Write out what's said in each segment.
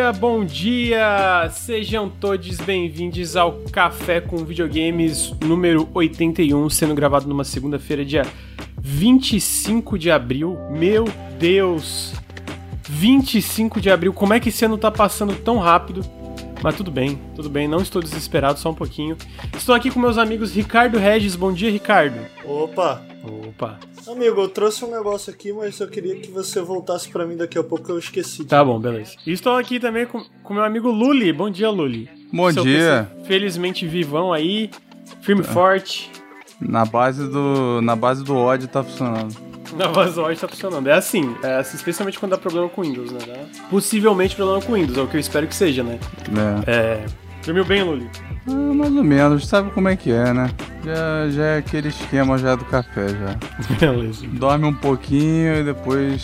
dia, bom dia! Sejam todos bem-vindos ao Café com Videogames número 81, sendo gravado numa segunda-feira, dia 25 de abril. Meu Deus! 25 de abril, como é que esse ano tá passando tão rápido? Mas tudo bem, tudo bem, não estou desesperado, só um pouquinho. Estou aqui com meus amigos Ricardo Regis. Bom dia, Ricardo. Opa! Opa! Amigo, eu trouxe um negócio aqui, mas eu queria que você voltasse para mim daqui a pouco que eu esqueci. Tá bom, beleza. E estou aqui também com, com meu amigo Luli. Bom dia, Luli. Bom Seu dia. PC, felizmente vivão aí, firme e tá. forte. Na base do na base do ódio tá funcionando. Na ódio tá funcionando. É assim, é assim, especialmente quando dá problema com Windows, né? Possivelmente problema com Windows, é o que eu espero que seja, né? É. é dormiu bem, Luli? Ah, mais ou menos, sabe como é que é, né? Já, já é aquele esquema já do café já. Beleza. Dorme um pouquinho e depois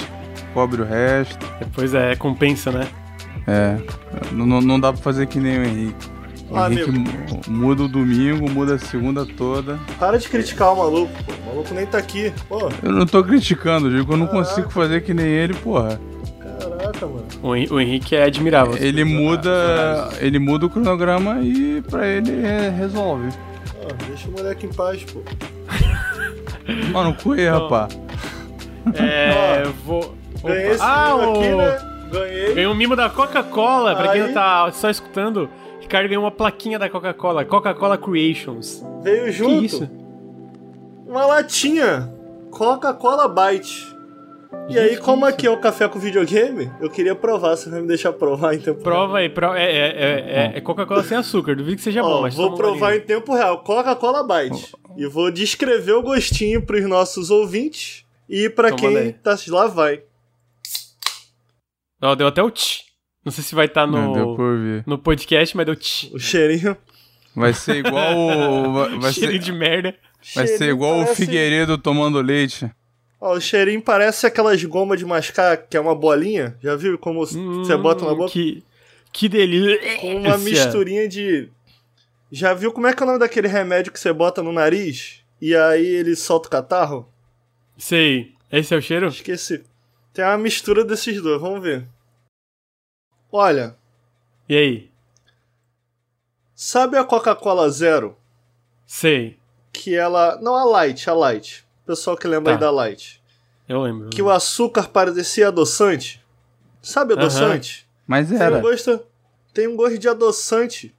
cobre o resto. Depois é, compensa, né? É. Não, não dá pra fazer que nem o Henrique. O ah, Henrique amigo. muda o domingo, muda a segunda toda. Para de criticar o maluco, pô. O maluco nem tá aqui, pô. Eu não tô criticando, digo, eu não Caraca. consigo fazer que nem ele, porra. Caraca, mano. O, Henrique é admirável. Ele muda. Ele muda o cronograma e pra ele é, resolve. Ah, deixa o moleque em paz, pô. Mano, cu aí, rapaz. É. eu vou. Ganhei esse ah, aqui, né? Ganhei. Ganhei um mimo da Coca-Cola, pra quem não tá só escutando. Ricardo ganhou uma plaquinha da Coca-Cola, Coca-Cola Creations. Veio junto. Que isso? Uma latinha. Coca-Cola Byte. E aí, como aqui é o café com videogame, eu queria provar, você vai me deixar provar em tempo Prova real. aí, prova, é, é, é, é Coca-Cola sem açúcar, duvido que seja Ó, bom, mas Vou provar em tempo real, Coca-Cola Byte. E vou descrever o gostinho pros nossos ouvintes e para quem tá lá vai. Ó, deu até o tch. Não sei se vai estar tá no, no podcast, mas deu tch. O cheirinho. Vai ser igual o. Vai Cheirinho ser, de merda. Vai ser igual parece... o Figueiredo tomando leite. Ó, o cheirinho parece aquelas gomas de mascar, que é uma bolinha. Já viu como hum, você bota na boca? Que, que delícia. Com uma misturinha de. Já viu como é que é o nome daquele remédio que você bota no nariz? E aí ele solta o catarro? Sei. Esse é o cheiro? Esqueci. Tem uma mistura desses dois, vamos ver. Olha. E aí? Sabe a Coca-Cola Zero? Sei. Que ela. Não a Light, a Light. Pessoal que lembra tá. aí da Light. Eu lembro. Que o açúcar parecia adoçante. Sabe adoçante? Mas era. Tem um, gosto, tem um gosto de adoçante.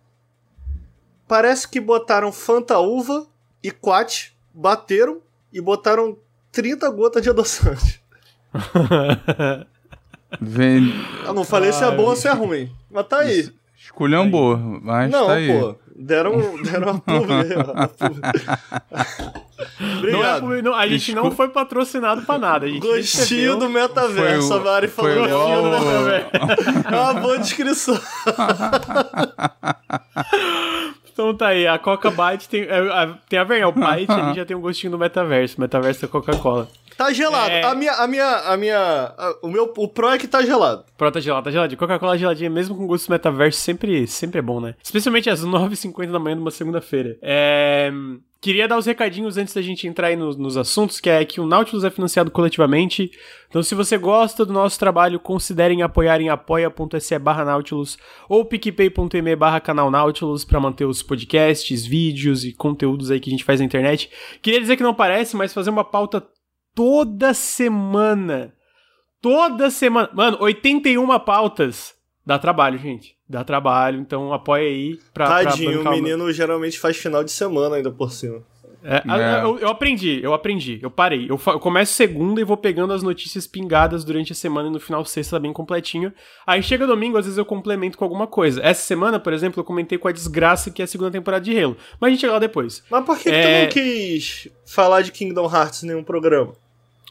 Parece que botaram Fanta Uva e Quat, bateram e botaram 30 gotas de adoçante. Vem... Eu não falei se é bom ou se é ruim. Mas tá aí. Esculhambou, mas não, tá aí. pô. Deram, deram a. Obrigado. Não é, não, a gente não foi patrocinado pra nada. A gente gostinho do metaverso. Foi, a Mari falou gostinho do metaverso. É uma boa descrição. Então tá aí, a Coca Byte tem, é, a, tem a ver, o Byte ali já tem um gostinho do metaverso. Metaverso é Coca-Cola. Tá gelado. É... A minha, a minha, a minha, a, o meu, o Pro é que tá gelado. Pro tá gelado, tá gelado. Coca-Cola geladinha, mesmo com gosto metaverso, sempre, sempre é bom, né? Especialmente às 9h50 da manhã numa segunda-feira. É... Queria dar os recadinhos antes da gente entrar aí nos, nos, assuntos, que é que o Nautilus é financiado coletivamente. Então, se você gosta do nosso trabalho, considerem apoiar em apoia.se barra Nautilus ou picpay.me barra canal Nautilus para manter os podcasts, vídeos e conteúdos aí que a gente faz na internet. Queria dizer que não parece, mas fazer uma pauta toda semana. Toda semana. Mano, 81 pautas. Dá trabalho, gente. Dá trabalho, então apoia aí pra. Tadinho, pra o menino geralmente faz final de semana ainda por cima. É, é. Eu, eu, aprendi, eu aprendi, eu parei. Eu, eu, começo segunda e vou pegando as notícias pingadas durante a semana e no final sexta tá bem completinho. Aí chega domingo, às vezes eu complemento com alguma coisa. Essa semana, por exemplo, eu comentei com a desgraça que é a segunda temporada de Halo. Mas a gente chega lá depois. Mas por que, é... tu não quis falar de Kingdom Hearts em nenhum programa?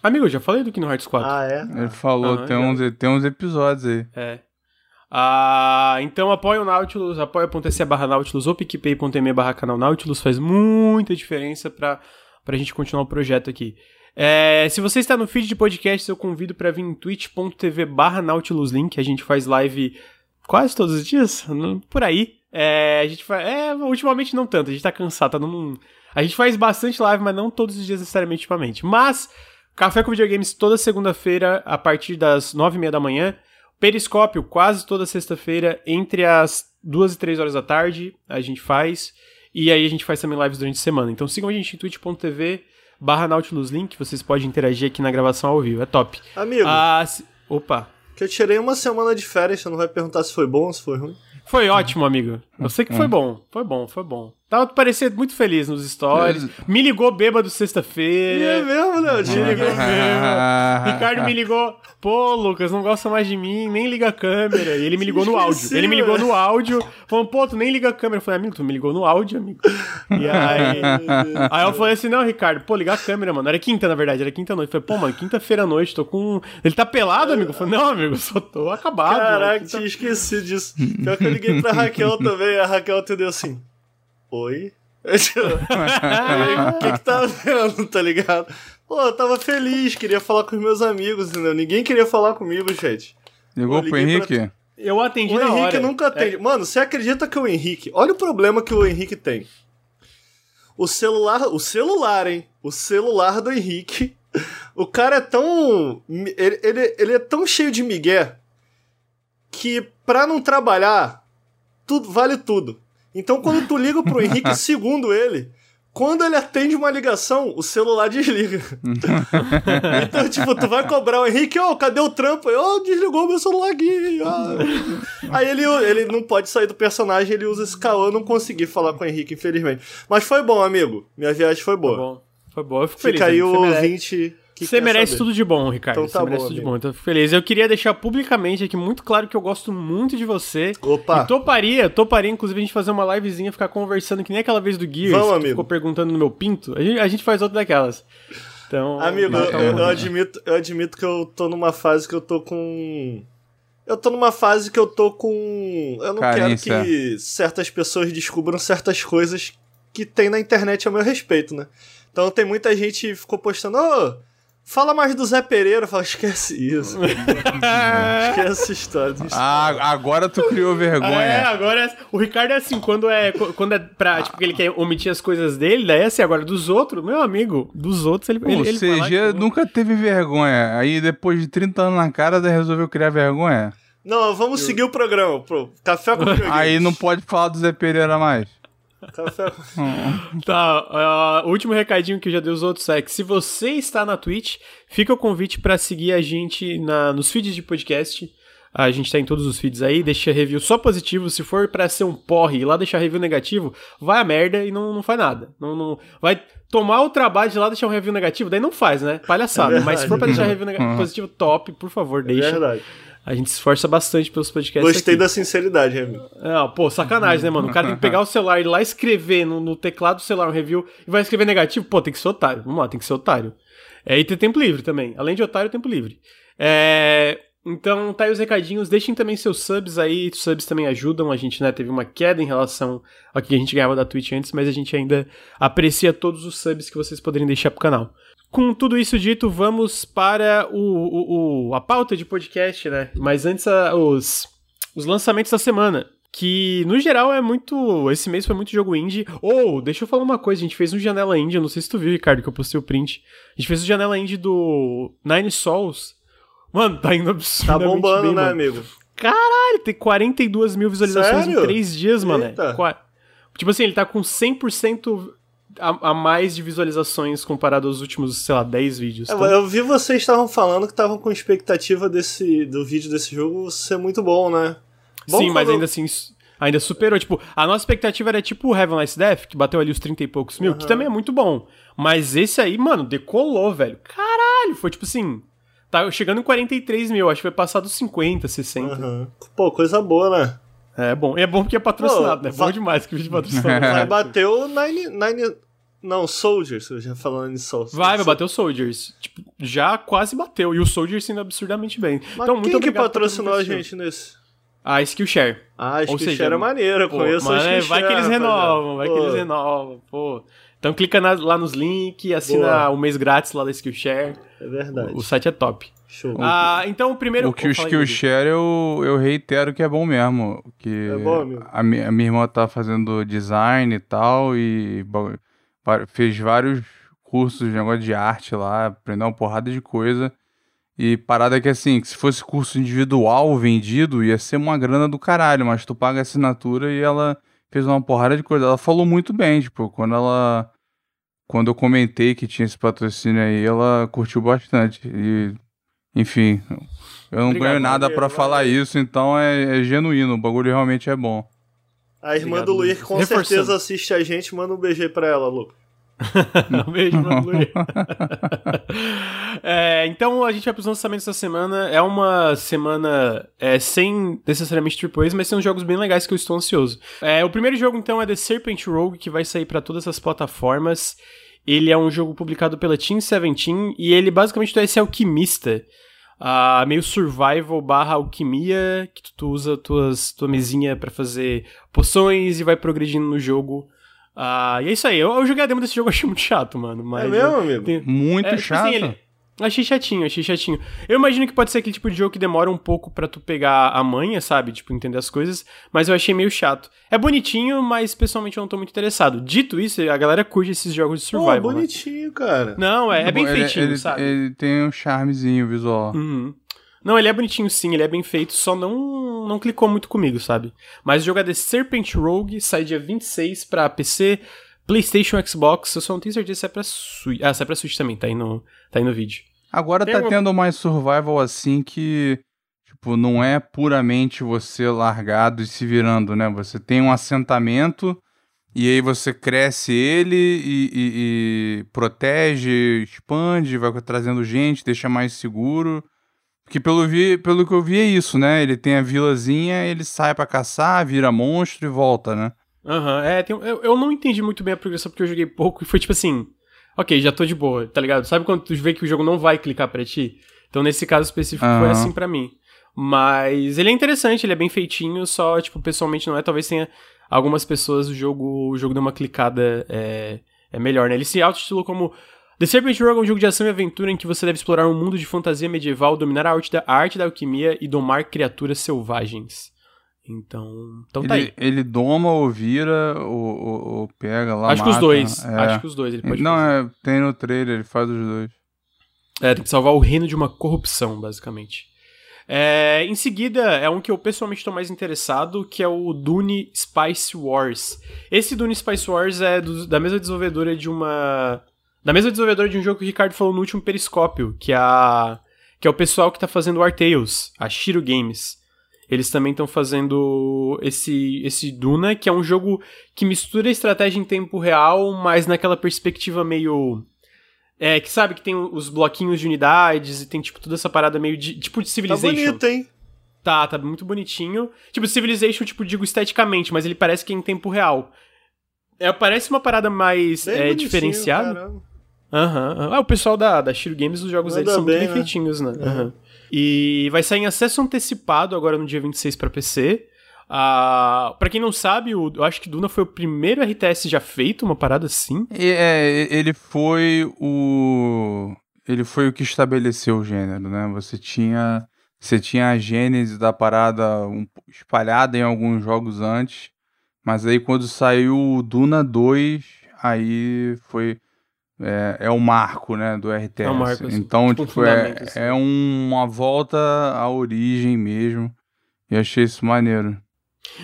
Amigo, eu já falei do Kingdom Hearts 4. Ah, é? Ele falou, ah, tem, uns, tem uns episódios aí. É. Ah, então apoia o Nautilus, apoia.se barra Nautilus ou picpay.me barra canal Nautilus, faz muita diferença pra, pra gente continuar o projeto aqui. É, se você está no feed de podcast, eu convido para vir em twitch.tv barra Nautilus Link, a gente faz live quase todos os dias, por aí. É, a gente faz, é, ultimamente não tanto, a gente tá cansado, tá dando A gente faz bastante live, mas não todos os dias necessariamente ultimamente. Mas Café com Videogames toda segunda-feira, a partir das nove e meia da manhã. Periscópio, quase toda sexta-feira, entre as 2 e 3 horas da tarde, a gente faz. E aí a gente faz também lives durante a semana. Então sigam a gente em twitch.tv barra Nautilus Link, vocês podem interagir aqui na gravação ao vivo, é top. Amigo. Ah, se... Opa. Que eu tirei uma semana de férias, você não vai perguntar se foi bom ou se foi ruim. Foi ótimo, amigo. Eu sei que foi bom. Foi bom, foi bom. Tava parecendo muito feliz nos stories. Me ligou bêbado sexta-feira. É mesmo, né? Me ligou mesmo. Ricardo me ligou. Pô, Lucas, não gosta mais de mim, nem liga a câmera. E ele me ligou no áudio. Ele me ligou no áudio, falando, pô, tu nem liga a câmera. Eu falei, amigo, tu me ligou no áudio, amigo. E aí. aí eu falei assim, não, Ricardo, pô, ligar a câmera, mano. Era quinta, na verdade, era quinta noite. Eu falei, pô, mano, quinta-feira à noite, tô com. Ele tá pelado, amigo? Eu falei, não, amigo, só tô acabado. Caraca, mano. tinha esquecido disso. Pior que eu liguei pra Raquel também, a Raquel entendeu assim. Oi? O que que tá vendo, tá ligado? Pô, eu tava feliz, queria falar com os meus amigos, entendeu? Ninguém queria falar comigo, gente. Ligou pro Henrique? Pra... Eu atendi o na Henrique hora. nunca atende. É. Mano, você acredita que o Henrique... Olha o problema que o Henrique tem. O celular... O celular, hein? O celular do Henrique... O cara é tão... Ele, ele, ele é tão cheio de migué que pra não trabalhar, tudo vale tudo. Então, quando tu liga pro Henrique, segundo ele, quando ele atende uma ligação, o celular desliga. então, tipo, tu vai cobrar o Henrique, ó, oh, cadê o trampo? Ó, oh, desligou meu celular aqui. Oh. Aí ele, ele não pode sair do personagem, ele usa esse caô, eu não consegui falar com o Henrique, infelizmente. Mas foi bom, amigo. Minha viagem foi boa. Foi bom. Foi bom, eu fico Fica feliz. aí o ouvinte que você merece saber. tudo de bom, Ricardo. Então tá você merece bom, tudo de amigo. bom. Então, feliz. Eu queria deixar publicamente aqui muito claro que eu gosto muito de você. Opa! E toparia, toparia, inclusive, a gente fazer uma livezinha, ficar conversando, que nem aquela vez do Gears, Vamos, que amigo. ficou perguntando no meu pinto. A gente, a gente faz outra daquelas. Então. Amigo, eu, eu, eu, admito, eu admito que eu tô numa fase que eu tô com. Eu tô numa fase que eu tô com. Eu não Carência. quero que certas pessoas descubram certas coisas que tem na internet a meu respeito, né? Então tem muita gente que ficou postando, ô, fala mais do Zé Pereira. Eu falo, esquece isso. esquece essa história. Ah, agora tu criou vergonha. É, agora o Ricardo é assim, quando é, quando é pra, tipo, que ele quer omitir as coisas dele, daí é assim, agora dos outros, meu amigo, dos outros ele, Pô, ele, CG e- nunca teve vergonha. Aí depois de 30 anos na cara, daí resolveu criar vergonha. Não, vamos seguir o programa. Pro Café com. Aí não pode falar do Zé Pereira mais. Tá, o último recadinho que eu já dei os outros é que se você está na Twitch, fica o convite pra seguir a gente na, nos feeds de podcast. A gente tá em todos os feeds aí, deixa review só positivo. Se for pra ser um porre e lá deixar review negativo, vai a merda e não, não faz nada. Não, não, vai tomar o trabalho de lá deixar um review negativo, daí não faz, né? Palhaçada. É Mas se for pra deixar review Uhum. positivo, top, por favor, É deixa. verdade. A gente se esforça bastante pelos podcasts Gostei aqui. da sinceridade, amigo. Não, pô, sacanagem, né, mano? O cara tem que pegar o celular e ir lá escrever no, no teclado do celular um review e vai escrever negativo. Pô, tem que ser otário. Vamos lá, tem que ser otário. É, e ter tempo livre também. Além de otário, tempo livre. É, então, tá aí os recadinhos. Deixem também seus subs aí. Os subs também ajudam. A gente, né, teve uma queda em relação ao que a gente ganhava da Twitch antes, mas a gente ainda aprecia todos os subs que vocês poderem deixar pro canal. Com tudo isso dito, vamos para o, o- o- a pauta de podcast, né? Mas antes, a- os, os lançamentos da semana. Que, no geral, é muito. Esse mês foi muito jogo indie. Ou, deixa eu falar uma coisa, a gente fez um janela indie, eu não sei se tu viu, Ricardo, que eu postei o print. A gente fez um janela indie do Nine Souls. Mano, tá indo Tá absurdamente bombando, bem, né, mano. amigo? Caralho, tem 42 mil visualizações Sério? em 3 dias, mano. Eita. Tipo assim, ele tá com 100% a, a mais de visualizações comparado aos últimos, sei lá, 10 vídeos. É, Então, eu vi vocês estavam falando que estavam com expectativa desse, do vídeo desse jogo ser muito bom, né? Bom Sim, mas quando- ainda assim, ainda superou. Tipo, a nossa expectativa era tipo o Heaven Nice Death, que bateu ali os 30 e poucos mil, que também é muito bom. Mas esse aí, mano, decolou, velho. Caralho, foi tipo assim. Tá chegando em 43 mil, acho que foi passar dos 50, 60. Aham. Pô, coisa boa, né? É bom. E é bom porque é patrocinado, Pô, né? É bom demais que vídeo patrocinado. Vai bater o Nine, Nine... Não, Soldiers, eu já falando em Souls. Vai, vai bater o Soldiers. Tipo, já quase bateu. E o Soldiers indo absurdamente bem. Mas então, muito quem que obrigado pra patrocinou a que gente nesse? A Skillshare. Ah, que seja, era maneiro, eu Pô, conheço a mas, é, Skillshare, vai que eles renovam, vai que eles renovam, pô. Então clica na- lá nos links, assina o mês grátis lá da Skillshare. É verdade. O site é top. Show. Ah, então o primeiro... O que o. Skillshare eu, eu reitero que é bom mesmo. Que É bom, amigo. a, a minha irmã tá fazendo design e tal, e fez vários cursos de negócio de arte lá, aprendeu uma porrada de coisa. E parada que assim, que se fosse curso individual vendido, ia ser uma grana do caralho, mas tu paga a assinatura e ela fez uma porrada de coisa. Ela falou muito bem, tipo, quando ela. Quando eu comentei que tinha esse patrocínio aí, ela curtiu bastante. E, enfim, eu não Obrigado, ganho nada para falar isso, então é, é, genuíno, o bagulho realmente é bom. A irmã Obrigado, do Luiz com Reforçando. certeza assiste a gente, manda um beijo pra ela, Lu. um beijo, mano, Luiz. é, então a gente vai pros lançamentos da semana. É uma semana é, sem necessariamente AAAs, mas são jogos bem legais que eu estou ansioso. É, o primeiro jogo então é The Serpent Rogue, que vai sair para todas as plataformas. Ele é um jogo publicado pela Team 17 e ele basicamente é esse alquimista uh, meio survival barra alquimia, que tu, tu usa tuas, tua mesinha para fazer poções e vai progredindo no jogo. Uh, e é isso aí. Eu, eu joguei a demo desse jogo, achei muito chato, mano. Mas é mesmo, amigo? Tem... Muito é, chato. Tipo assim, ele... Achei chatinho, achei chatinho. Eu imagino que pode ser aquele tipo de jogo que demora um pouco para tu pegar a manha, sabe? Tipo, entender as coisas, mas eu achei meio chato. É bonitinho, mas pessoalmente eu não tô muito interessado. Dito isso, a galera curte esses jogos de survival. Pô, né? bonitinho, né? cara. Não, é, é bem ele, feitinho, ele, sabe? Ele tem um charmezinho visual. Uhum. Não, ele é bonitinho sim, ele é bem feito, só não não clicou muito comigo, sabe? Mas o jogo é The Serpent Rogue, sai dia 26 pra PC, PlayStation, Xbox, eu só não tenho certeza se é pra Switch. Ah, se é pra Switch também, tá aí no, tá aí no vídeo. Agora Tem tá uma... tendo mais survival assim que, tipo, não é puramente você largado e se virando, né? Você tem um assentamento e aí você cresce ele e, e, e protege, expande, vai trazendo gente, deixa mais seguro. Porque pelo, vi, pelo que eu vi é isso, né? Ele tem a vilazinha, ele sai para caçar, vira monstro e volta, né? Aham, uhum, é, tem, eu, eu não entendi muito bem a progressão porque eu joguei pouco e foi tipo assim, ok, já tô de boa, tá ligado? Sabe quando tu vê que o jogo não vai clicar para ti? Então nesse caso específico uhum. foi assim para mim. Mas ele é interessante, ele é bem feitinho, só, tipo, pessoalmente não é. Talvez tenha algumas pessoas o jogo, o jogo deu uma clicada é, é melhor, né? Ele se auto como The Serpent Rogue é um jogo de ação e aventura em que você deve explorar um mundo de fantasia medieval, dominar a arte da, a arte da alquimia e domar criaturas selvagens. Então, então ele, tá aí. Ele doma ou vira ou, ou, ou pega lá, Acho mata. que os dois. É. Acho que os dois ele pode Não, fazer. é, tem no trailer, ele faz os dois. É, tem que salvar o reino de uma corrupção, basicamente. É, em seguida, é um que eu pessoalmente estou mais interessado, que é o Dune Spice Wars. Esse Dune Spice Wars é do, da mesma desenvolvedora de uma... Da mesma desenvolvedora de um jogo que o Ricardo falou no último Periscópio, que é a... Que é o pessoal que está fazendo o Artales, a Shiro Games. Eles também estão fazendo esse, esse Duna, que é um jogo que mistura estratégia em tempo real, mas naquela perspectiva meio. É, que sabe que tem os bloquinhos de unidades e tem, tipo, toda essa parada meio de. Tipo de Civilization. Tá bonito, hein? Tá, tá muito bonitinho. Tipo, Civilization, tipo, digo esteticamente, mas ele parece que é em tempo real. É, parece uma parada mais é, diferenciada. Aham. Uhum. Ah, o pessoal da, da Shiro Games, os jogos deles são bem, bem né? feitinhos, né? Aham. Uhum. E vai sair em acesso antecipado agora no dia 26 para PC. Ah, para quem não sabe, o, eu acho que Duna foi o primeiro RTS já feito, uma parada assim. É, ele foi o. Ele foi o que estabeleceu o gênero, né? Você tinha. Você tinha a gênese da parada espalhada em alguns jogos antes. Mas aí quando saiu o Duna 2, aí foi é, é o marco, né, do RTS. É marco, assim, então, tipo, tipo é, assim. é uma volta à origem mesmo. E achei isso maneiro.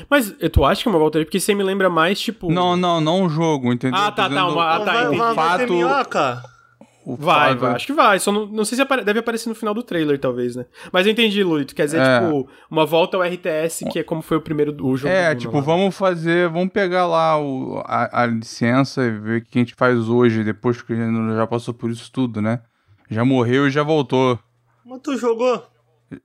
Mas tu acha que é uma volta Porque você me lembra mais, tipo. Não, não, não o jogo, entendeu? Ah, tá, tá. Uma, ah, tá, vai, vai, fato... vai o vai, vai, acho que vai. Só não, não sei se apare... deve aparecer no final do trailer, talvez, né? Mas eu entendi, Luito. Quer dizer, é. tipo, uma volta ao RTS, que é como foi o primeiro o jogo. É, tipo, lá. vamos fazer, vamos pegar lá o, a, a, licença e ver o que a gente faz hoje, depois que a gente já passou por isso tudo, né? Já morreu e já voltou. Mas tu jogou?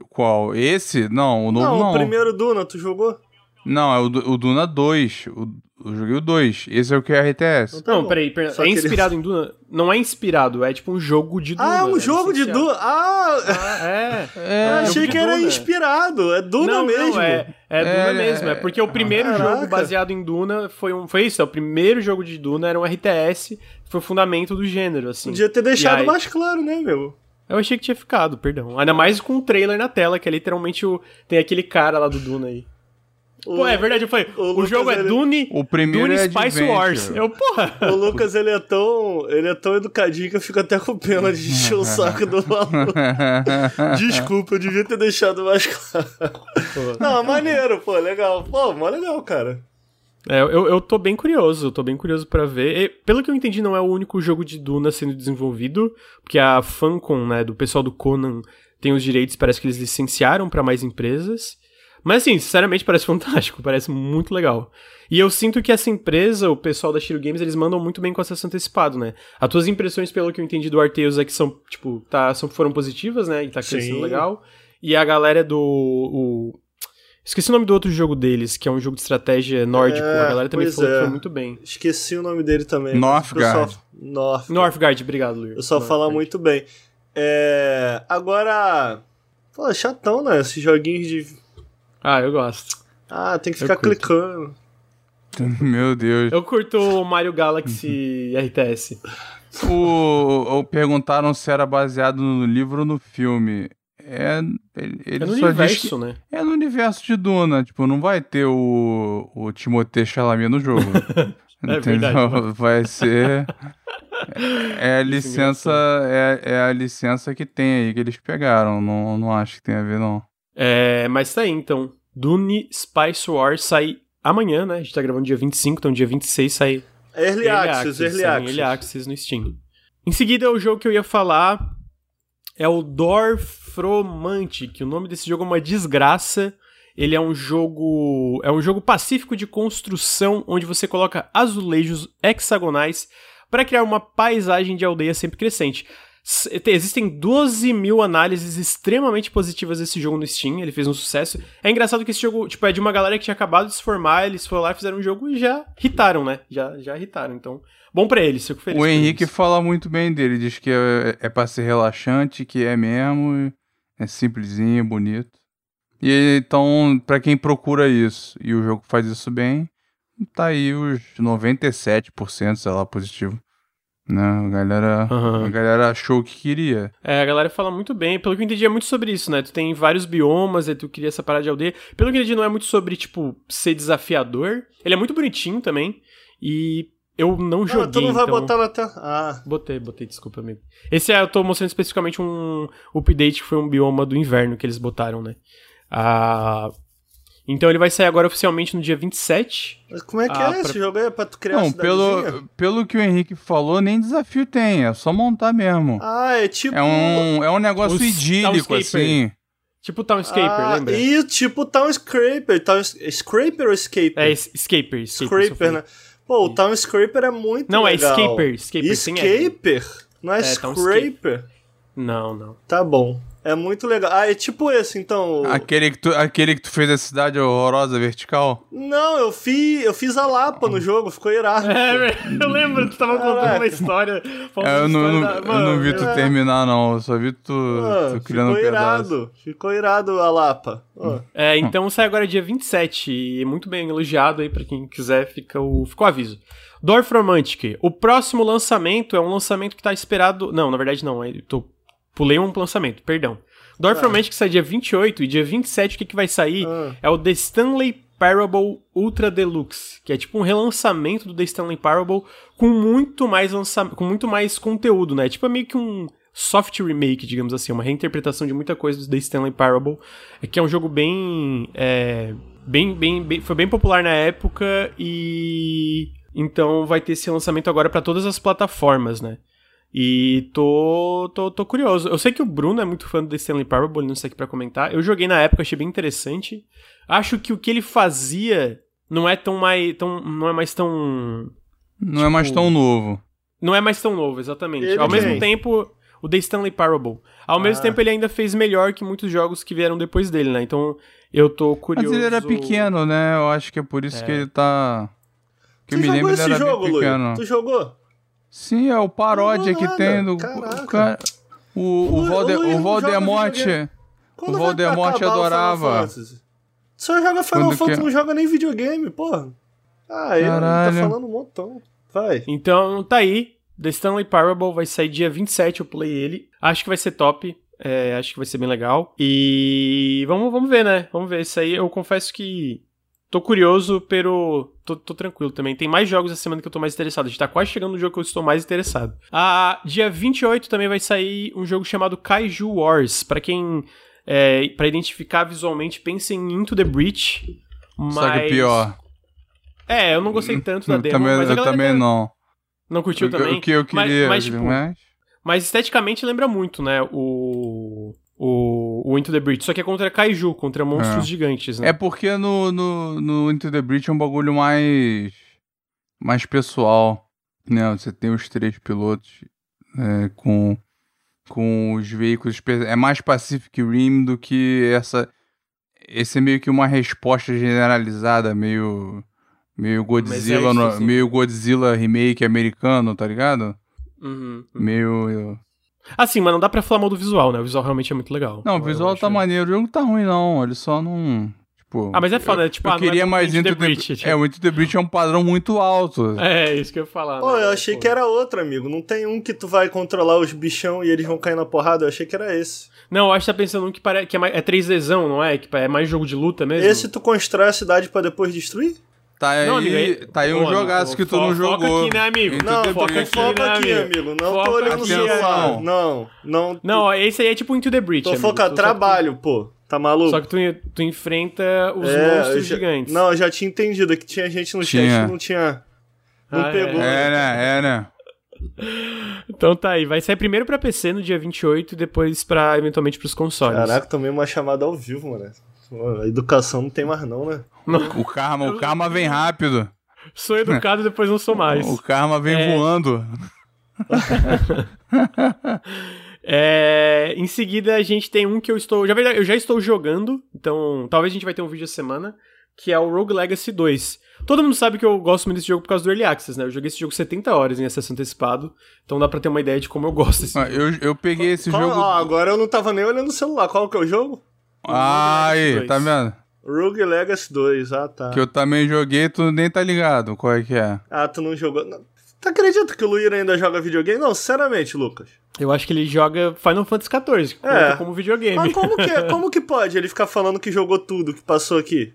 Qual? Esse? Não, o novo não. Não, o primeiro Duna, tu jogou? Não, é o, o Duna 2. O, eu joguei o 2. Esse é o que é RTS. Então, não, peraí, peraí. É inspirado em Duna? Não é inspirado, é tipo um jogo de Duna. Ah, é um jogo de Duna. Ah! ah é. é. Eu achei que era inspirado. É Duna não, mesmo. Não, é, é Duna é, mesmo. É porque o primeiro Caraca. jogo baseado em Duna foi, um, foi isso. É, o primeiro jogo de Duna era um RTS. Foi o fundamento do gênero, assim. Podia ter deixado aí, mais claro, né, meu? Eu achei que tinha ficado, perdão. Ainda mais com o trailer na tela, que é literalmente o. Tem aquele cara lá do Duna aí. Pô, é verdade, eu falei, o, o jogo é Dune, o primeiro Dune é Spice Adventure. Wars. Eu, porra. O Lucas, ele é tão. Ele é tão educadinho que eu fico até com pena de encher o saco do maluco. Desculpa, eu devia ter deixado mais claro. Não, maneiro, pô, legal. Pô, mó legal, cara. É, eu, eu tô bem curioso, eu tô bem curioso pra ver. E, pelo que eu entendi, não é o único jogo de Duna sendo desenvolvido, porque a Funcom, né, do pessoal do Conan, tem os direitos, parece que eles licenciaram pra mais empresas. Mas assim, sinceramente parece fantástico, parece muito legal. E eu sinto que essa empresa, o pessoal da Shiro Games, eles mandam muito bem com acesso antecipado, né? As tuas impressões, pelo que eu entendi do Arteus, é que são, tipo, tá, são, foram positivas, né? E tá crescendo Sim. legal. E a galera do. O... Esqueci o nome do outro jogo deles, que é um jogo de estratégia nórdico. É, a galera também falou que é. foi muito bem. Esqueci o nome dele também. Northgard. North. Northgard, obrigado, Luiz. O pessoal fala muito bem. É. Agora. Pô, é chatão, né? Esses joguinhos de. Ah, eu gosto. Ah, tem que ficar clicando. Meu Deus. Eu curto o Mario Galaxy RTS. O, o- perguntaram se era baseado no livro ou no filme. É, ele, ele É no só diz universo, que né? é no universo de Duna. Tipo, não vai ter o, o Timothée Chalamet no jogo. É Entendeu? verdade. Vai ser. É a licença. É, é a licença que tem aí que eles pegaram. Não, não acho que tem a ver, não. É, mas tá aí, então. Dune Spice Wars sai amanhã, né? A gente tá gravando dia 25, então dia 26 sai Early Access, Early sai em Access. Early Access no Steam. Em seguida, o jogo que eu ia falar é o Dorfromantic. O nome desse jogo é uma desgraça. Ele é um jogo. É um jogo pacífico de construção onde você coloca azulejos hexagonais para criar uma paisagem de aldeia sempre crescente. Existem 12 mil análises extremamente positivas desse jogo no Steam, ele fez um sucesso. É engraçado que esse jogo, tipo, é de uma galera que tinha acabado de se formar, eles foram lá fizeram um jogo e já irritaram, né? Já, já irritaram, então... Bom pra eles, fico feliz O Henrique eles. fala muito bem dele. Diz que é, é pra ser relaxante, que é mesmo. É simplesinho, bonito. E então, pra quem procura isso e o jogo faz isso bem, tá aí os 97%, sei lá, positivo. Né? A galera, Aham. a galera achou o que queria. É, a galera fala muito bem. Pelo que eu entendi, é muito sobre isso, né? Tu tem vários biomas, aí tu cria essa parada de aldeia. Pelo que eu entendi, não é muito sobre, tipo, ser desafiador. Ele é muito bonitinho também. E eu não joguei, Ah, tu não vai então... botar na tela. Ah, Botei, botei, desculpa, amigo. Esse é, eu tô mostrando especificamente um update que foi um bioma do inverno que eles botaram, né? Ah, então ele vai sair agora oficialmente no dia 27. mas como é que Ah, é esse pra- jogo aí? É pra tu criar Não, pelo, pelo que o Henrique falou, nem desafio tem, é só montar mesmo. Ah, é tipo. É um, é um negócio Os idílico, Townscaper. assim. Tipo Townscaper, ah, lembra? E tipo Town Scraper. Town... Scraper ou Escaper? É, es- Escaper, Escaper. né? Pô, o Town Scraper é muito Não, é legal. Escaper, Escaper, sem R. Escaper? Não é, É, Scraper? Não, não. Tá bom. É muito legal. Ah, é tipo esse, então. o- Aquele que, tu, aquele que tu fez a cidade horrorosa vertical? Não, eu fiz, eu fiz a Lapa no jogo, ficou irado. É, eu lembro, tu tava contando Caraca. uma história. falando É, eu, não, não- da- eu não Mano, vi tu é. terminar, não. Eu só vi tu, Ah, tu criando um ficou pedaço. irado. Ficou irado a Lapa. Ó. É, então sai agora dia 27 e é muito bem elogiado aí pra quem quiser, fica o, fica o aviso. Dorfromantic, o próximo lançamento é um lançamento que tá esperado... Não, na verdade não, eu tô, pulei um lançamento, perdão. Dorfromantic sai dia 28 e dia 27 o que que vai sair Ah. é o The Stanley Parable Ultra Deluxe, que é tipo um relançamento do The Stanley Parable com muito mais lança... com muito mais conteúdo, né? Tipo é meio que um soft remake, digamos assim, uma reinterpretação de muita coisa do The Stanley Parable, é que é um jogo bem é, bem, bem, bem foi bem popular na época e então vai ter esse lançamento agora pra todas as plataformas, né? E tô, tô, tô curioso. Eu sei que o Bruno é muito fã do The Stanley Parable, ele não está aqui pra comentar. Eu joguei na época, achei bem interessante. Acho que o que ele fazia não é tão mais. Tão, não é mais tão. Não é mais Tipo, tão novo. Não é mais tão novo, exatamente. Ele Ao mesmo quem? tempo, o The Stanley Parable. Ao mesmo Ah. tempo, ele ainda fez melhor que muitos jogos que vieram depois dele, né? Então, eu tô curioso. Mas ele era pequeno, né? Eu acho que é por isso É. que ele tá. Que me jogou esse era jogo, Luiz? pequeno. Tu jogou? Sim, é o paródia que tem do. Caraca. o cara- O, o, O- Valde, o o Voldemort. O Voldemort o adorava. Fantasy? Só joga Final Quando que Fantasy, é? não joga nem videogame, porra. Ah, ele tá falando um montão. Vai. Então, tá aí. The Stanley Parable vai sair dia 27, eu play ele. Acho que vai ser top. é, acho que vai ser bem legal. E vamos, vamos ver, né? Vamos ver. Isso aí eu confesso que tô curioso, pero tô, tô, tranquilo também. Tem mais jogos essa semana que eu tô mais interessado. A gente tá quase chegando no jogo que eu estou mais interessado. Ah, dia 28 também vai sair um jogo chamado Kaiju Wars. para quem. É, para identificar visualmente, pensem em Into the Breach. Mas... Só que pior. É, eu não gostei tanto da demo. Também, mas eu também não. Não curtiu também? O que eu queria, mas, mas, tipo, mas... mas esteticamente lembra muito, né? O o, o Into the Breach, só que é contra Kaiju, contra monstros é. gigantes, né? É porque no, no, no Into the Breach é um bagulho mais mais pessoal, né? Você tem os três pilotos é, com com os veículos é mais Pacific Rim do que essa esse é meio que uma resposta generalizada, meio meio Godzilla, é no, meio Godzilla remake americano, tá ligado? Uhum, uhum. Meio Assim, mas não dá pra falar mal do visual, né? O visual realmente é muito legal. Não, o visual tá maneiro. O jogo não tá ruim, não. Ele só não. Tipo, ah, mas é foda, eu, tipo, eu ah, queria é mais Into the, Breach. Tipo. É, o Into the Breach é um padrão muito alto. É, isso que eu ia falar. Pô, né? eu achei Pô. que era outro, amigo. Não tem um que tu vai controlar os bichão e eles vão cair na porrada. Eu achei que era esse. Não, eu acho que tá pensando um que, pare... que é, mais... é 3Dzão, não é? Que é mais jogo de luta mesmo. Esse tu constrói a cidade para depois destruir? Tá aí, não, amigo, tá aí um jogaço que tu não jogou. Foca aqui, né, amigo? Não, foca aqui, foca né, aqui, amigo. Não foca tô olhando no celular. Não, não. Não, esse aí é tipo Into the Breach, Tô focando trabalho, tu... pô. Tá maluco? Só que tu, tu enfrenta os é, monstros já, gigantes. Não, eu já tinha entendido que tinha gente no tinha. chat que não tinha... Não ah, pegou. É, né, é, né. Então tá aí, vai sair primeiro pra PC no dia 28 e depois pra, eventualmente, pros consoles. Caraca, tomei uma chamada ao vivo, mano. A educação não tem mais não, né? O karma, o karma vem rápido. Sou educado e depois não sou mais. O karma vem é... voando. é... Em seguida, a gente tem um que eu estou. Já, eu já estou jogando, então talvez a gente vai ter um vídeo a semana, que é o Rogue Legacy 2. Todo mundo sabe que eu gosto muito desse jogo por causa do Early Access, né? Eu joguei esse jogo 70 horas em acesso antecipado, então dá pra ter uma ideia de como eu gosto desse ah, jogo. Eu, eu peguei esse Qual, jogo. Ó, agora eu não tava nem olhando o celular. Qual que é o jogo? Ah, aí, tá vendo? Rogue Legacy 2, ah tá. Que eu também joguei, tu nem tá ligado qual é que é. Ah, tu não jogou. Não. Tu acredita que o Luir ainda joga videogame? Não, sinceramente, Lucas. Eu acho que ele joga Final Fantasy XIV, é. como videogame. Mas como que, como que pode ele ficar falando que jogou tudo que passou aqui?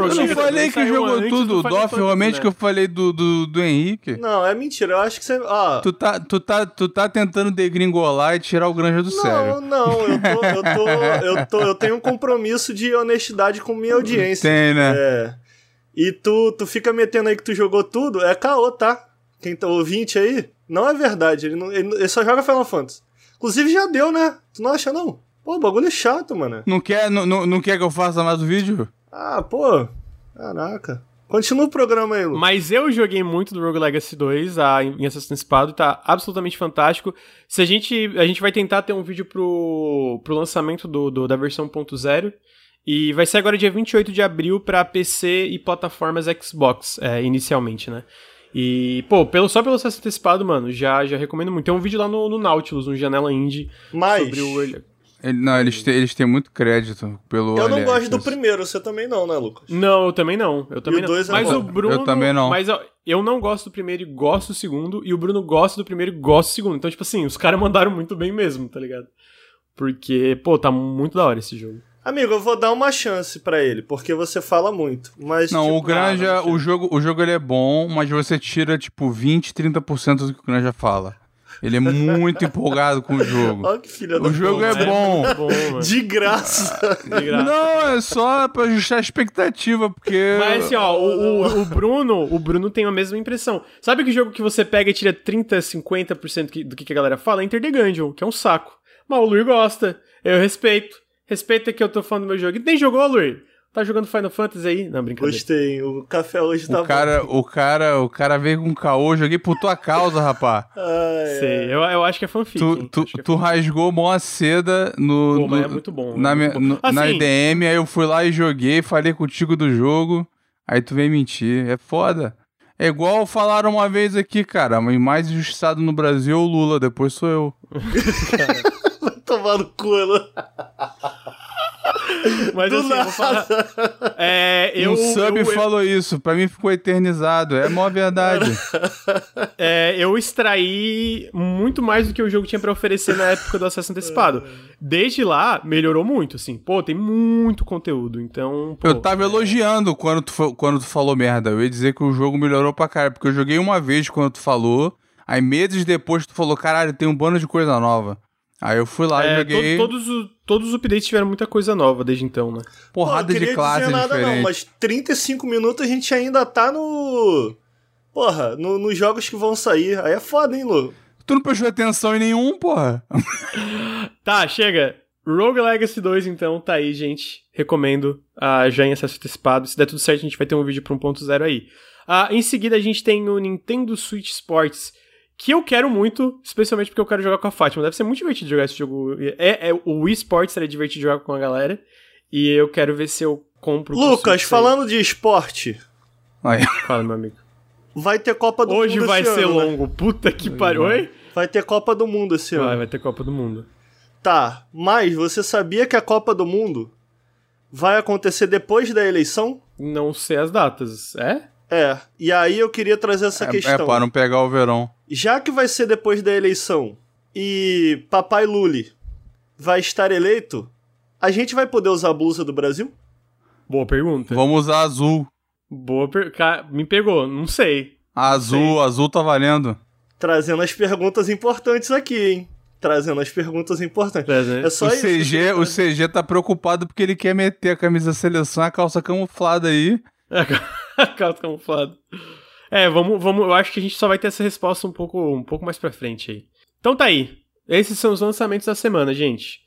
Eu não falei que jogou tudo, Doff, realmente né? que eu falei do, do, do Henrique. Não, é mentira, eu acho que você. Ó. Tu, tá, tu, tá, tu tá tentando degringolar e tirar o granja do não, sério. Não, não, eu tô, eu tô. Eu tô. Eu tenho um compromisso de honestidade com minha audiência. Tem, né? É. E tu, tu fica metendo aí que tu jogou tudo, é caô, tá? Quem tá ouvinte aí, não é verdade. Ele, não, ele, ele só joga Final Fantasy. Inclusive já deu, né? Tu não acha, não? Pô, o bagulho é chato, mano. Não quer, não, não, não quer que eu faça mais o vídeo? Ah, pô. Caraca. Continua o programa aí, Lu. Mas eu joguei muito do Rogue Legacy 2 a, em acesso antecipado, tá absolutamente fantástico. Se a gente. A gente vai tentar ter um vídeo pro, pro lançamento do, do da versão 1.0. E vai ser agora dia 28 de abril para PC e plataformas Xbox, é, inicialmente, né? E, pô, pelo, só pelo acesso antecipado, mano, já, já recomendo muito. Tem um vídeo lá no, no Nautilus, no Janela Indie, Mas... sobre o. Ele, não, eles, têm, eles têm muito crédito pelo. Eu não gosto do primeiro, você também não, né, Lucas? Não, eu também não. Eu também e o não. Dois é mas bom. o Bruno. Eu também não. Mas eu não gosto do primeiro e gosto do segundo. E o Bruno gosta do primeiro e gosta do segundo. Então, tipo assim, os caras mandaram muito bem mesmo, tá ligado? Porque, pô, tá muito da hora esse jogo. Amigo, eu vou dar uma chance para ele, porque você fala muito. Mas, não, tipo, o Granja, ah, o jogo, o jogo ele é bom, mas você tira, tipo, 20, 30% do que o Granja fala. Ele é muito empolgado com o jogo. Olha que filha O jogo é bom. É bom de, graça. de graça. Não, é só pra ajustar a expectativa, porque. Mas assim, ó, o, o, o, Bruno, o Bruno tem a mesma impressão. Sabe que jogo que você pega e tira 30, 50% do que a galera fala? Enter the Gungeon, que é um saco. Mas o Luir gosta. Eu respeito. Respeita que eu tô falando do meu jogo. E nem jogou, Luir? Tá jogando Final Fantasy aí? Não, brincadeira. Gostei. O café hoje tá o cara, bom. O cara, o cara veio com caô, joguei por tua causa, rapá. Ai, Sei, eu, eu acho que é fanfic. Tu, tu, é tu rasgou mó seda no, Pô, no é muito bom. Na, é muito bom. assim, na IDM, aí eu fui lá e joguei, falei contigo do jogo, aí tu vem mentir. É foda. É igual falaram uma vez aqui, cara, mas mais injustiçado no Brasil é o Lula, depois sou eu. Vai tomar no cu, né? Mas Do assim, eu vou falar. É, eu, um sub eu, eu- falou isso, pra mim ficou eternizado. É mó verdade. é, eu extraí muito mais do que o jogo tinha pra oferecer na época do acesso antecipado. Desde lá, melhorou muito, assim. Pô, tem muito conteúdo, então... Pô, eu tava elogiando quando tu, quando tu falou merda. Eu ia dizer que o jogo melhorou pra caralho, porque eu joguei uma vez quando tu falou, aí meses depois tu falou, caralho, tem um bando de coisa nova. Aí eu fui lá e é, joguei to- todos, o- todos os updates tiveram muita coisa nova desde então, né? porrada Pô, de queria classes dizer nada não, mas 35 minutos a gente ainda tá no... Porra, no- nos jogos que vão sair. Aí é foda, hein, Lu? Tu não prestou atenção em nenhum, porra. Tá, chega. Rogue Legacy 2, então, tá aí, gente. Recomendo. ah, já em acesso antecipado. Se der tudo certo, a gente vai ter um vídeo pra 1.0 aí. Ah, em seguida, a gente tem o Nintendo Switch Sports, que eu quero muito, especialmente porque eu quero jogar com a Fátima. Deve ser muito divertido jogar esse jogo. É, é, o Wii Sports seria divertido jogar com a galera. E eu quero ver se eu compro. pro Lucas, falando de esporte, Aí. Fala, meu amigo. vai ter Copa do Hoje Mundo vai esse ser ano, né? longo. Puta que pariu. Oi? Vai ter Copa do Mundo esse ano. Vai, vai ter Copa do Mundo. Tá, mas você sabia que a Copa do Mundo vai acontecer depois da eleição? Não sei as datas. É? É, e aí eu queria trazer essa É, é questão. pra não pegar o verão. Já que vai ser depois da eleição e Papai Lully vai estar eleito, a gente vai poder usar a blusa do Brasil? Boa pergunta. Vamos usar azul. Boa per... Ca- Me pegou, não sei. Azul, azul tá valendo. Trazendo as perguntas importantes aqui, hein? Trazendo as perguntas importantes. É só o isso. CG, o CG tá preocupado porque ele quer meter a camisa seleção, a calça camuflada aí. A calça camuflada. É, vamos, vamos. Eu acho que a gente só vai ter essa resposta um pouco, um pouco mais pra frente aí. Então tá aí. Esses são os lançamentos da semana, gente.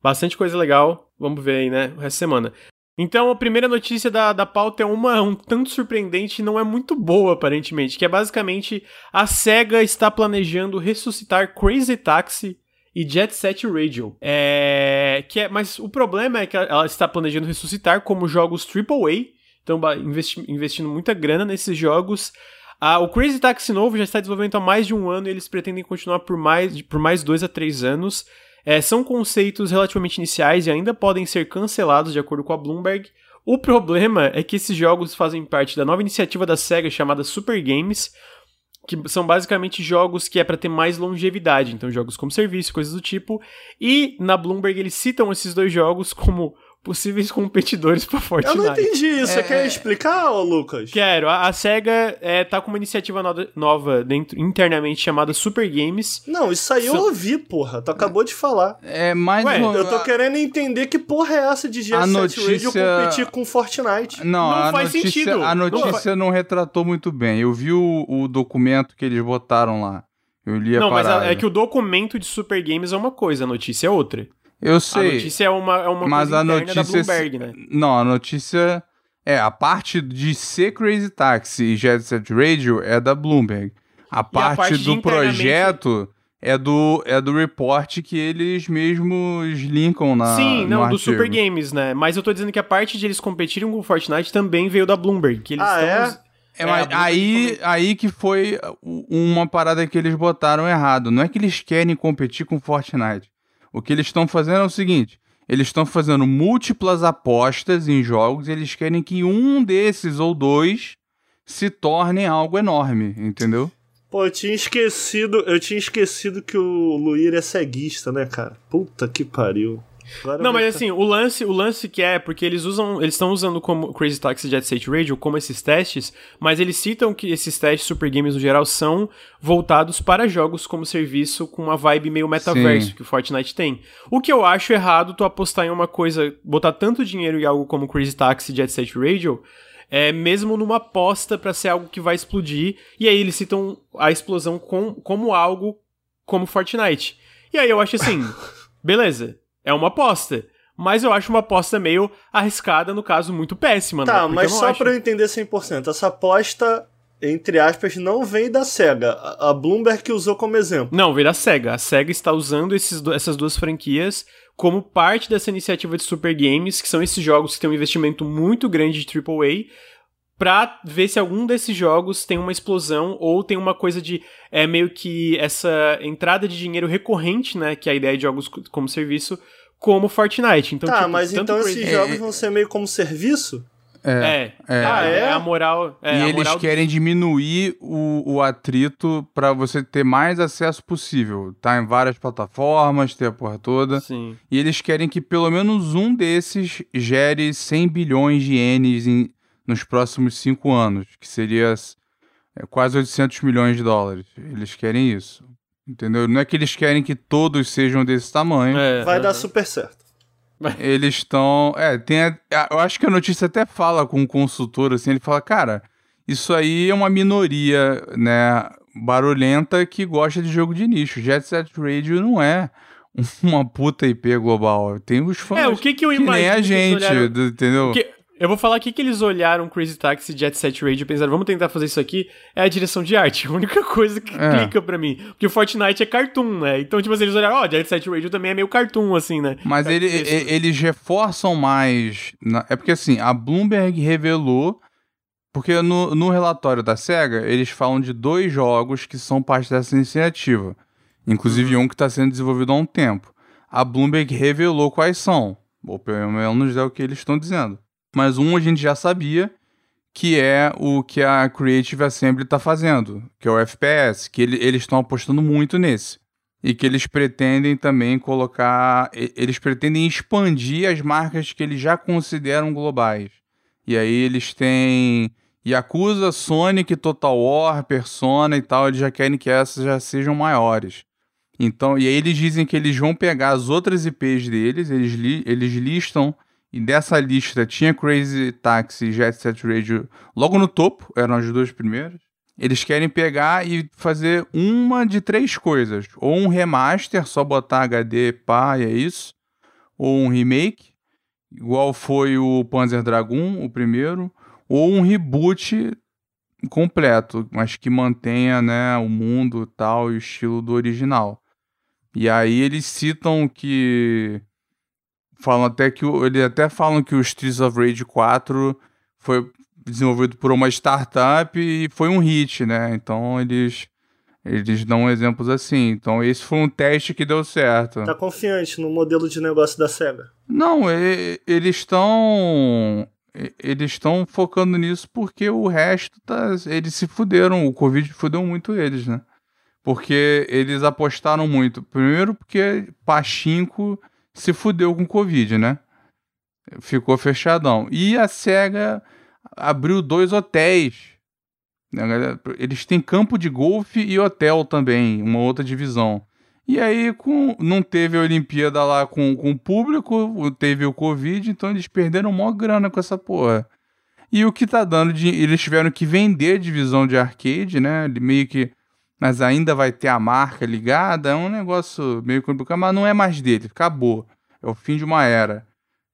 Bastante coisa legal. Vamos ver aí, né? O resto da semana. Então, a primeira notícia da, da pauta é uma um tanto surpreendente e não é muito boa, aparentemente. Que é basicamente a SEGA está planejando ressuscitar Crazy Taxi e Jet Set Radio. É, que é, mas o problema é que ela está planejando ressuscitar como jogos AAA, ba- investi- investindo muita grana nesses jogos. Ah, o Crazy Taxi novo já está em desenvolvimento há mais de um ano e eles pretendem continuar por mais, por mais dois a três anos. É, são conceitos relativamente iniciais e ainda podem ser cancelados de acordo com a Bloomberg. O problema é que esses jogos fazem parte da nova iniciativa da SEGA chamada Super Games, que são basicamente jogos que é para ter mais longevidade, então jogos como serviço, coisas do tipo. E na Bloomberg eles citam esses dois jogos como possíveis competidores para Eu Fortnite. não entendi isso. Você É, quer é. explicar, ô Lucas? Quero. A, a SEGA é, tá com uma iniciativa no- nova dentro, internamente chamada Super Games. Não, isso aí eu ouvi, porra. Tu acabou de falar. É mais Ué, uma... Eu tô querendo entender que porra é essa de Jet A Set notícia- Radio competir com Fortnite. Não, Não a faz notícia, sentido. A Não notícia não, retratou muito bem. Eu vi o, o documento que eles botaram lá. Eu li a Não, mas parada. a- é que o documento de Super Games é uma coisa, a notícia é outra. Eu A sei. notícia é uma, é uma mas coisa a notícia... da Bloomberg, né? Não, a notícia... É, a parte de ser Crazy Taxi e Jet Set Radio é da Bloomberg. A parte, parte de do projeto é do, é do report que eles mesmos linkam na Sim, no não, do. Super Games, né? Mas eu tô dizendo que a parte de eles competirem com o Fortnite também veio da Bloomberg. Que eles Ah, estão é? É, É, mas a Bloomberg aí, aí que foi uma parada que eles botaram errado. Não é que eles querem competir com Fortnite. O que eles estão fazendo é o seguinte: eles estão fazendo múltiplas apostas em jogos e eles querem que um desses ou dois se tornem algo enorme, entendeu? Pô, eu tinha esquecido, eu tinha esquecido que o Luir é ceguista, né, cara? Puta que pariu. Não, mas assim, o lance, o lance que é, porque eles usam, eles estão usando como Crazy Taxi Jet Set Radio como esses testes, mas eles citam que esses testes Super Games no geral são voltados para jogos como serviço com uma vibe meio metaverso Sim. que o Fortnite tem. O que eu acho errado tu apostar em uma coisa, botar tanto dinheiro em algo como Crazy Taxi Jet Set Radio, é mesmo numa aposta pra ser algo que vai explodir, e aí eles citam a explosão com, como algo como Fortnite. E aí eu acho assim, beleza, é uma aposta. Mas eu acho uma aposta meio arriscada, no caso, muito péssima, né? Tá, Porque mas só acho- pra eu entender 100%, essa aposta, entre aspas, não vem da SEGA. A Bloomberg que usou como exemplo. Não, veio da SEGA. A SEGA está usando esses essas duas franquias como parte dessa iniciativa de Super Games, que são esses jogos que têm um investimento muito grande de AAA, pra ver se algum desses jogos tem uma explosão ou tem uma coisa de é meio que essa entrada de dinheiro recorrente, né, que é a ideia de jogos co- como serviço como Fortnite. Então, tá, tipo, mas então Crazy- esses jogos vão ser meio como serviço? É, É. Ah, é? a moral. É, e a eles moral do- querem diminuir o, o atrito pra você ter mais acesso possível. Tá em várias plataformas, ter a porra toda. Sim. E eles querem que pelo menos um desses gere 100 bilhões de ienes em- nos próximos cinco anos, que seria é, quase 800 milhões de dólares. Eles querem isso. Entendeu? Não é que eles querem que todos sejam desse tamanho. É, Vai dar aham. super certo. Eles estão. É, tem. a- eu acho que a notícia até fala com um consultor assim. Ele fala, cara, isso aí é uma minoria, né? Barulhenta que gosta de jogo de nicho. Jet Set Radio não é uma puta IP global. Tem os fãs. É, o que que eu que nem imagino a que gente, olharam- do- entendeu? Porque eu vou falar aqui que eles olharam Crazy Taxi e Jet Set Radio e pensaram, vamos tentar fazer isso aqui, é a direção de arte. A única coisa que É. clica pra mim. Porque o Fortnite é cartoon, né? Então, tipo assim, eles olharam, ó, Jet Set Radio também é meio cartoon, assim, né? Mas É ele- e- eles reforçam mais. na- é porque assim, a Bloomberg revelou. Porque no, no relatório da SEGA, eles falam de dois jogos que são parte dessa iniciativa. Inclusive um que está sendo desenvolvido há um tempo. A Bloomberg revelou quais são. Ou pelo menos é o que eles estão dizendo. Mas um a gente já sabia, que é o que a Creative Assembly está fazendo, que é o FPS, que ele- eles estão apostando muito nesse. E que eles pretendem também colocar. Eles pretendem expandir as marcas que eles já consideram globais. E aí eles têm Yakuza, Sonic, Total War, Persona e tal, eles já querem que essas já sejam maiores. Então, e aí eles dizem que eles vão pegar as outras IPs deles, eles, li- eles listam, e dessa lista tinha Crazy Taxi e Jet Set Radio logo no topo, eram as duas primeiras. Eles querem pegar e fazer uma de três coisas. Ou um remaster, só botar HD, pá, e é isso. Ou um remake, igual foi o Panzer Dragoon, o primeiro. Ou um reboot completo, mas que mantenha né, o mundo tal e o estilo do original. E aí eles citam que falam até que eles até falam que o Streets of Rage 4 foi desenvolvido por uma startup e foi um hit, né? Então eles eles dão exemplos assim. Então esse foi um teste que deu certo. Tá confiante no modelo de negócio da SEGA? Não, e- eles estão eles estão focando nisso porque o resto tá eles se fuderam, o Covid fudeu muito eles, né? Porque eles apostaram muito. Primeiro porque Pachinko se fudeu com Covid, né? Ficou fechadão. E a SEGA abriu dois hotéis. né? Eles têm campo de golfe e hotel também, uma outra divisão. E aí com, não teve a Olimpíada lá com, com o público, teve o Covid, então eles perderam maior grana com essa porra. E o que tá dando de. Eles tiveram que vender a divisão de arcade, né? Meio que. Mas ainda vai ter a marca ligada. É um negócio meio complicado, mas não é mais dele. Acabou. É o fim de uma era.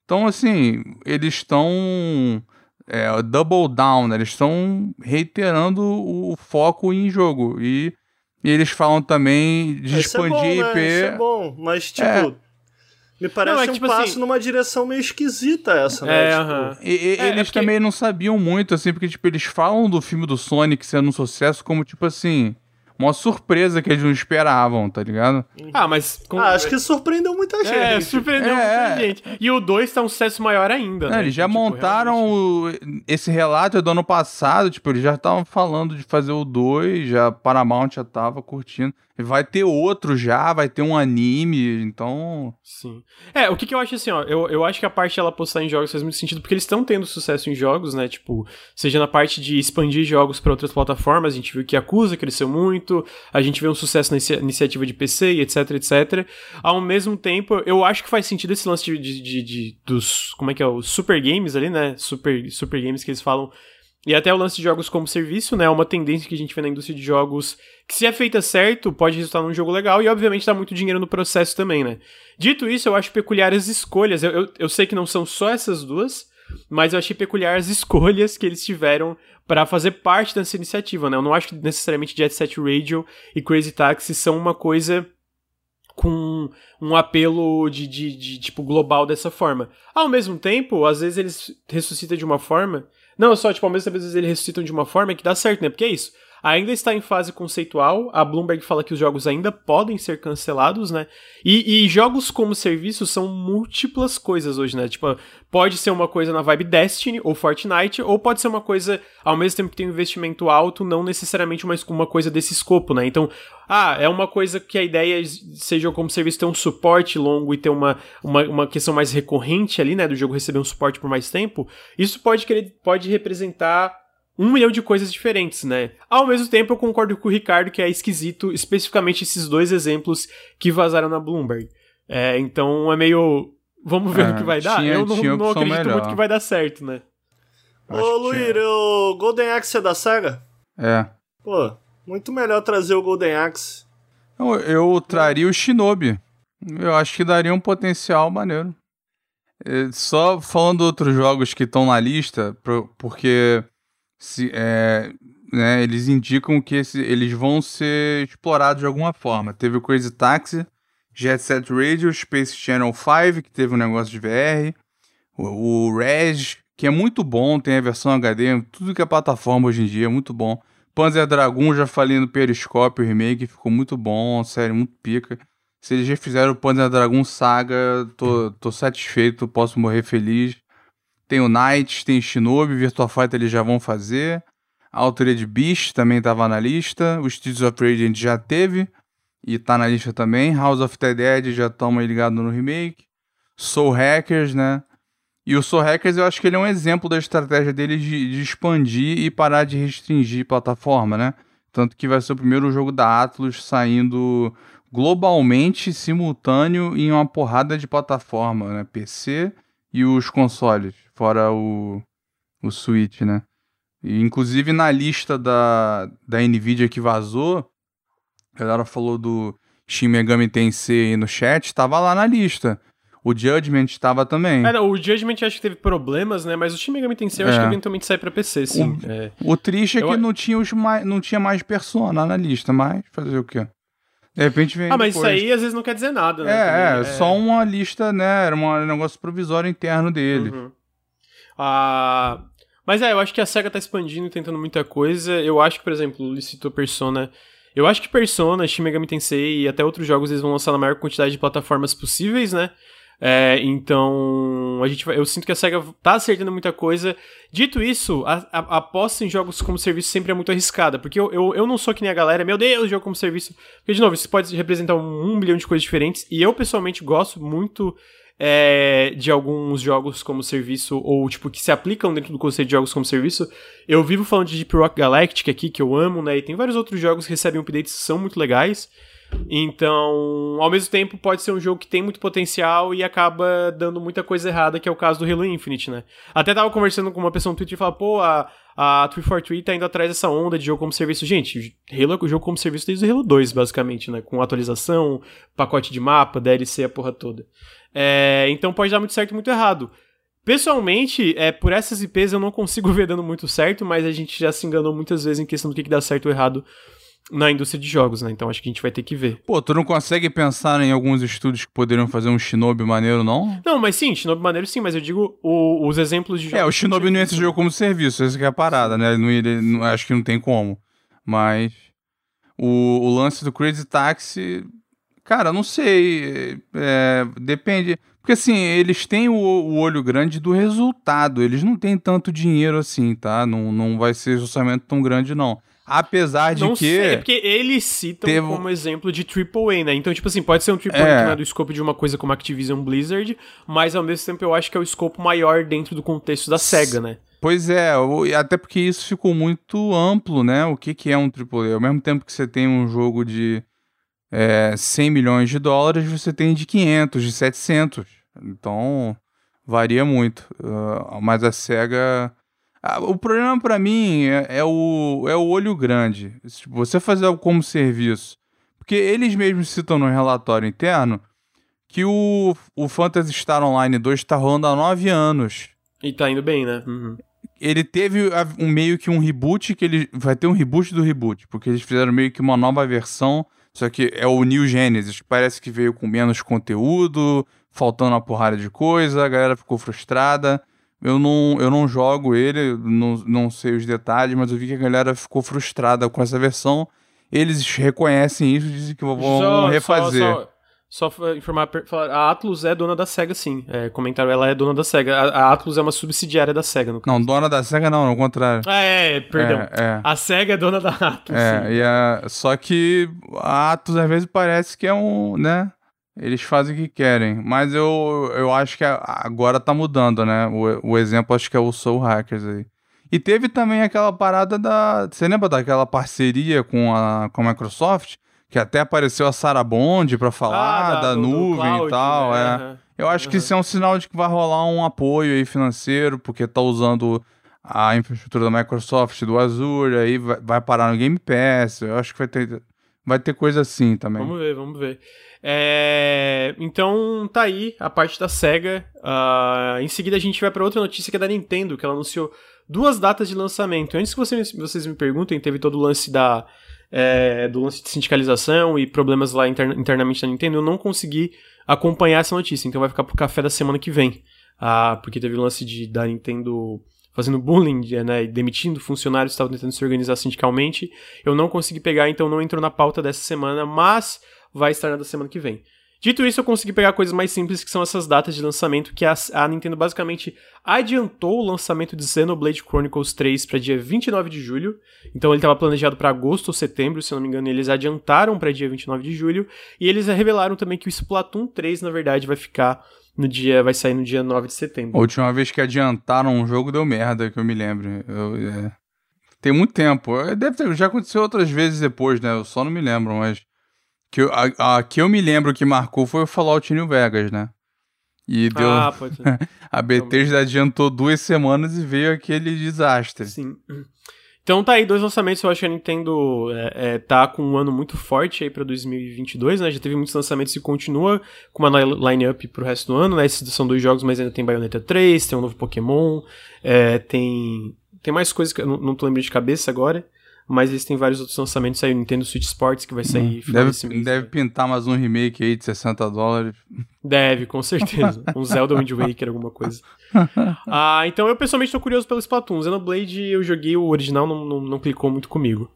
Então, assim, eles estão. É, double down, né? Eles estão reiterando o, foco em jogo. E, e eles falam também de Isso é expandir bom, né? IP. Isso é bom, mas tipo. É. Me parece Não, é um tipo passo assim- numa direção meio esquisita essa, né? É, Tipo, aham. E- e- É, é eles porque- também não sabiam muito, assim, porque, tipo, eles falam do filme do Sonic sendo um sucesso como, tipo assim, uma surpresa que eles não esperavam, tá ligado? Ah, mas. com- Ah, acho que surpreendeu muita gente. É, surpreendeu É, muita é. gente. E o 2 tá um sucesso maior ainda. Não, né? eles já Tipo, montaram o- esse relato do ano passado, tipo, eles já estavam falando de fazer o 2, já a Paramount já tava curtindo. Vai ter outro já, vai ter um anime, então. Sim. É, o que, que eu acho assim, ó, eu, eu acho que a parte dela postar em jogos faz muito sentido, porque eles estão tendo sucesso em jogos, né? Tipo, seja na parte de expandir jogos para outras plataformas, a gente viu que Acusa cresceu muito, a gente vê um sucesso na inicia- iniciativa de PC e etc, etc. Ao mesmo tempo, eu acho que faz sentido esse lance de, de, de- de- dos. Como é que é? Os super games ali, né? Super, super games que eles falam. E até o lance de jogos como serviço, né? É uma tendência que a gente vê na indústria de jogos que, se é feita certo, pode resultar num jogo legal e, obviamente, dá muito dinheiro no processo também, né? Dito isso, eu acho peculiar as escolhas. Eu, eu, eu sei que não são só essas duas, mas eu achei peculiar as escolhas que eles tiveram para fazer parte dessa iniciativa, né? Eu não acho que necessariamente Jet Set Radio e Crazy Taxi são uma coisa com um apelo de, de, de, tipo global dessa forma. Ao mesmo tempo, às vezes eles ressuscitam de uma forma. Não, só tipo, ao mesmo tempo, às vezes eles ressuscitam de uma forma que dá certo, né? Porque é isso. Ainda está em fase conceitual. A Bloomberg fala que os jogos ainda podem ser cancelados, né? E, e jogos como serviço são múltiplas coisas hoje, né? Tipo, pode ser uma coisa na vibe Destiny ou Fortnite, ou pode ser uma coisa, ao mesmo tempo que tem um investimento alto, não necessariamente uma, uma coisa desse escopo, né? Então, ah, é uma coisa que a ideia seja como serviço ter um suporte longo e ter uma, uma, uma questão mais recorrente ali, né? Do jogo receber um suporte por mais tempo. Isso pode, querer, pode representar um milhão de coisas diferentes, né? Ao mesmo tempo, eu concordo com o Ricardo que é esquisito, especificamente esses dois exemplos que vazaram na Bloomberg. É, então é meio. Vamos ver é, o que vai dar. eu não, não acredito melhor. muito que vai dar certo, né? Ô, Luir, o Golden Axe é da saga? É. Pô, muito melhor trazer o Golden Axe. Eu, eu traria o Shinobi. Eu acho que daria um potencial maneiro. É, só falando outros jogos que estão na lista, porque se, é, né, eles indicam que esse, eles vão ser explorados de alguma forma. Teve o Crazy Taxi, Jet Set Radio, Space Channel 5, que teve um negócio de VR, o, o Reg, que é muito bom, tem a versão HD, tudo que é plataforma hoje em dia é muito bom. Panzer Dragon, já falei no Periscope, o remake, ficou muito bom, série muito pica. Se eles já fizeram o Panzer Dragon Saga, tô, tô satisfeito, posso morrer feliz. Tem o Knights, tem Shinobi, Virtua Fighter eles já vão fazer. Altered Beast também estava na lista. O Streets of Rage a gente já teve e tá na lista também. House of the Dead já estamos ligados no remake. Soul Hackers, né? E o Soul Hackers eu acho que ele é um exemplo da estratégia deles de, de expandir e parar de restringir plataforma, né? Tanto que vai ser o primeiro jogo da Atlus saindo globalmente simultâneo em uma porrada de plataforma, né? PC e os consoles fora o, o Switch, né? E, inclusive na lista da, da Nvidia que vazou, a galera falou do Shin Megami Tensei no chat, tava lá na lista. O Judgment estava também. É, o Judgment acho que teve problemas, né? Mas o Shin Megami Tensei eu acho que é. eventualmente sai pra PC, sim. O, é. o triste é que eu... não, tinha os mais, não tinha mais Persona na lista, mas fazer o quê? De repente vem. Ah, mas depois. isso aí às vezes não quer dizer nada, né? É, é, é, só uma lista, né? Era um negócio provisório interno dele. Uhum. Ah, mas é, eu acho que a SEGA tá expandindo e tentando muita coisa. Eu acho que, por exemplo, o citou Persona. Eu acho que Persona, Shin Megami Tensei e até outros jogos eles vão lançar na maior quantidade de plataformas possíveis, né? É, então, a gente vai, eu sinto que a SEGA tá acertando muita coisa. Dito isso, a, a, aposta em jogos como serviço sempre é muito arriscada, porque eu, eu, eu não sou que nem a galera, meu Deus, jogo como serviço. Porque, de novo, isso pode representar um, um bilhão de coisas diferentes, e eu pessoalmente gosto muito é, de alguns jogos como serviço, ou tipo, que se aplicam dentro do conceito de jogos como serviço. Eu vivo falando de Deep Rock Galactic aqui, que eu amo, né? E tem vários outros jogos que recebem updates que são muito legais. Então, ao mesmo tempo, pode ser um jogo que tem muito potencial e acaba dando muita coisa errada, que é o caso do Halo Infinite, né? Até tava conversando com uma pessoa no Twitter e falava, pô, a, a 343 tá indo atrás dessa onda de jogo como serviço. Gente, Halo é o jogo como serviço desde o Halo 2, basicamente, né? Com atualização, pacote de mapa, DLC, a porra toda. É, então pode dar muito certo e muito errado. Pessoalmente, é, por essas IPs eu não consigo ver dando muito certo, mas a gente já se enganou muitas vezes em questão do que, que dá certo ou errado na indústria de jogos, né? Então acho que a gente vai ter que ver. Pô, tu não consegue pensar em alguns estúdios que poderiam fazer um Shinobi maneiro, não? Não, mas sim, Shinobi maneiro sim, mas eu digo o, os exemplos de jogos. É, o Shinobi não ia ser jogo como serviço, essa que é a parada, né? Não, ele, não, acho que não tem como. Mas o, o lance do Crazy Taxi Cara, não sei. É, depende. Porque assim, eles têm o, o, olho grande do resultado. Eles não têm tanto dinheiro assim, tá? Não, não vai ser orçamento tão grande, não. Apesar de não que. Sei, é porque eles citam teve... como exemplo de AAA, né? Então, tipo assim, pode ser um AAA é. que não é do escopo de uma coisa como Activision Blizzard, mas ao mesmo tempo eu acho que é o escopo maior dentro do contexto da SEGA, né? Pois é, até porque isso ficou muito amplo, né? O que, que é um AAA? Ao mesmo tempo que você tem um jogo de é, 100 milhões de dólares, você tem de 500, de 700. Então, varia muito. Uh, mas a SEGA... Ah, o problema para mim é, é, o, é o olho grande. Tipo, você fazer algo como serviço. Porque eles mesmos citam no relatório interno que o, o Phantasy Star Online 2 está rolando há 9 anos. E tá indo bem, né? Uhum. Ele teve um meio que um reboot, que ele vai ter um reboot do reboot, porque eles fizeram meio que uma nova versão só que é o New Genesis, parece que veio com menos conteúdo, faltando uma porrada de coisa, a galera ficou frustrada. Eu não, eu não jogo ele, não, não sei os detalhes, mas eu vi que a galera ficou frustrada com essa versão. Eles reconhecem isso, dizem que vão Só- refazer. Só, só, só fa- informar, a Atlus é dona da SEGA, sim. É, comentaram, ela é dona da SEGA. A, a Atlus é uma subsidiária da SEGA, no caso. Não, dona da SEGA não, ao contrário. Ah, é, perdão. É, é. A SEGA é dona da Atlus, É, sim. e a, só que a Atos às vezes parece que é um, né? Eles fazem o que querem. Mas eu, eu acho que agora tá mudando, né? O, o exemplo acho que é o Soul Hackers aí. E teve também aquela parada da. Você lembra daquela parceria com a, com a Microsoft? Que até apareceu a Sarah Bond pra falar Ah, da do- do nuvem cloud, e tal. né? é. Eu acho que Uhum. isso é um sinal de que vai rolar um apoio aí financeiro, porque tá usando a infraestrutura da Microsoft, do Azure, aí vai, vai parar no Game Pass. Eu acho que vai ter, vai ter coisa assim também. Vamos ver, vamos ver. É, Então, tá aí a parte da SEGA. Ah, em seguida, a gente vai pra outra notícia que é da Nintendo, que ela anunciou duas datas de lançamento. Antes que vocês, vocês me perguntem, teve todo o lance da. É, do lance de sindicalização e problemas lá interna- internamente da Nintendo, eu não consegui acompanhar essa notícia, então vai ficar pro café da semana que vem. Ah, porque teve o lance de, da Nintendo fazendo bullying, né, e demitindo funcionários que estavam tentando se organizar sindicalmente. Eu não consegui pegar, então não entrou na pauta dessa semana, mas vai estar na da semana que vem. Dito isso, eu consegui pegar coisas mais simples, que são essas datas de lançamento, que a, a Nintendo basicamente adiantou o lançamento de Xenoblade Chronicles 3 para dia 29 de julho. Então ele estava planejado para agosto ou setembro, se não me engano, eles adiantaram para dia 29 de julho. E eles revelaram também que o Splatoon 3, na verdade, vai ficar no dia, vai sair no dia 9 de setembro. A última vez que adiantaram um jogo deu merda, que eu me lembro. Eu, é, Tem muito tempo. É, Deve ter, já aconteceu outras vezes depois, né? Eu só não me lembro, mas. Que eu- a, a que eu me lembro que marcou foi o Fallout New Vegas, né? E deu. Ah, pode ser. A Bethesda adiantou duas semanas e veio aquele desastre. Sim. Então tá aí, dois lançamentos. Eu acho que a Nintendo é, é, tá com um ano muito forte aí pra 2022, né? Já teve muitos lançamentos e continua com uma li- line-up pro resto do ano, né? Esses são dois jogos, mas ainda tem Bayonetta 3, tem um novo Pokémon, é, tem. Tem mais coisas que eu não, não tô lembrando de cabeça agora. Mas eles têm vários outros lançamentos aí, o Nintendo Switch Sports, que vai sair final Deve, desse mês. deve né? pintar mais um remake aí de 60 dólares. Deve, com certeza. um Zelda Wind Waker, alguma coisa. ah, então eu pessoalmente tô curioso pelo Splatoon. Xenoblade eu joguei o original, não, não, não clicou muito comigo.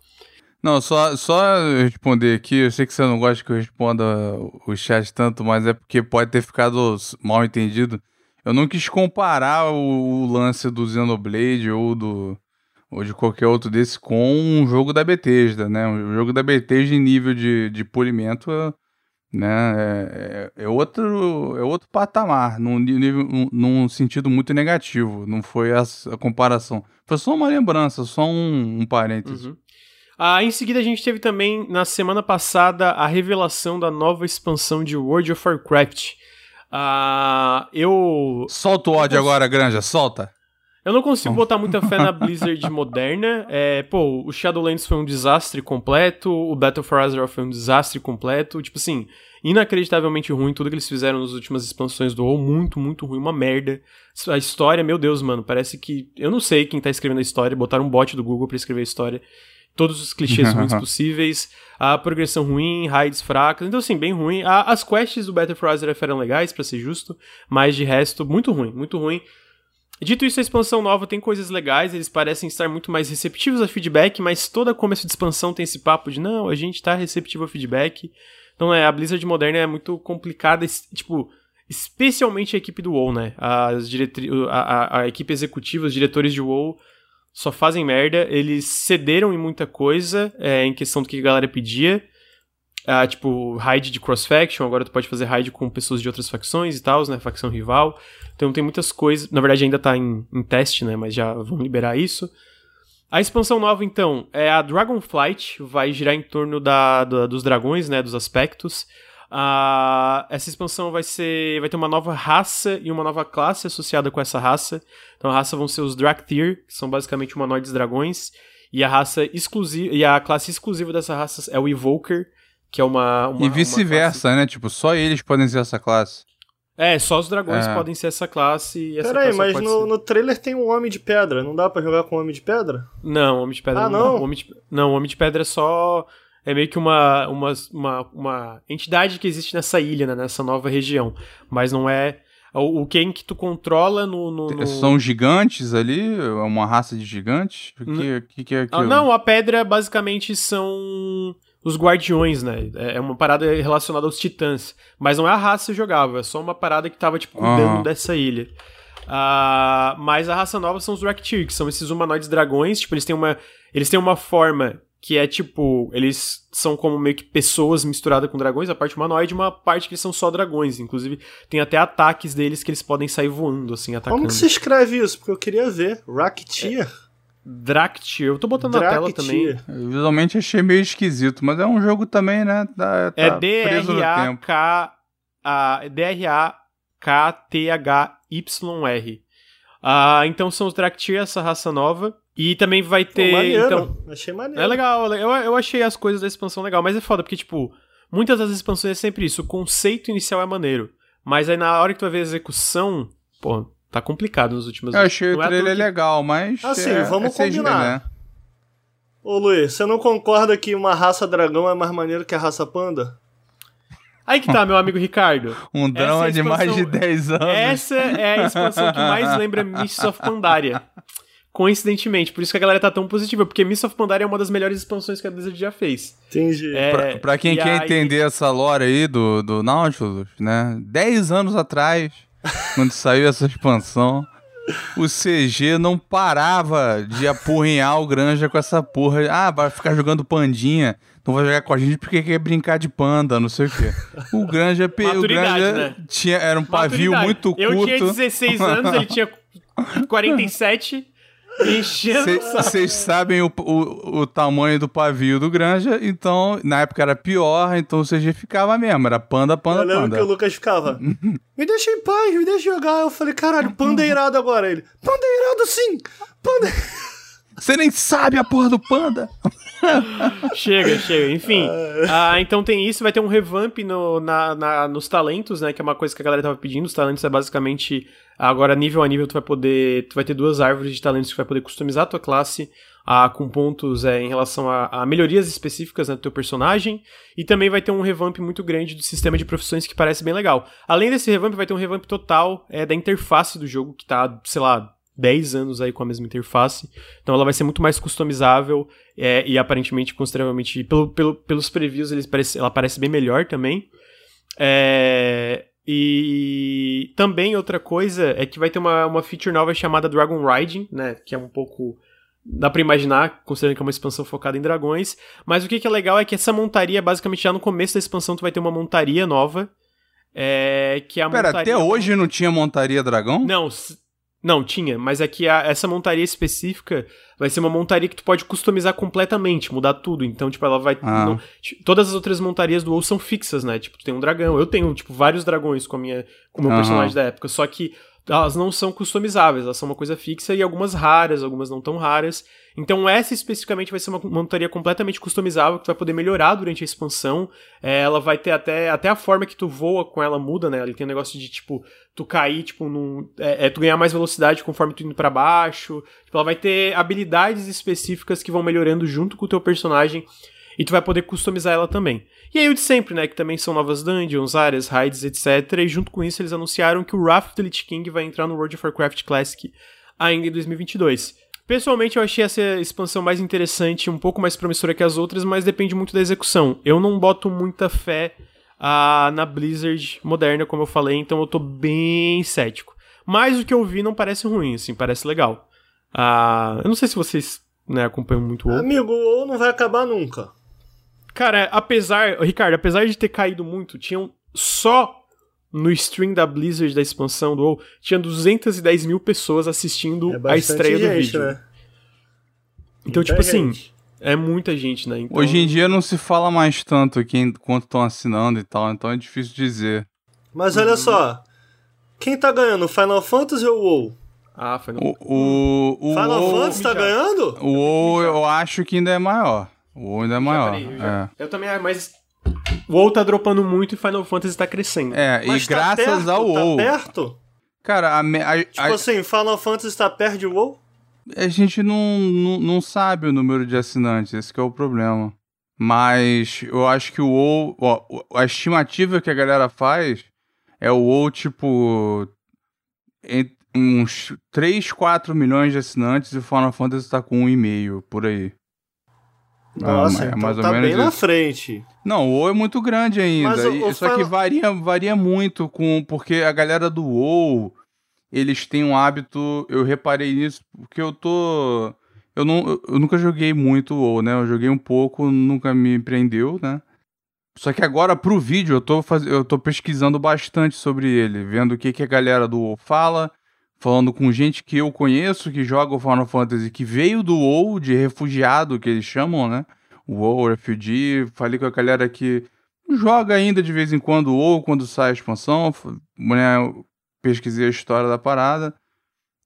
Não, só, só responder aqui. Eu sei que você não gosta que eu responda o chat tanto, mas é porque pode ter ficado mal entendido. Eu não quis comparar o, o lance do Xenoblade ou do ou de qualquer outro desse com um jogo da Bethesda, né? Um jogo da Bethesda em nível de, de polimento, né? É, é, é outro é outro patamar, num, nível, num, num sentido muito negativo. Não foi a, a comparação. Foi só uma lembrança, só um, um parênteses. Uhum. Ah, em seguida a gente teve também, na semana passada, a revelação da nova expansão de World of Warcraft. Ah, eu... Solta o ódio agora, Granja, solta. Eu não consigo botar muita fé na Blizzard moderna. É, pô, o Shadowlands foi um desastre completo, o Battle for Azeroth foi um desastre completo. Tipo assim, inacreditavelmente ruim tudo que eles fizeram nas últimas expansões do WoW. Muito, muito ruim, uma merda. A história, meu Deus, mano, parece que... Eu não sei quem tá escrevendo a história, botaram um bot do Google pra escrever a história. Todos os clichês ruins possíveis, a progressão ruim, raids fracas, então assim, bem ruim. A- as quests do Battle for Azeroth eram legais, pra ser justo, mas de resto, muito ruim, muito ruim. Dito isso, a expansão nova tem coisas legais, eles parecem estar muito mais receptivos a feedback, mas toda começo de expansão tem esse papo de não, a gente tá receptivo a feedback. Então, é, a Blizzard moderna é muito complicada, tipo, especialmente a equipe do WoW, né? As diretri a, a, a equipe executiva, os diretores de WoW só fazem merda, eles cederam em muita coisa, é, em questão do que a galera pedia. Ah, tipo, raid de cross-faction, agora tu pode fazer raid com pessoas de outras facções e tal, né? Facção rival. Então tem muitas coisas. Na verdade, ainda tá em, em teste, né? Mas já vão liberar isso. A expansão nova, então, é a Dragonflight, vai girar em torno da, da- dos dragões, né? Dos aspectos. Ah, essa expansão vai ser. Vai ter uma nova raça e uma nova classe associada com essa raça. Então a raça vão ser os Draktyr, que são basicamente humanoides dragões. E a raça exclusiva. E a classe exclusiva dessa raça é o Evoker, que é uma. uma e vice-versa, né? Tipo, só eles podem ser essa classe. é, só os dragões É. podem ser essa classe e essa Peraí, mas no, ser- no trailer tem um Homem de Pedra. Não dá pra jogar com Homem de Pedra? Não, Homem de Pedra Ah, não. não? Homem de... Não, Homem de Pedra é só. É meio que uma, uma, uma, uma entidade que existe nessa ilha, né, nessa nova região. Mas não é. O, o quem que tu controla no, no, no... São gigantes ali? É uma raça de gigantes? O que, que, que é aquilo? Ah, não, a pedra basicamente são os guardiões, né? É uma parada relacionada aos titãs. Mas não é a raça jogável, é só uma parada que tava, tipo, cuidando Aham. dessa ilha. Ah, mas a raça nova são os Raktir, que são esses humanoides dragões. Tipo, eles têm uma, eles têm uma forma que é tipo. Eles são como meio que pessoas misturadas com dragões, a parte humanoide, uma parte que eles são só dragões. Inclusive, tem até ataques deles que eles podem sair voando, assim, atacando. Como que se escreve isso? Porque eu queria ver. Racketeer? Draktyr, eu tô botando na tela também. Eu Visualmente achei meio esquisito, mas é um jogo também, né? Tá, tá É. D-R-A-K. D-R-A-K-T-H-Y-R. Ah, então são os Draktyr, essa raça nova. E também vai Pô, ter. maneiro. então, Achei maneiro. é legal, eu, eu achei as coisas da expansão legal, mas é foda, porque, tipo, muitas das expansões é sempre isso. O conceito inicial é maneiro. Mas aí na hora que tu vai ver a execução, pô, tá complicado nos últimos Eu achei o Não é trailer que- legal, mas. Assim, é, vamos é CG, combinar. né? Ô Luiz, você não concorda que uma raça dragão é mais maneiro que a raça panda? Aí que tá, meu amigo Ricardo. Um drama é a de mais de expansão- 10 anos. Essa é a expansão que mais lembra Mists of Pandaria. Coincidentemente, por isso que a galera tá tão positiva, porque Mists of Pandaria é uma das melhores expansões que a Blizzard já fez. Entendi. É, Pra, pra quem quer aí- entender essa lore aí do, do Nautilus, né? 10 anos atrás, quando saiu essa expansão, o CG não parava de apurrinhar o Granja com essa porra. Ah, vai ficar jogando pandinha. Não vai jogar com a gente porque quer brincar de panda, não sei o quê. O Granja, o Granja né? tinha, era um pavio Maturidade. muito Eu tinha curto. 16 anos, ele tinha 47. Enchendo. Vocês sabem o, o, o tamanho do pavio do Granja, então na época era pior, então o CG ficava mesmo, era panda, Eu panda, lembro panda. que o Lucas ficava, me deixa em paz, me deixa jogar. Eu falei, caralho, panda é irado agora. Ele, panda é irado sim, panda Você nem sabe a porra do panda. Chega, chega. Enfim. ah, então tem isso, vai ter um revamp no, na, na- nos talentos, né? Que é uma coisa que a galera tava pedindo. Os talentos é basicamente. Agora, nível a nível, tu vai poder. Tu vai ter duas árvores de talentos que vai poder customizar a tua classe. ah, com pontos é, em relação a, a melhorias específicas né, do teu personagem. E também vai ter um revamp muito grande do sistema de profissões que parece bem legal. Além desse revamp, vai ter um revamp total é, da interface do jogo, que tá, sei lá, 10 anos aí com a mesma interface. Então ela vai ser muito mais customizável é, e aparentemente consideravelmente. Pelo, pelo- pelos previews eles parece, ela parece bem melhor também. É, e também outra coisa é que vai ter uma, uma feature nova chamada Dragon Riding, né? Que é um pouco. Dá pra imaginar, considerando que é uma expansão focada em dragões. Mas o que, que é legal é que essa montaria, basicamente, já no começo da expansão, tu vai ter uma montaria nova. É, que é a Pera, montaria... até hoje não tinha montaria dragão? Não, não, tinha, mas é que a- essa montaria específica vai ser uma montaria que tu pode customizar completamente, mudar tudo. Então, tipo, ela vai. Ah. não- todas as outras montarias do WoW são fixas, né? Tipo, tu tem um dragão. Eu tenho, tipo, vários dragões com a minha, com o meu Aham. personagem da época. Só que elas não são customizáveis, elas são uma coisa fixa e algumas raras, algumas não tão raras. Então, essa especificamente vai ser uma montaria completamente customizável que tu vai poder melhorar durante a expansão. É, ela vai ter até, até a forma que tu voa com ela muda, né? Ele tem um negócio de, tipo, tu cair, tipo, num. É, é tu ganhar mais velocidade conforme tu indo pra baixo. Tipo, ela vai ter habilidades específicas que vão melhorando junto com o teu personagem. E tu vai poder customizar ela também. E aí o de sempre, né? Que também são novas dungeons, áreas, raids, etc. E junto com isso eles anunciaram que o Wrath of the Lich King vai entrar no World of Warcraft Classic ainda em 2022. Pessoalmente eu achei essa expansão mais interessante, um pouco mais promissora que as outras, mas depende muito da execução. Eu não boto muita fé ah, na Blizzard moderna, como eu falei, então eu tô bem cético. Mas o que eu vi não parece ruim, assim, parece legal. Ah, eu não sei se vocês né, acompanham muito o WoW. Amigo, o WoW não vai acabar nunca. Cara, apesar. Ricardo, apesar de ter caído muito, tinham só no stream da Blizzard da expansão do WoW, tinha 210 mil pessoas assistindo É a estreia do gente, vídeo. né? Então, Muita tipo assim, gente. é muita gente, né? Então, Hoje em dia não se fala mais tanto aqui quanto estão assinando e tal, então é difícil dizer. Mas olha só, quem tá ganhando, Final Fantasy ou WoW? Ah, foi no... O, o, o Final WoW, Fantasy tá ganhando? o WoW eu acho que ainda é maior. O WoW ainda é maior. Peraí, eu, já- é. eu também, ah, mas. O WoW tá dropando muito e Final Fantasy tá crescendo. É, Mas e tá graças perto, ao WoW. Tá perto? Cara, a, a, Tipo a- assim, Final Fantasy tá perto de WoW? a gente não, não, não sabe o número de assinantes, esse que é o problema. Mas eu acho que o WoW, ó, a estimativa que a galera faz é o WoW, tipo, uns 3, 4 milhões de assinantes e o Final Fantasy tá com 1,5 por aí. Nossa, ah, então mais tá ou menos bem isso. na frente. Não, o WoW é muito grande ainda. O, o só Final... que varia, varia muito com porque a galera do WoW, eles têm um hábito, eu reparei nisso, porque eu tô eu, não, eu nunca joguei muito WoW, né? Eu joguei um pouco, nunca me prendeu, né? Só que agora pro vídeo eu tô, faz... eu tô pesquisando bastante sobre ele, vendo o que, que a galera do WoW fala, falando com gente que eu conheço que joga o Final Fantasy, que veio do WoW, de refugiado, que eles chamam, né? O WoW, Refugee, falei com a galera que joga ainda de vez em quando o WoW, quando sai a expansão, né? Pesquisei a história da parada.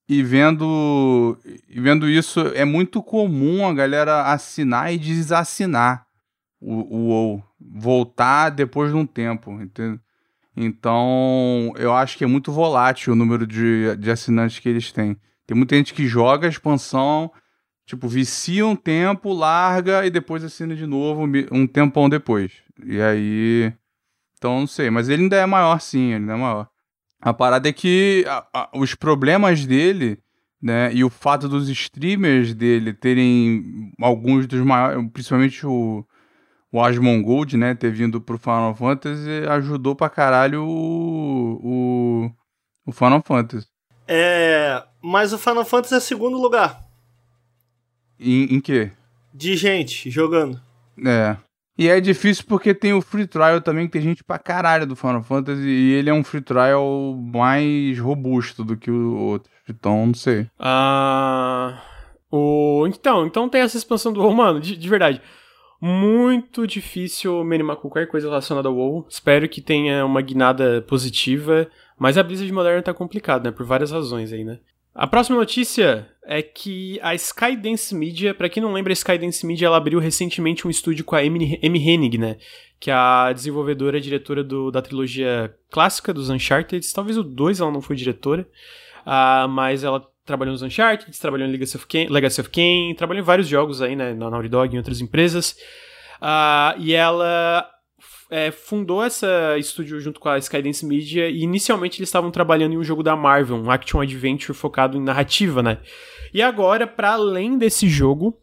E vendo, e vendo isso, é muito comum a galera assinar e desassinar o, o WoW. Voltar depois de um tempo, entendeu? Então, eu acho que é muito volátil o número de, de assinantes que eles têm. Tem muita gente que joga a expansão, tipo, vicia um tempo, larga e depois assina de novo um tempão depois. E aí. Então, não sei. Mas ele ainda é maior, sim, ele ainda é maior. A parada é que a, a, os problemas dele, né, e o fato dos streamers dele terem alguns dos maiores, principalmente o, o Asmongold, né, ter vindo pro Final Fantasy, ajudou pra caralho o, o, o Final Fantasy. É, mas o Final Fantasy é segundo lugar. Em, em quê? De gente jogando. É. E é difícil porque tem o free trial também, que tem gente pra caralho do Final Fantasy, e ele é um free trial mais robusto do que o outro. Então, não sei. Ah. O... Então, então tem essa expansão do mano, de, de verdade. Muito difícil me animar com qualquer coisa relacionada ao WoW. Espero que tenha uma guinada positiva. Mas a Blizzard moderna tá complicada, né? Por várias razões aí, né? A próxima notícia é que a Skydance Media, para quem não lembra, a Skydance Media ela abriu recentemente um estúdio com a Amy, Hennig, né? Que é a desenvolvedora e diretora do, da trilogia clássica dos Uncharted. Talvez o 2 ela não foi diretora, uh, mas ela trabalhou nos Uncharted, trabalhou em Legacy of Kain, Legacy of Kain trabalhou em vários jogos aí, né? Na Naughty Dog e em outras empresas. Uh, e ela é, fundou essa estúdio junto com a Skydance Media e inicialmente eles estavam trabalhando em um jogo da Marvel, um action adventure focado em narrativa, né? E agora, para além desse jogo,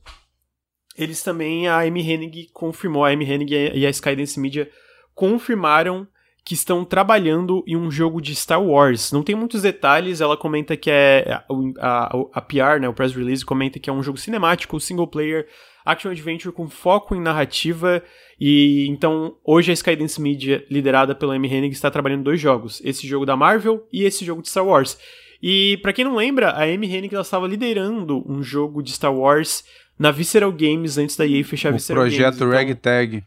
eles também, a Amy Hennig confirmou, a Amy Hennig e a Skydance Media confirmaram que estão trabalhando em um jogo de Star Wars. Não tem muitos detalhes, ela comenta que é. A, a, a PR, né, o press release, comenta que é um jogo cinemático, single player, action adventure com foco em narrativa. E então, hoje a Skydance Media, liderada pela Amy Hennig, está trabalhando em dois jogos: esse jogo da Marvel e esse jogo de Star Wars. E para quem não lembra, a Amy Hennig estava liderando um jogo de Star Wars na Visceral Games antes da EA fechar a Visceral Games. Projeto então, Ragtag.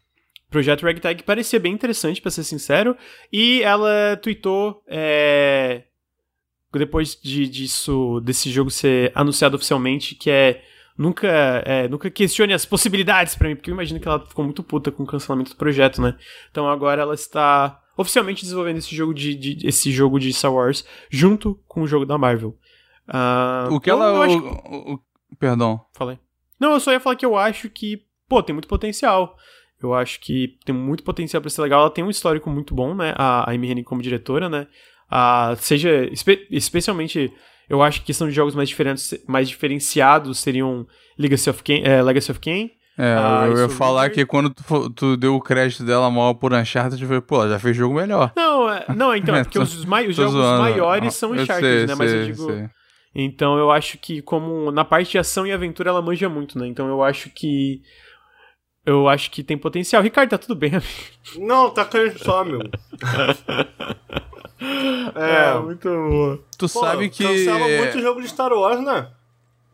Projeto Ragtag parecia bem interessante, para ser sincero. E ela tweetou é, depois de, disso, desse jogo ser anunciado oficialmente, que é nunca, é, nunca questione as possibilidades para mim, porque eu imagino que ela ficou muito puta com o cancelamento do projeto, né? Então agora ela está oficialmente desenvolvendo esse jogo de, de esse jogo de Star Wars junto com o jogo da Marvel. Uh, o que ela. O, o, o, perdão. Falei. Não, eu só ia falar que eu acho que, pô, tem muito potencial. Eu acho que tem muito potencial para ser legal. Ela tem um histórico muito bom, né? A, a Amy Hennig como diretora, né? Uh, seja, espe especialmente eu acho que questão de jogos mais, diferentes, mais diferenciados seriam Legacy of Kain. É, Legacy of Kain é, ah, eu ia falar que quando tu, tu, deu o crédito dela mal por Uncharted, eu falei, pô, já fez jogo melhor. Não, é, não então, é porque os, os jogos zoando. maiores são Uncharted, sei, né? Mas sei, eu digo. Sei. Então eu acho que, como na parte de ação e aventura, ela manja muito, né? Então eu acho que. Eu acho que tem potencial. Ricardo, tá tudo bem, amigo? Não, tá caindo só, meu. É, é, muito boa. Tu Pô, sabe que. Cancela muito jogo de Star Wars, né?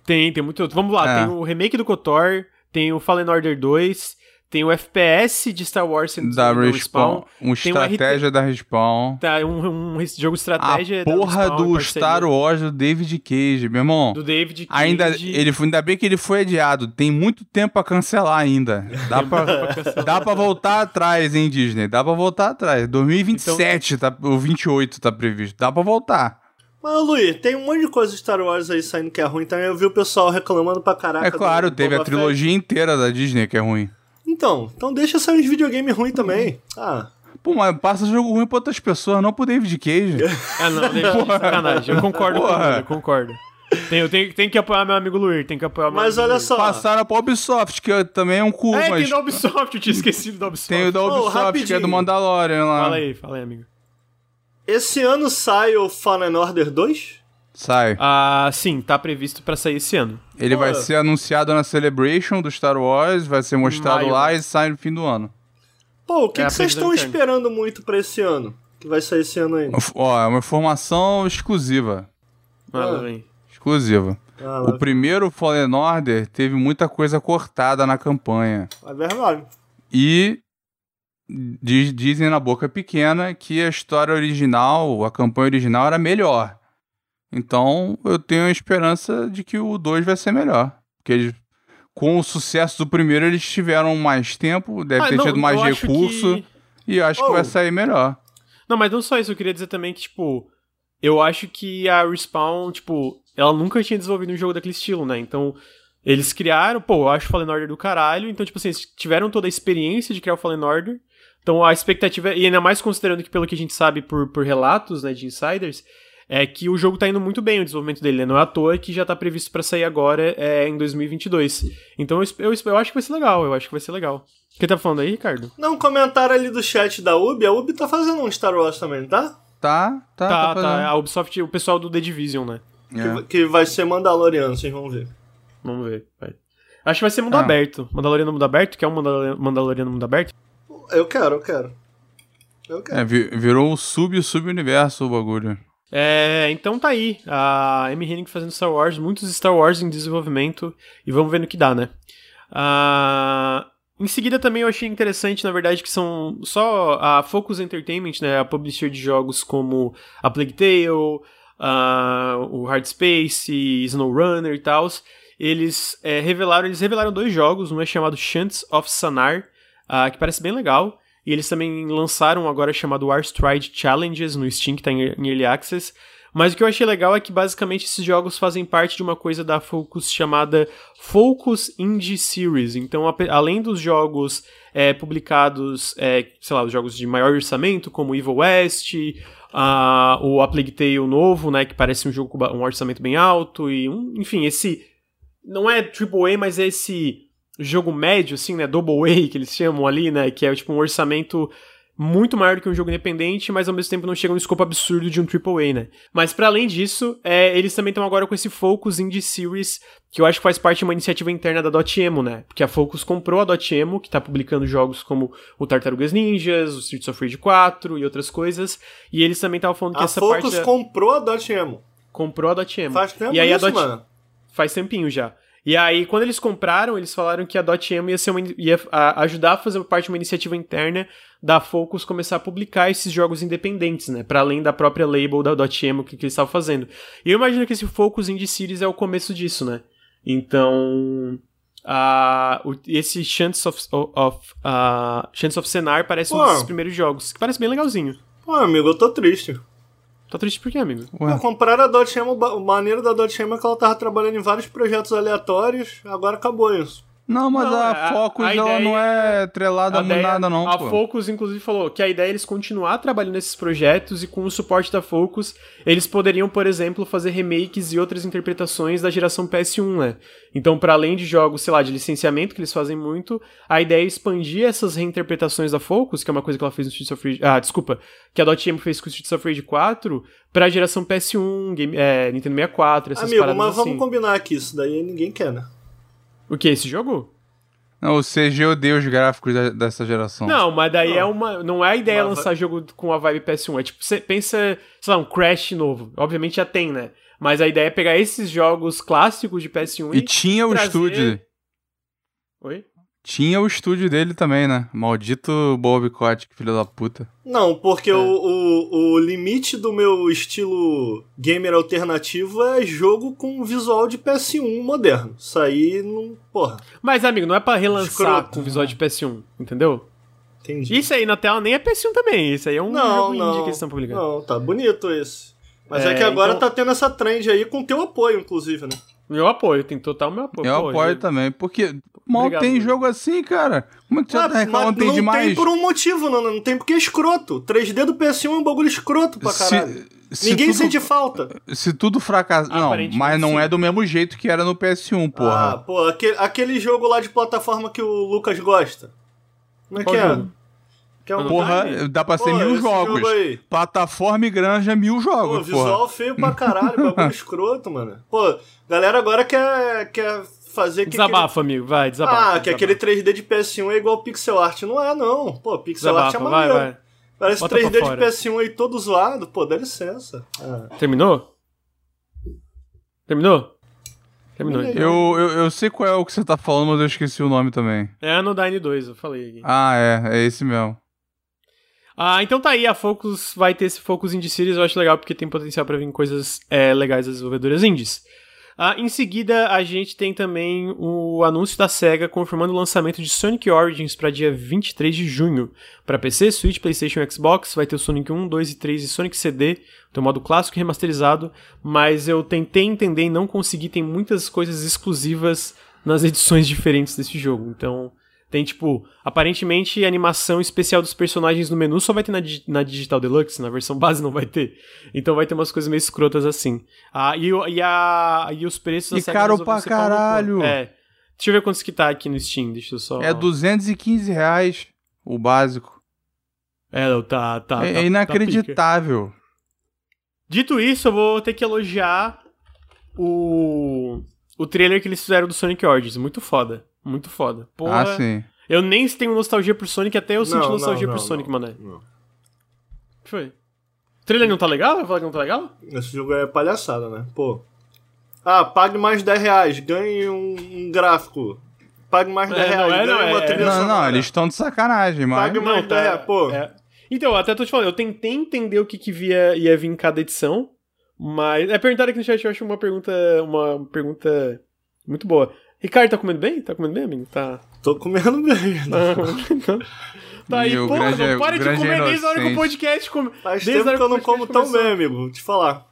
Tem, tem muito. Vamos lá, é. tem o remake do KOTOR, tem o Fallen Order 2, tem o FPS de Star Wars sendo da Respawn, Respawn. Um estratégia da Respawn. Tá, um, um jogo estratégia A porra Respawn, do Star Wars do David Cage, meu irmão. Do David Cage. Ainda, ele, ainda bem que ele foi adiado. Tem muito tempo pra cancelar ainda. Dá pra, dá pra voltar atrás, hein, Disney? Dá pra voltar atrás. 2027, então... tá, o 28 tá previsto. Dá pra voltar. Mas, Luiz, tem um monte de coisa de Star Wars aí saindo que é ruim. Então eu vi o pessoal reclamando pra caraca. É claro, teve a trilogia Fett. inteira da Disney que é ruim. Então, então deixa sair uns videogame ruim também. Ah. Pô, mas passa jogo ruim pra outras pessoas, não pro David Cage. Ah, não, deixa de sacanagem. Eu concordo com Porra. ele, eu concordo. Tem, tem, tem que apoiar meu amigo Luir, tem que apoiar meu Mas amigo olha Luir. só. Passaram pra Ubisoft, que também é um cu, É, mas tem da Ubisoft, eu tinha esquecido da Ubisoft. tem o da Ubisoft, que é do Mandalorian lá. Fala aí, fala aí, amigo. Esse ano sai o Fallen Order 2? Sai. Ah, sim, tá previsto pra sair esse ano. Ele vai Pô. ser anunciado na Celebration do Star Wars, vai ser mostrado Maio. lá e sai no fim do ano. Pô, o que É que vocês estão esperando muito pra esse ano? Que vai sair esse ano ainda? Ó, é uma informação exclusiva. Ah. Exclusiva. Ah, O primeiro Fallen Order teve muita coisa cortada na campanha. é verdade. E diz- dizem na boca pequena que a história original, a campanha original era melhor. Então eu tenho a esperança de que o 2 vai ser melhor. Porque eles, com o sucesso do primeiro, eles tiveram mais tempo, deve Ah, ter não, tido mais recurso. que- E eu acho que Oh. vai sair melhor. Não, mas não só isso, eu queria dizer também que, tipo, eu acho que a Respawn, tipo, ela nunca tinha desenvolvido um jogo daquele estilo, né? Então, eles criaram, pô, eu acho Fallen Order do caralho, então, tipo assim, eles tiveram toda a experiência de criar o Fallen Order, então a expectativa, e ainda mais considerando que pelo que a gente sabe por, por relatos, né, de insiders, é que o jogo tá indo muito bem, o desenvolvimento dele, né? Não é à toa que já tá previsto pra sair agora, é, em 2022. Então, eu, eu, eu acho que vai ser legal, eu acho que vai ser legal. O que tá falando aí, Ricardo? Não, um comentário ali do chat da Ubi. A Ubi tá fazendo um Star Wars também, tá? Tá, tá, Tá, tá. tá, a Ubisoft, o pessoal do The Division, né? É. Que, vai- que vai ser Mandaloriano, vocês vão ver. Vamos ver. vai. Acho que vai ser mundo Ah. aberto. Mandaloriano mundo aberto? Quer um Mandaloriano, Mandaloriano mundo aberto? Eu quero, eu quero. Eu quero. É, vi- virou o sub sub-universo o bagulho. É, então tá aí. A Amy Hennig fazendo Star Wars, muitos Star Wars em desenvolvimento. E vamos ver no que dá, né? Ah, em seguida também eu achei interessante, na verdade, que são só a Focus Entertainment, né? A publisher de jogos como a Plague Tale, o Hard Space, SnowRunner e tal. Eles é, revelaram, eles revelaram dois jogos, um é chamado Chants of Sanar, ah, que parece bem legal. E eles também lançaram agora chamado Warstride Challenges no Steam, que tá em Early Access. Mas o que eu achei legal é que basicamente esses jogos fazem parte de uma coisa da Focus chamada Focus Indie Series. Então, além dos jogos é, publicados, é, sei lá, os jogos de maior orçamento, como Evil West, ah, o A Plague Tale novo, né, que parece um jogo com um orçamento bem alto, e um, enfim, esse não é AAA, mas é esse jogo médio, assim, né? Double A que eles chamam ali, né? Que é tipo um orçamento muito maior do que um jogo independente, mas ao mesmo tempo não chega no escopo absurdo de um AAA, né? Mas para além disso, é, eles também estão agora com esse Focus Indie Series, que eu acho que faz parte de uma iniciativa interna da Dotemu, né? Porque a Focus comprou a Dotemu, que tá publicando jogos como o Tartarugas Ninjas, o Streets of Rage 4 e outras coisas, e eles também estavam falando que A essa Focus parte da- comprou a Dotemu. comprou a Dotemu. Faz tempo e aí isso, a Dot... mano. Faz tempinho já. E aí, quando eles compraram, eles falaram que a Dotemu ia, ser uma, ia ajudar a fazer parte de uma iniciativa interna da Focus começar a publicar esses jogos independentes, né? Para além da própria label da Dotemu que, que eles estavam fazendo. E eu imagino que esse Focus Indie Series é o começo disso, né? Então. o- esse Chance of, of, a Chance of Senar parece um Pô. desses primeiros jogos, que parece bem legalzinho. Pô, amigo, eu tô triste. Tá triste por quê, amigo? Ué, compraram a Dotemu, o maneiro da Dotemu é que ela tava trabalhando em vários projetos aleatórios, agora acabou isso. Não, mas Não, a a- Focus a ela ideia- não é atrelada a, ideia- nada, não, a pô. Focus, inclusive, falou que a ideia é eles continuar trabalhando nesses projetos e com o suporte da Focus, eles poderiam, por exemplo, fazer remakes e outras interpretações da geração PS1, né? Então, para além de jogos, sei lá, de licenciamento, que eles fazem muito, a ideia é expandir essas reinterpretações da Focus, que é uma coisa que ela fez no Streets of Rage... Ah, desculpa, que a Dotemu fez com o Streets of Rage 4, pra geração PS1, game, é, Nintendo 64, essas Amigo, paradas mas vamos assim. combinar aqui, isso daí ninguém quer, né? O que, esse jogo? Não, o CG odeia os gráficos da- dessa geração. Não, mas daí Não. é uma. Não é a ideia Mas lançar jogo com a vibe PS1. É tipo, você pensa, sei lá, um Crash novo. Obviamente já tem, né? Mas a ideia é pegar esses jogos clássicos de PS1 E e. tinha o trazer- estúdio. Oi? Tinha o estúdio dele também, né? Maldito Bob Kotick, filho da puta. Não, porque É. o, o, o limite do meu estilo gamer alternativo é jogo com visual de PS1 moderno. Isso aí não. Porra, Mas, amigo, não é pra relançar Escroto. com visual de PS1, entendeu? entendi. Isso aí na tela nem é PS1 também. Isso aí é um não, jogo indie não. que eles estão publicando. Não, tá bonito esse. Mas é, É, que agora então- tá tendo essa trend aí com teu apoio, inclusive, né? Meu apoio, tem total meu apoio. Eu Pô, apoio também, porque mal Obrigado, tem jogo assim, cara. Como é que você Ah, tá reclamando mas tem não demais? tem por um motivo, não, não tem porque é escroto. 3D do PS1 é um bagulho escroto pra caralho. se Ninguém tudo, sente falta. Se tudo fracassar. Não, mas não sim. é do mesmo jeito que era no PS1, Ah, porra. pô, aquele, aquele jogo lá de plataforma que o Lucas gosta. Como é Qual que é? jogo? Que é um porra, Time? dá pra ser Pô, mil jogos. Plataforma e granja, mil Pô, jogos, visual porra. feio pra caralho, bagulho escroto, mano. Pô, galera agora quer, quer fazer que. Desabafa, amigo, vai, aquele... desabafa. Ah, que desabafa. aquele 3D de PS1 é igual pixel art. Não é, não. Pô, pixel art é Desabafa, vai, maneiro. vai. Parece Bota 3D pra de fora. PS1 aí todo zoado. Pô, dá licença. Ah. Terminou? Terminou? Terminou. Eu, eu, eu sei qual é o que você tá falando, mas eu esqueci o nome também. É Anodyne 2, eu falei aqui. Ah, é, é esse mesmo. Ah, então tá aí, a Focus vai ter esse Focus Indie Series, eu acho legal porque tem potencial pra vir coisas é, legais das desenvolvedoras indies. Ah, em seguida, a gente tem também o anúncio da SEGA confirmando o lançamento de Sonic Origins para dia 23 de junho. Para PC, Switch, PlayStation e Xbox, vai ter o Sonic 1, 2 e 3 e Sonic CD, tem o modo clássico e remasterizado, mas eu tentei entender e não consegui, tem muitas coisas exclusivas nas edições diferentes desse jogo. Então, tem, tipo, aparentemente animação especial dos personagens no menu só vai ter na, na Digital Deluxe, na versão base não vai ter. Então vai ter umas coisas meio escrotas assim. Ah, e, o- e, a, e os preços E caro pra caralho. É. Deixa eu ver quantos que tá aqui no Steam, deixa eu só... É 215 reais o básico. É, tá, tá, é, tá- tá inacreditável. Dito isso, eu vou ter que elogiar o, o trailer que eles fizeram do Sonic Origins. Muito foda. Muito foda. Porra, ah, sim. eu nem tenho nostalgia por Sonic, até eu senti Não, nostalgia não, por não, Sonic, não, mané. não. O que foi? O trailer não tá legal? Vai falar que não tá legal? Esse jogo é palhaçada, né? Pô. Ah, pague mais 10 reais, ganhe um, um gráfico. Pague mais 10 É, não reais, é, não ganhe uma é. trilha Não, não, eles estão de sacanagem, mas. Pague mais 10 reais, pô. é. Então, eu até tô te falando, eu tentei entender o que, que via, ia vir em cada edição, mas. É perguntar aqui no chat, eu acho uma pergunta. Uma pergunta muito boa. Ricardo, tá comendo bem? Tá comendo bem, amigo? Tá. Tô comendo bem. né? tá aí, E o pô, não para o de comer desde a hora que o inocente. podcast come. Faz Desde a tempo hora que eu que o não como tão começou. bem, amigo. Vou te falar.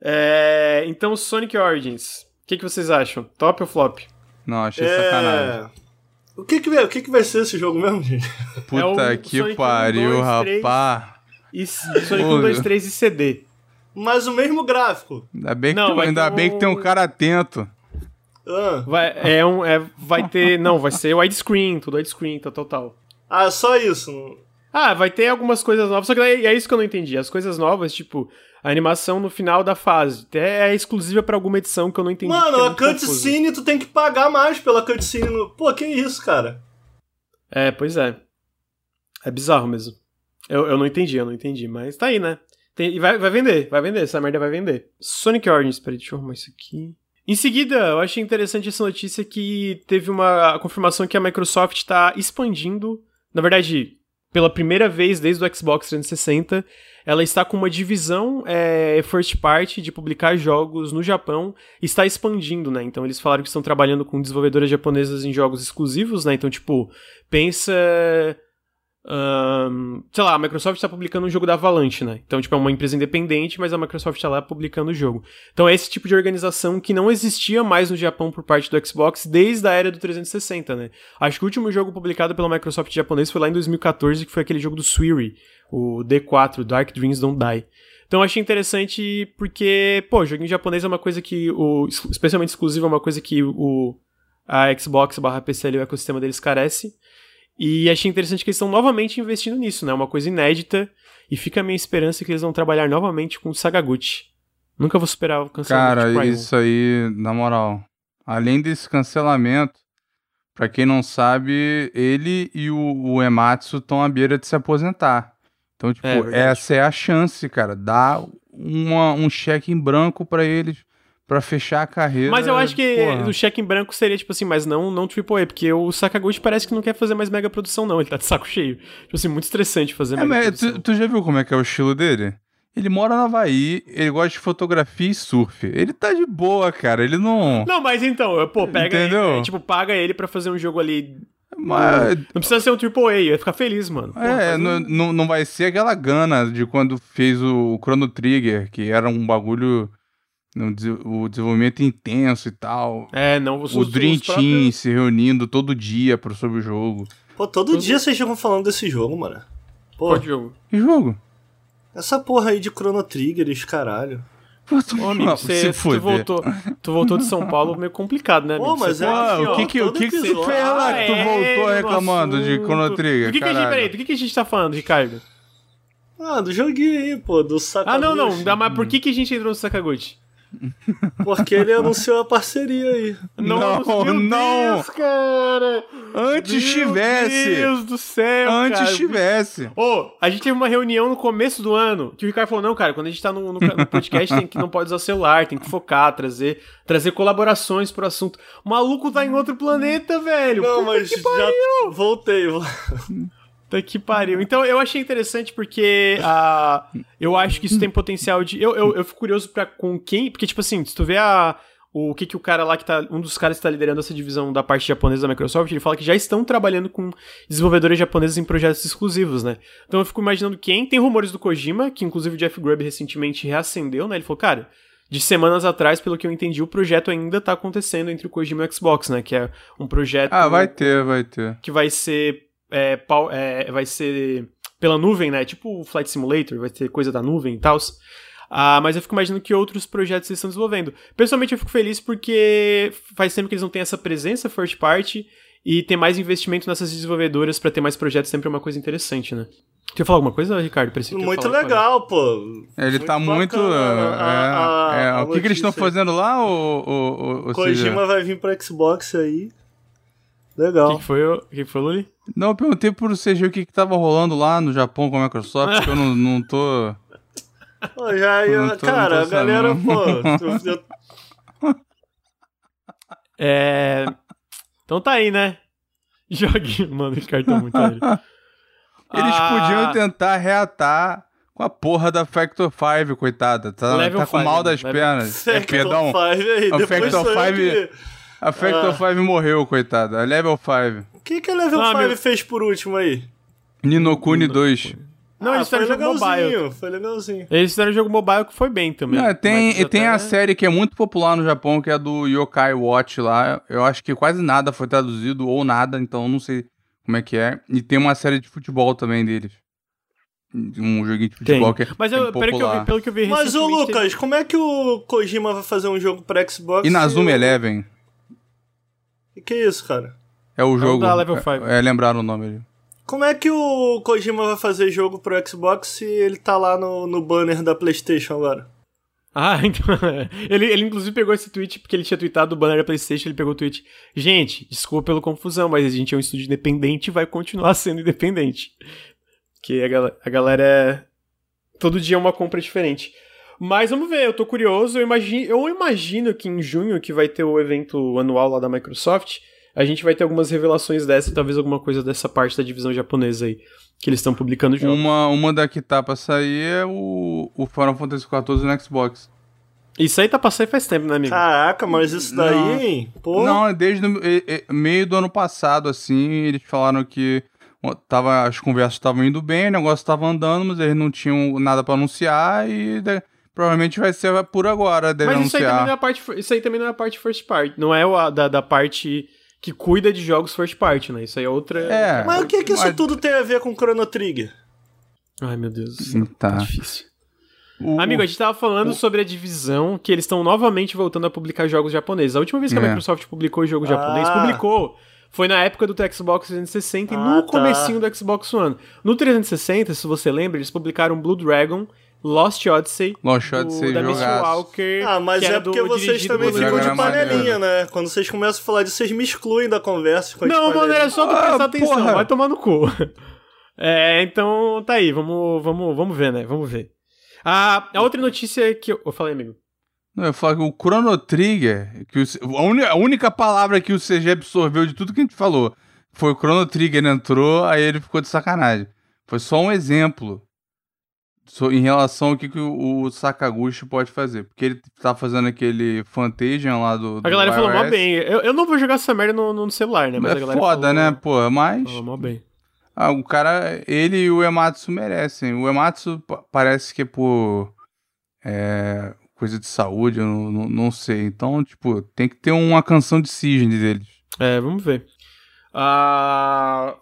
É, então, Sonic Origins. O que, que vocês acham? Top ou flop? Não, achei sacanagem. É... O que que, vai- o que que vai ser esse jogo mesmo, gente? Puta É o que Sonic um, pariu, dois, três. rapaz. E Sonic Ô, 1, 2, 3 e CD. Mas o mesmo gráfico. Ainda bem que, Não, tem, vai ainda ter bem que tem um um- cara atento. Ah, Vai, é um, é, vai ter. Não, vai ser widescreen, tudo widescreen, tal, tal, tal. ah só isso. Ah, vai ter algumas coisas novas, só que é é isso que eu não entendi. As coisas novas, tipo, a animação no final da fase, é exclusiva pra alguma edição que eu não entendi. Mano, é a cutscene tu tem que pagar mais pela cutscene. No... Pô, que isso, cara? É, pois é. É bizarro mesmo. Eu, eu não entendi, eu não entendi, mas tá aí, né? Tem- e vai, vai vender, vai vender, essa merda vai vender. Sonic Origins, peraí, deixa eu arrumar isso aqui. Em seguida, eu achei interessante essa notícia que teve uma confirmação que a Microsoft está expandindo. Na verdade, pela primeira vez desde o Xbox 360, ela está com uma divisão é, first party de publicar jogos no Japão está expandindo, né? Então eles falaram que estão trabalhando com desenvolvedoras japonesas em jogos exclusivos, né? Então, tipo, pensa. Ahn, sei lá, a Microsoft está publicando um jogo da Avalanche, né? Então, tipo, é uma empresa independente, mas a Microsoft está lá publicando o jogo. Então é esse tipo de organização que não existia mais no Japão por parte do Xbox desde a era do 360, né? Acho que o último jogo publicado pela Microsoft japonês foi lá em 2014, que foi aquele jogo do Suiri, o D4, Dark Dreams Don't Die. Então achei interessante porque, pô, joguinho japonês é uma coisa que, o, especialmente exclusivo, é uma coisa que o, a Xbox barra PC ali, o ecossistema deles carece. E achei interessante que eles estão novamente investindo nisso, né? Uma coisa inédita. E fica a minha esperança que eles vão trabalhar novamente com o Sagaguchi. Nunca vou superar o cancelamento Cara, isso aí, na moral. Além desse cancelamento, pra quem não sabe, ele e o, o Ematsu estão à beira de se aposentar. Então, tipo, É, essa é a chance, cara. Dá uma, um cheque em branco pra eles pra fechar a carreira. Mas eu acho que porra. o cheque em branco seria, tipo assim, mas não, não AAA, porque o Sakaguchi parece que não quer fazer mais mega produção, não. Ele tá de saco cheio. Tipo assim, muito estressante fazer É, mega mas produção. tu, tu já viu como é que é o estilo dele? Ele mora no Havaí, ele gosta de fotografia e surf. Ele tá de boa, cara. Ele não. Não, mas então, pô, pega Entendeu? ele, tipo, paga ele pra fazer um jogo ali. Mas, Não precisa ser um AAA, eu ia ficar feliz, mano. Pô, é, não, não, não vai ser aquela gana de quando fez o Chrono Trigger, que era um bagulho o desenvolvimento intenso e tal. É, não, os, o os- Dream os Team próprios- se reunindo todo dia pro, sobre o jogo. Pô, todo Todo- dia vocês ficam falando desse jogo, mano. Pô, Qual jogo? Que jogo? essa porra aí de Chrono Trigger, esse caralho. Pô, tu- Ô, amigo, Não, se tu, voltou, tu voltou de São Paulo meio complicado, né, amigo? Pô, mas Você é Pô, aqui, o ó, que que, o que, que você episódio. fez lá que tu Ah, voltou é, reclamando no de Chrono. Trigger? Do que, que a gente, peraí, do que, que a gente tá falando, Ricardo? Ah, do joguinho aí, pô, do Ah, Sakaguchi. não, não, dá, mas por que, que a gente entrou no Sakaguchi? Porque ele anunciou a parceria aí. Não, meu não. Deus, cara! Antes Meu tivesse. Deus do céu, Antes cara. tivesse. Ô, a gente teve uma reunião no começo do ano que o Ricardo falou: não, cara, quando a gente tá no, no- no podcast, tem que não pode usar celular, tem que focar, trazer, trazer colaborações pro assunto. O maluco tá em outro planeta, velho. Não, Puta mas que já voltei. Puta que pariu. Então eu achei interessante porque ah, eu acho que isso tem potencial de. Eu, eu, eu fico curioso pra com quem. Porque, tipo assim, se tu vê a. O que, que o cara lá que tá. Um dos caras que tá liderando essa divisão da parte japonesa da Microsoft, ele fala que já estão trabalhando com desenvolvedores japoneses em projetos exclusivos, né? Então eu fico imaginando quem. Tem rumores do Kojima, que inclusive o Jeff Grubb recentemente reacendeu, né? Ele falou, cara. De semanas atrás, pelo que eu entendi, o projeto ainda tá acontecendo entre o Kojima e o Xbox, né? Que é um projeto Ah, vai ter, vai ter. que vai ser, é, é, vai ser pela nuvem, né? Tipo o Flight Simulator, vai ter coisa da nuvem e tal. Ah, mas eu fico imaginando que outros projetos eles estão desenvolvendo. Pessoalmente eu fico feliz porque faz tempo que eles não têm essa presença first party e ter mais investimento nessas desenvolvedoras pra ter mais projetos sempre é uma coisa interessante, né? Quer falar alguma coisa, Ricardo? Muito legal, pô. Ele tá muito. bacana a- a- é, é, a o que, que eles estão fazendo lá, ou, ou, ou Kojima seja, vai vir pro Xbox aí. O que, Legal. que foi, o que, que foi, Luli? Não, eu perguntei pro CG o que, que tava rolando lá no Japão com a Microsoft, que eu não, não tô. Pô, já, eu- Não tô- cara, não a galera, pô. É. Então tá aí, né? Joguinho, mano, o Ricardo tá muito. Eles Ah, podiam tentar reatar com a porra da Factor 5, coitada. Tá, tá com five, mal das level- pernas. É, Factor perdão. Five aí, A depois Factor sou eu Five- que- A Factor Ah. 5 morreu, coitada. A Level 5. O que, que a Level Não, 5 meu- fez por último aí? Ninokuni 2. Não, ah, eles fizeram jogo mobile. foi legalzinho. Eles fizeram um jogo mobile que foi bem também. Não, tem, Mas e tem até- a série que é muito popular no Japão, que é do Yokai Watch lá. Eu acho que quase nada foi traduzido, ou nada, então eu não sei como é que é. E tem uma série de futebol também deles. Um joguinho de futebol que é Mas eu, pelo, que eu popular. vi, pelo que eu vi Mas, ô recentemente, Lucas, como é que o Kojima vai fazer um jogo pra Xbox? E Nazumi se- Eleven E que isso, cara? é o o jogo. da Level Five. É, é lembraram o nome ali. Como é que o Kojima vai fazer jogo pro Xbox se ele tá lá no, no banner da PlayStation agora? Ah, então. ele, ele inclusive pegou esse tweet, porque ele tinha tweetado o banner da PlayStation. Ele pegou o tweet. Gente, desculpa pela confusão, mas a gente é um estúdio independente e vai continuar sendo independente. Que a, gal- a galera é. Todo dia é uma compra diferente. Mas vamos ver, eu tô curioso. Eu imagino, eu imagino que em junho, que vai ter o evento anual lá da Microsoft, a gente vai ter algumas revelações dessa e talvez alguma coisa dessa parte da divisão japonesa aí. Que eles estão publicando jogos. Uma, uma da que tá pra sair é o, o Final Fantasy XIV no Xbox. Isso aí tá passando faz tempo, né, amigo? Caraca, mas isso daí, Não. hein? Pô, Não, é desde o e- e- meio do ano passado, assim, eles falaram que tava, as conversas estavam indo bem, o negócio tava andando, mas eles não tinham nada pra anunciar e de- provavelmente vai ser por agora, deve Mas isso aí, também não é a parte, isso aí também não é a parte first party. Não é a da, da parte que cuida de jogos first party, né? Isso aí é outra. É. mas o que que isso Mas- tudo tem a ver com Chrono Trigger? Ai, meu Deus do céu. Tá. Tá difícil. O- Amigo, a gente tava falando sobre a divisão que eles estão novamente voltando a publicar jogos japoneses. A última vez que a É. Microsoft publicou jogo japonês, Ah. publicou. Foi na época do Xbox 360 e Ah, no tá. comecinho do Xbox One. No 360, se você lembra, eles publicaram Blue Dragon, Lost Odyssey, Lost do- Odyssey da jogaço. Walker. Ah, mas que era é porque do- vocês também ficam de panelinha, né? Quando vocês começam a falar disso, vocês me excluem da conversa. Não, mano, era panelinhas. só tu Ah, prestar atenção, porra. vai tomar no cu. É, então tá aí, vamos, vamos, vamos ver, né? Vamos ver. A, a outra notícia que eu. Eu falei, amigo. Não, eu falo que o Chrono Trigger, que o a, uni- a única palavra que o CG absorveu de tudo que a gente falou foi o Chrono Trigger entrou, aí ele ficou de sacanagem. Foi só um exemplo em relação ao que, que o, Sakaguchi pode fazer. Porque ele tá fazendo aquele Fantasia lá do. A galera falou mó bem. Eu, eu não vou jogar essa merda no, no celular, né? Mas a É galera foda, falou, né, pô? Mas. Falou mó bem. Ah, o cara, ele e o Ematsu merecem. O Ematsu pa- parece que é por. É, coisa de saúde, eu não, não, não sei. Então, tipo, tem que ter uma canção de cisne deles. É, vamos ver. Ah,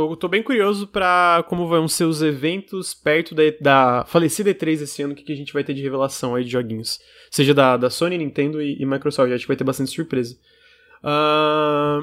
tô, tô bem curioso pra como vão ser os eventos perto da, da falecida E3 esse ano, o que, que a gente vai ter de revelação aí de joguinhos. Seja da, da Sony, Nintendo e, e Microsoft. Acho que vai ter bastante surpresa. Ah,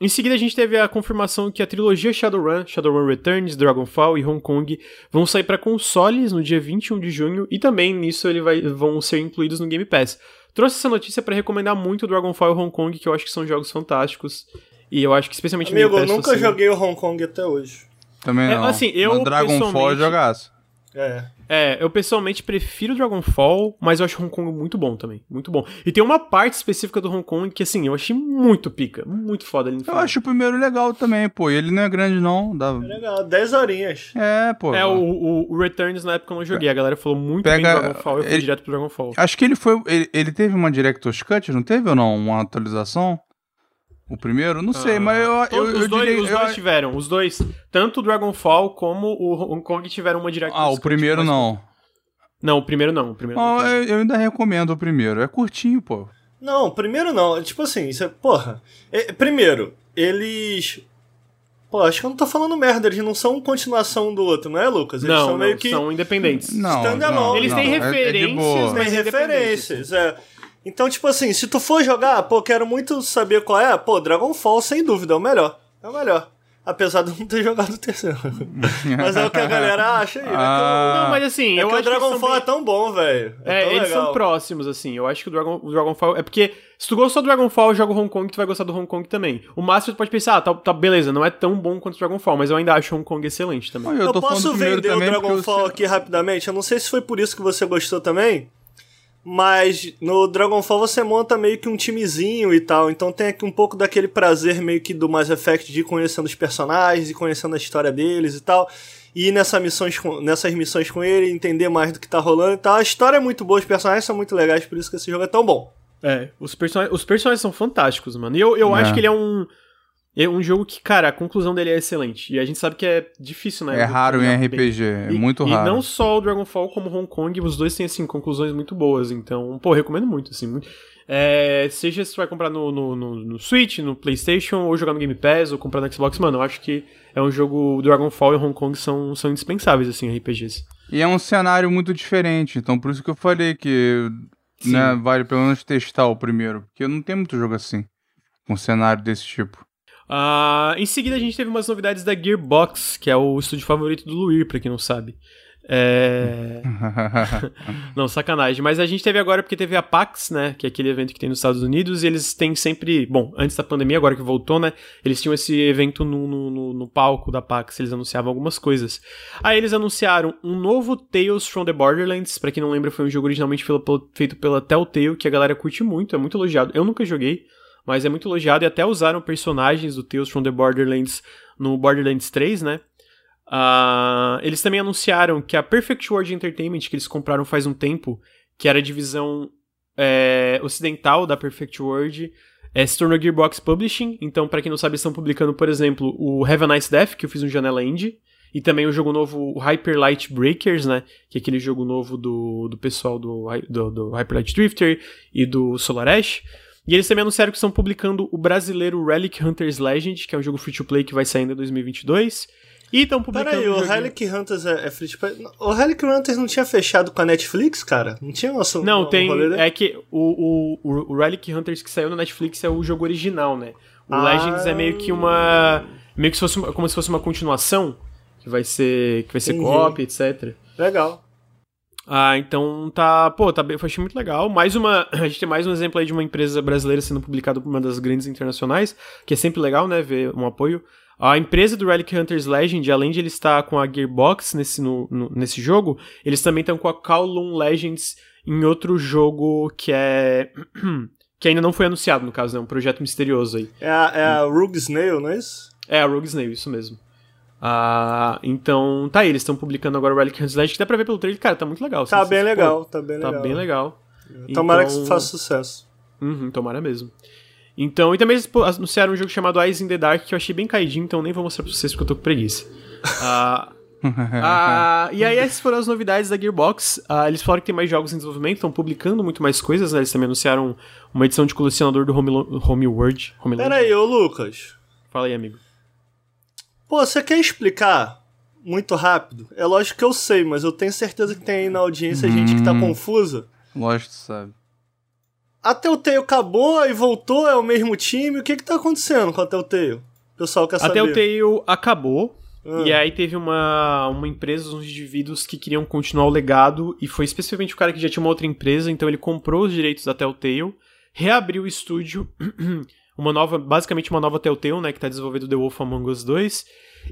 em seguida, a gente teve a confirmação que a trilogia Shadowrun, Shadowrun Returns, Dragonfall e Hong Kong vão sair para consoles no dia 21 de junho e também nisso ele vai, vão ser incluídos no Game Pass. Trouxe essa notícia para recomendar muito Dragonfall e Hong Kong, que eu acho que são jogos fantásticos. E eu acho que especialmente Amigo, no Game eu nunca assim, joguei o Hong Kong até hoje. Também É, não. assim, eu, Mas Dragonfall é pessoalmente- jogaço. É. É, eu pessoalmente prefiro Dragonfall, mas eu acho Hong Kong muito bom também. Muito bom. E tem uma parte específica do Hong Kong que, assim, eu achei muito pica. Muito foda ali no Eu final. acho o primeiro legal também, pô. Ele não é grande, não. Dá... É legal, 10 horinhas. É, pô. É, o, o, o Returns na época eu não joguei. A galera falou muito bem Pega- do Dragonfall eu fui ele- direto pro Dragonfall. Acho que ele foi. Ele, ele teve uma Director's Cut, não teve ou não? Uma atualização? O primeiro? Não sei, Ah, mas eu, eu, todos- eu os dois, diria- os eu- dois tiveram. Os dois. Tanto o Dragonfall como o Hong Kong tiveram uma direct. Ah, o primeiro não. Não, o primeiro não. O primeiro não Não, eu, eu ainda recomendo o primeiro. É curtinho, pô. Não, primeiro não. Tipo assim, isso é. Porra. É, primeiro, eles. Pô, acho que eu não tô falando merda, eles não são continuação do outro, não é, Lucas? Eles não, são não, meio que. são independentes. Não, não, Eles não, têm é- é de referências, boa. mas- Tem independentes. referências, é. Então, tipo assim, se tu for jogar, pô, quero muito saber qual é, pô, Dragonfall, sem dúvida, é o melhor. É o melhor. Apesar de eu não ter jogado o terceiro. Mas é o que a galera acha aí, né? Ah, Não, mas assim, É eu que o acho são Dragonfall bem- é tão bom, velho. É, É, eles legal. são próximos, assim. Eu acho que o, Dragon, o Dragonfall. É porque se tu gostou do Dragonfall, joga o Hong Kong, tu vai gostar do Hong Kong também. O Master tu pode pensar, ah, tá, tá beleza, não é tão bom quanto o Dragonfall, mas eu ainda acho o Hong Kong excelente também. Eu, Eu, posso vender o Dragonfall aqui rapidamente? Eu não sei se foi por isso que você gostou também, mas no Dragonfall você monta meio que um timezinho e tal, então tem aqui um pouco daquele prazer meio que do Mass Effect de ir conhecendo os personagens e conhecendo a história deles e tal. E ir nessa missões com- nessas missões com ele, entender mais do que tá rolando e tal. A história é muito boa, os personagens são muito legais, por isso que esse jogo é tão bom. É, os, person os personagens são fantásticos, mano. E eu, eu É. acho que ele é um. É um jogo que, cara, a conclusão dele é excelente. E a gente sabe que é difícil, né? É raro em jogar bem. RPG, é E- muito e, raro. não só o Dragonfall, como Hong Kong, os dois têm, assim, conclusões muito boas. Então, pô, recomendo muito, assim. muito- É, seja se tu vai comprar no, no, no, no Switch, no PlayStation, ou jogar no Game Pass, ou comprar no Xbox, mano, eu acho que é um jogo. Dragonfall e Hong Kong são, são indispensáveis, assim, RPGs. E é um cenário muito diferente, então por isso que eu falei que né, vale pelo menos testar o primeiro, porque não tem muito jogo assim, com um cenário desse tipo. Ah, em seguida, a gente teve umas novidades da Gearbox, que é o estúdio favorito do Luir, pra quem não sabe. É. Não, sacanagem. Mas a gente teve agora porque teve a PAX, né? Que é aquele evento que tem nos Estados Unidos, e eles têm sempre. Bom, antes da pandemia, agora que voltou, né? Eles tinham esse evento no, no, no- no palco da PAX, eles anunciavam algumas coisas. Aí eles anunciaram um novo Tales from the Borderlands. Pra quem não lembra, foi um jogo originalmente feito pela Telltale, que a galera curte muito, é muito elogiado. Eu nunca joguei, mas é muito elogiado, e até usaram personagens do Tales from the Borderlands no Borderlands 3, né? Ah, eles também anunciaram que a Perfect World Entertainment, que eles compraram faz um tempo, que era a divisão é, ocidental da Perfect World, é, se tornou Gearbox Publishing. Então, pra quem não sabe, estão publicando, por exemplo, o Have a Nice Death, que eu fiz no Janela Indie, e também o jogo novo o Hyper Light Breakers, né? Que é aquele jogo novo do, do pessoal do, do, do Hyper Light Drifter e do Solar Ash. E eles também anunciaram que estão publicando o brasileiro Relic Hunters Legend, que é um jogo free to play que vai sair ainda em 2022. E estão publicando. Peraí, um o Relic Hunters é, é free to play? O Relic Hunters não tinha fechado com a Netflix, cara? Não tinha nossa. Não, tem. É que o, o, o- Relic Hunters que saiu na Netflix é o jogo original, né? O Ah. Legends é meio que uma. Meio que se fosse como se fosse uma continuação. Que vai ser. Que vai ser Entendi. co-op, etc. Legal. Ah, então tá. Pô, tá bem, eu achei muito legal. Mais uma. A gente tem mais um exemplo aí de uma empresa brasileira sendo publicada por uma das grandes internacionais, que é sempre legal, né? Ver um apoio. A empresa do Relic Hunters Legend, além de ele estar com a Gearbox nesse, no- no- nesse jogo, eles também estão com a Kowloon Legends em outro jogo que é. que ainda não foi anunciado, no caso, né? Um projeto misterioso aí. É a, é a Rogue Snail, não é isso? É, a Rogue Snail, isso mesmo. Ah, então, tá aí, eles estão publicando agora o Relic Hunters Legend, que dá pra ver pelo trailer, cara, tá muito legal. Tá assim, bem pô, legal, tá bem Tá legal. bem legal. Tomara Então- que faça sucesso. Uhum, tomara mesmo. Então, e também eles anunciaram um jogo chamado Eyes in the Dark, que eu achei bem caidinho, então nem vou mostrar pra vocês porque eu tô com preguiça. Ah, Ah, e aí essas foram as novidades da Gearbox. Ah, eles falaram que tem mais jogos em desenvolvimento, estão publicando muito mais coisas, né? Eles também anunciaram uma edição de colecionador do Home, Homeworld. Homeland. Pera aí, ô Lucas. Fala aí, amigo. Pô, você quer explicar muito rápido? É lógico que eu sei, mas eu tenho certeza que tem aí na audiência gente que tá Hum. confusa. Lógico que sabe. A Telltale acabou e voltou, é o mesmo time. O que que tá acontecendo com a Telltale? O pessoal quer A saber. Telltale acabou. Ah. E aí teve uma, uma empresa, uns indivíduos que queriam continuar o legado, e foi especificamente o cara que já tinha uma outra empresa, então ele comprou os direitos da Telltale, reabriu o estúdio, uma nova, basicamente uma nova Telltale, né, que tá desenvolvendo The Wolf Among Us 2,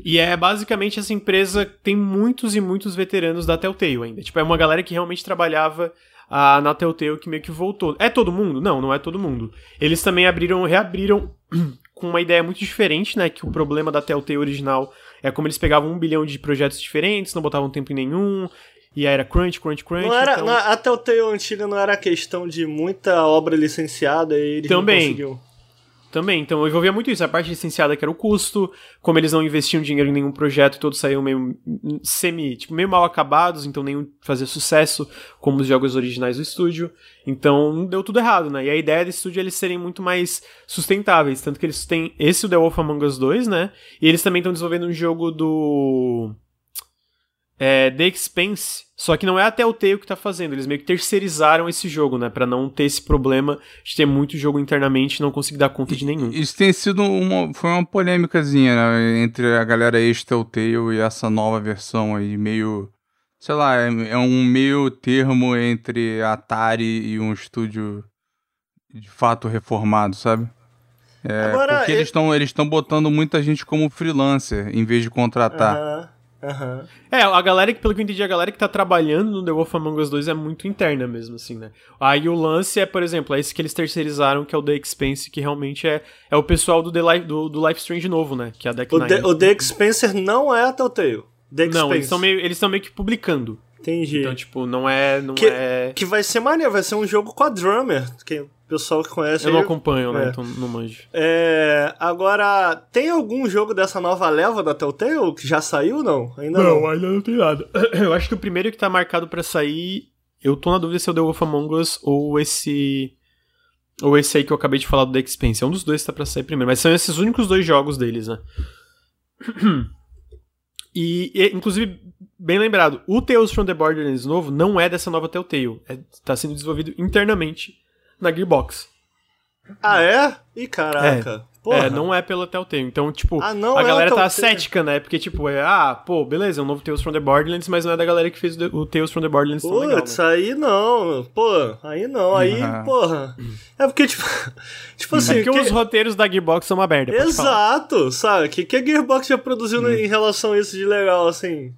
e é basicamente essa empresa tem muitos e muitos veteranos da Telltale ainda. Tipo, é uma galera que realmente trabalhava ah, na Telltale que meio que voltou. É todo mundo? Não, não é todo mundo. Eles também abriram, reabriram com uma ideia muito diferente, né? Que o problema da Telltale original é como eles pegavam um bilhão de projetos diferentes, não botavam tempo em nenhum, e aí era crunch, crunch, crunch. Não era, então... não- a Telltale antiga não era questão de muita obra licenciada e eles Também. não conseguiam. Também, então envolvia muito isso. A parte licenciada que era o custo, como eles não investiam dinheiro em nenhum projeto todos saíam meio semi, tipo, meio mal acabados, então nenhum fazia sucesso, como os jogos originais do estúdio. Então deu tudo errado, né? E a ideia do estúdio é eles serem muito mais sustentáveis. Tanto que eles têm esse o The Wolf Among Us 2, né? E eles também estão desenvolvendo um jogo do. É, The Expense, só que não é a Telltale que tá fazendo, eles meio que terceirizaram esse jogo, né, Pra não ter esse problema de ter muito jogo internamente e não conseguir dar conta de nenhum. Isso tem sido uma. Foi uma polêmicazinha né, entre a galera ex-Telltale e essa nova versão aí, meio. Sei lá, é, é um meio termo entre Atari e um estúdio de fato reformado, sabe? É, Agora, porque eu- eles estão eles estão botando muita gente como freelancer em vez de contratar. Aham, aham. É, a galera que, pelo que eu entendi, a galera que tá trabalhando no The Wolf Among Us 2 é muito interna mesmo, assim, né? Aí o lance é, por exemplo, é esse que eles terceirizaram, que é o The Expense, que realmente é, é o pessoal do, The Life, do, do Life Strange novo, né? Que é a Deck O. The, o The Expenser não é a Telltale. The Não, eles Expense. estão meio, eles meio que publicando. Entendi. Então, tipo, não é. Não Que- é... Que vai ser maneiro, vai ser um jogo com a Drummer. Que pessoal que conhece Eu não acompanho, né? É. Então não manjo. É, agora, tem algum jogo dessa nova leva da Telltale que já saiu não? Ainda não. ainda não tem nada. Eu acho que o primeiro que tá marcado pra sair. Eu tô na dúvida se é o The Wolf Among Us ou esse. Ou esse aí que eu acabei de falar do The Expense. É um dos dois que tá pra sair primeiro. Mas são esses únicos dois jogos deles, né? E, e, inclusive, bem lembrado, o Tales from the Borderlands novo não é dessa nova Telltale. É, tá sendo desenvolvido internamente na Gearbox. Ah, é? Ih, caraca. Porra. É, não é pela Telltale. Então, tipo, Ah, não a é galera a tá cética, né? Porque, tipo, é, ah, pô, beleza, é um novo Tales from the Borderlands, mas não é da galera que fez o, Tales from the Borderlands tão legal, Putz, né? aí não. Pô, aí não. Aí, Ah. porra. É porque, tipo. tipo assim. É porque que- os roteiros da Gearbox são uma merda. Exato, sabe? O que, que a Gearbox já produziu Hum. em relação a isso de legal, assim?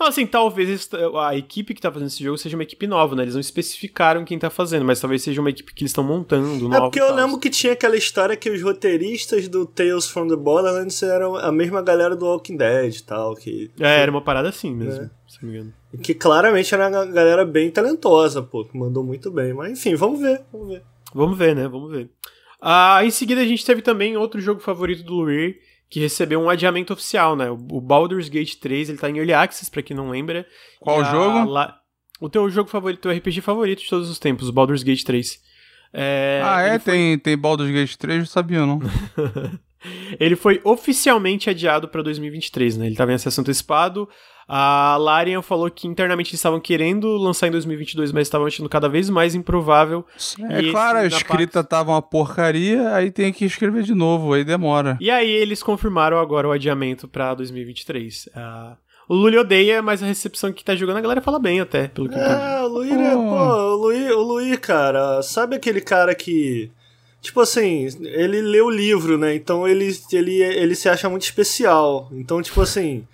Não, assim, talvez a equipe que tá fazendo esse jogo seja uma equipe nova, né? Eles não especificaram quem tá fazendo, mas talvez seja uma equipe que eles estão montando, É nova porque e eu lembro que tinha aquela história que os roteiristas do Tales from the Borderlands eram a mesma galera do Walking Dead e tal, que, É, era uma parada assim mesmo, É. se não me engano. que claramente era uma galera bem talentosa, pô, que mandou muito bem. Mas enfim, vamos ver, vamos ver. Vamos ver, né? Vamos ver. Ah, em seguida a gente teve também outro jogo favorito do Lurie, que recebeu um adiamento oficial, né? O Baldur's Gate 3, ele tá em Early Access, pra quem não lembra. Qual jogo? lá- O teu jogo favorito, teu RPG favorito de todos os tempos, o Baldur's Gate 3. É, ah, é? foi- Tem, tem Baldur's Gate 3? Eu sabia, não. Ele foi oficialmente adiado pra 2023, né? Ele tava em acesso antecipado. A Larian falou que internamente eles estavam querendo lançar em 2022, mas estavam achando cada vez mais improvável. É E claro, a escrita tava uma porcaria, aí tem que escrever de novo, aí demora. E aí eles confirmaram agora o adiamento pra 2023. Ah, o Lully odeia, mas a recepção que tá jogando a galera fala bem até, pelo que. É, o Luí, né, Pô. pô, o Luí, o Luí, cara, sabe aquele cara que. Tipo assim, ele lê o livro, né? Então ele, ele, ele se acha muito especial. Então, tipo assim.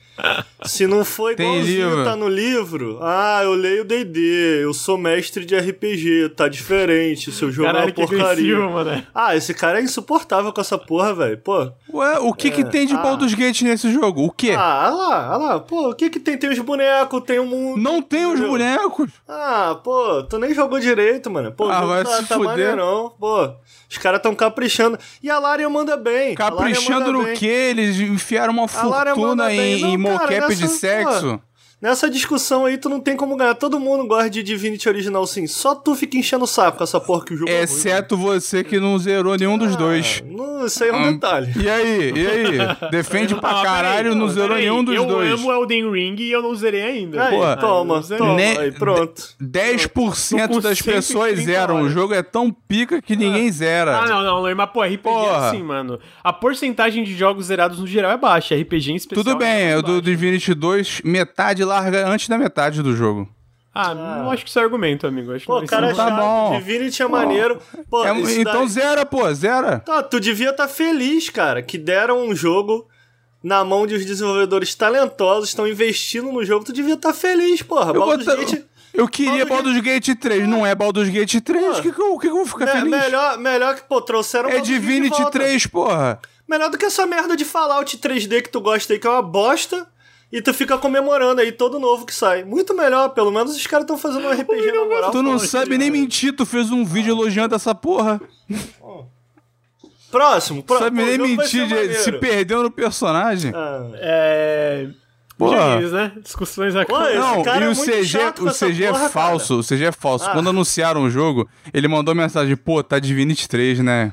Se não for Tem igualzinho livro. tá no livro, ah, eu leio D&D, eu sou mestre de RPG, tá diferente, seu jogo é Caralho, uma que porcaria. mano. Ah, esse cara é insuportável com essa porra, velho. Pô. Ué, o que que tem de ah. Baldur's Gate nesse jogo? O quê? Ah, olha lá, olha lá. Pô, o que que tem? Tem os bonecos, tem um mundo. não tem os bonecos? Ah, pô, tu nem jogou direito, mano. Pô, Ah, vai tá, se tá fuder. maneirão. Pô, os caras tão caprichando. E a Larian manda bem. Caprichando manda no bem. quê? Eles enfiaram uma fortuna em, Não, em cara, mocap não é de sexo. Nessa discussão aí, tu não tem como ganhar. Todo mundo gosta de Divinity original, sim. Só tu fica enchendo o saco com essa porra que o jogo é ruim. Exceto você que não zerou nenhum dos dois. Ah, não, isso aí é um Hum. detalhe. E aí? E aí? Defende pra Ah, caralho, peraí, não não, zerou nenhum dos eu dois. amo Elden Ring e eu não zerei ainda. Aí, Porra. toma, eu zerei. toma. Ne- Aí, pronto. 10% Tô com das 130 pessoas zeram. O jogo é tão pica que ninguém zera. Ah, não, não, Luiz, mas pô, RPG Porra. é assim, mano. A porcentagem de jogos zerados no geral é baixa, RPG em especial. Tudo bem, é o mais do baixa. Divinity 2, metade larga antes da metade do jogo. Ah, não acho que isso é argumento, amigo. Acho que Pô, vai cara ser Tá chato. bom. Divinity é maneiro. Pô, É, então daí- zera, pô, zera. Tá, tu devia estar feliz, cara, que deram um jogo na mão de os desenvolvedores talentosos, estão investindo no jogo. Tu devia estar feliz, porra. Eu, Baldur's Gate eu queria Baldur's Baldur's Gate 3, não é Baldur's Gate 3, o que, que, eu- que que eu vou ficar me- feliz? melhor, melhor que, pô, trouxeram É Divinity volta. 3, porra. Melhor do que essa merda de Fallout 3D que tu gosta aí, que é uma bosta. E tu fica comemorando aí todo novo que sai. Muito melhor, pelo menos os caras estão fazendo um RPG na moral. Tu não sabe nem mentir, tu fez um vídeo elogiando essa porra. Próximo, próximo. sabe nem mentir, de- se perdeu no personagem. Ah, É. Porra. Né? Discussões esse Não, cara e é o muito CG, o CG é porra, falso, o CG é falso. Ah. Quando anunciaram o jogo, ele mandou mensagem, pô, tá Divinity 3, né?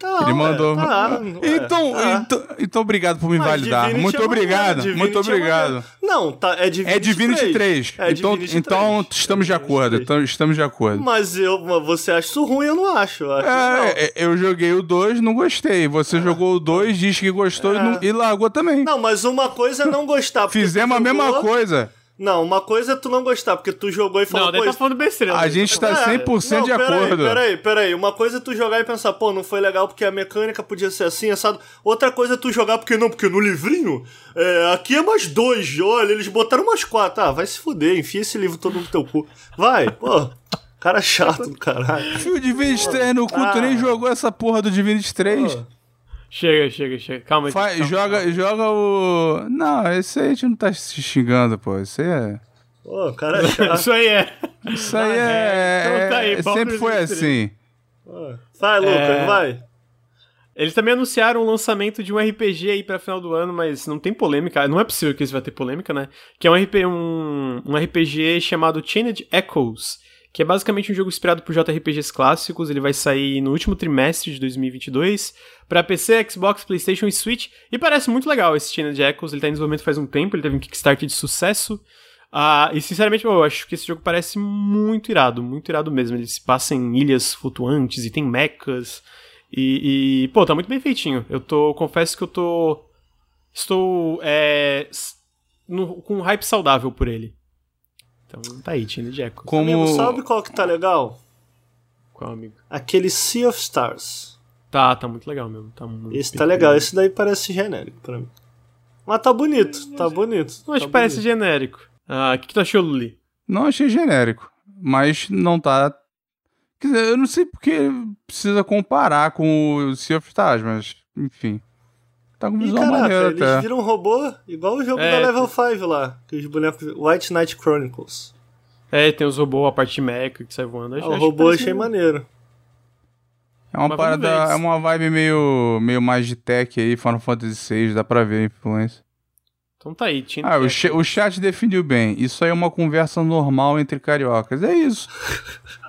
Tá, Ele ué, mandou. tá, ué, então, tá. então, então, obrigado por me Mas validar. Divinity Muito é obrigado, Divinity muito é obrigado. maneiro. Não, tá, é Divinity, É Divinity 3. É então, Divinity então 3. estamos de É acordo. 3. Então, estamos de acordo. Mas eu, você acha isso ruim, eu não acho. Eu acho. É, é, eu joguei o 2, não gostei. Você jogou o 2, diz que gostou e, não- e largou também. Não, mas uma coisa é não gostar. Fizemos a mesma jogou- coisa. Não, uma coisa é tu não gostar, porque tu jogou e falou, Não, daí pô, tá falando besteira. A né? gente tá É, 100% de não, peraí, acordo. Peraí, peraí. Uma coisa é tu jogar e pensar, pô, não foi legal porque a mecânica podia ser assim, assado. Outra coisa é tu jogar porque não, porque no livrinho, é, aqui é mais dois, olha, eles botaram mais quatro. Ah, vai se fuder, enfia esse livro todo no teu cu. Vai, pô. Cara chato do caralho. Fio de Divinity 3 no cu, tu Ah. nem jogou essa porra do Divinity 3. Pô. Chega, chega, chega. Calma aí. Fa- calma, joga, calma. joga o. Não, esse aí a gente não tá se xingando, pô. Esse aí é. Pô, cara chato. Isso aí é. Isso aí Ah, é. é. Então tá aí, é- sempre foi assim. Pô. Vai, Lucas, É. vai. Eles também anunciaram o lançamento de um RPG aí pra final do ano, mas não tem polêmica. Não é possível que isso vai ter polêmica, né? Que é um, RP, um, um RPG chamado Chained Echoes, que é basicamente um jogo inspirado por JRPGs clássicos. Ele vai sair no último trimestre de 2022 pra PC, Xbox, PlayStation e Switch. E parece muito legal esse Chained Echoes. Ele tá em desenvolvimento faz um tempo, ele teve um Kickstarter de sucesso. Ah, e sinceramente, eu acho que esse jogo parece muito irado, muito irado mesmo. Ele se passa em ilhas flutuantes e tem mechas. E, e, pô, tá muito bem feitinho. Eu tô, confesso que eu tô, estou é, no- com um hype saudável por ele. Então tá aí, Tiny Jack. Como. Amigo, sabe qual que tá legal? Qual, amigo? Aquele Sea of Stars. Tá, tá muito legal mesmo. Tá muito Esse tá legal, esse daí parece genérico pra mim. Mas tá bonito, tá bonito. Acho tá que parece bonito. genérico. Ah, o que, que tu achou, Luli? Não achei genérico. Mas não tá. Quer dizer, eu não sei porque precisa comparar com o Sea of Stars, mas, enfim. Tá com visual caraca, maneiro eles até. viram um robô igual o jogo É, da Level 5 lá. Que os bonecos. White Knight Chronicles. É, tem os robôs, a parte mecha que sai voando. Ah, Acho, o acho robô achei maneiro. É uma Mas parada, é uma vibe meio, meio mais de tech aí, Final Fantasy VI, dá pra ver a influência. Então tá aí, Tiny Ah, o, cha- o chat definiu bem. Isso aí é uma conversa normal entre cariocas. É isso.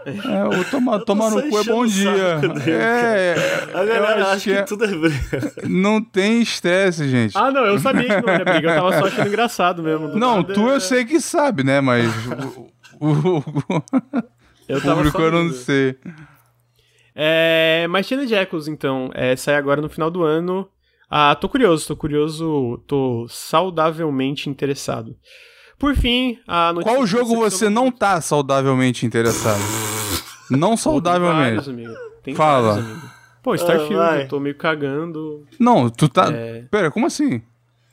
É, o tomar toma só no cu é bom dia. saco dele, É, A eu galera acho acha que, que é- tudo é briga. não tem estresse, gente. Ah, não, eu sabia que não era briga. Eu tava só achando engraçado mesmo. Não, nada, tu é- eu sei que sabe, né? Mas o, o- o Eu tava público eu não sei. É, mas Chained Echoes, então, é, sai agora no final do ano. Ah, tô curioso, tô curioso, tô saudavelmente interessado. Por fim, a notícia Qual jogo você não tá saudavelmente interessado? Não Pô, tem saudavelmente. vários, amigo. Tem Fala. vários, amigo. Pô, Starfield, Ah, eu tô meio cagando. Não, tu tá. É. Pera, como assim?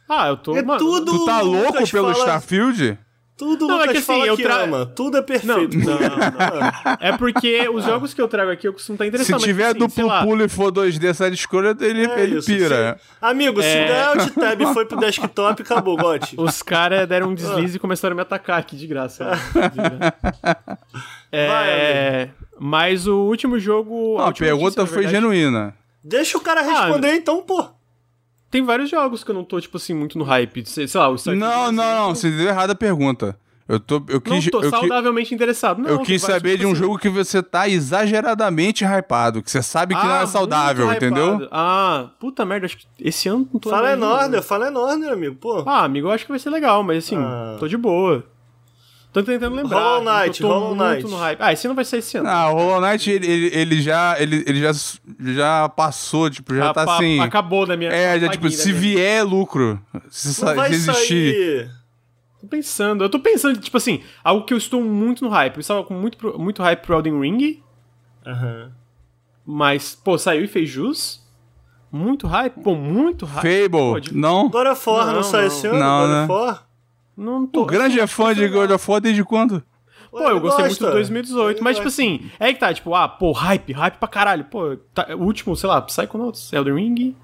Ah, eu tô. É mano, tudo- Tu tá louco pelo fala- Starfield? Tudo Não, é Lucas que assim, fala eu que tra- ama. Tudo é Não, perfeito. não, não. É porque os jogos que eu trago aqui eu costumo estar Se interessado. tiver mas, assim, duplo pulo e for 2D side scroller, ele, É ele isso, pira. se- Amigo, se É. der alt tab e foi pro desktop, acabou, Gotti. Os caras deram um deslize e começaram a me atacar aqui de graça. De graça. É, mas o último jogo. Não, a pergunta notícia, foi verdade- genuína. Deixa o cara responder então, pô. Tem vários jogos que eu não tô, tipo assim, muito no hype. Sei, sei lá, o Starfield. Não, não, não, você deu errada a pergunta. Eu tô. Eu Não quis. tô eu, saudavelmente interessado. Não, eu quis saber tipo de um assim, jogo que você tá exageradamente hypado, que você sabe que não ah, é saudável, muito entendeu? hypado. Ah, puta merda, acho que esse ano não tô Fala nenhum. Enorner, fala Enorner, amigo, pô. Ah, amigo, eu acho que vai ser legal, mas assim, Ah. tô de boa. Tô tentando lembrar. Hollow Knight, eu tô Hollow muito Knight. no hype. Ah, esse não vai ser esse ano. Ah, o Hollow Knight, ele, ele, ele já, ele, ele já, já passou, tipo, já Ah, tá pa- assim. Acabou da minha. É, já tipo, se minha- vier lucro, se, Não vai se existir. sair. Tô pensando, eu tô pensando, tipo assim, algo que eu estou muito no hype. Eu estava com muito, muito hype pro Elden Ring, Aham. mas, pô, saiu e fez jus. Muito hype, pô, muito hype. Fable, Pô, de- não? God of War não, Não, sai não. esse ano? Não, God né? of War? Não tô. O grande é fã de God of War desde quando? Pô, eu gostei muito gosta. do 2018, Ele mas tipo assim, é que tá, tipo, ah, pô, hype, hype pra caralho. Pô, tá- o último, sei lá, Psychonauts, Elden Ring.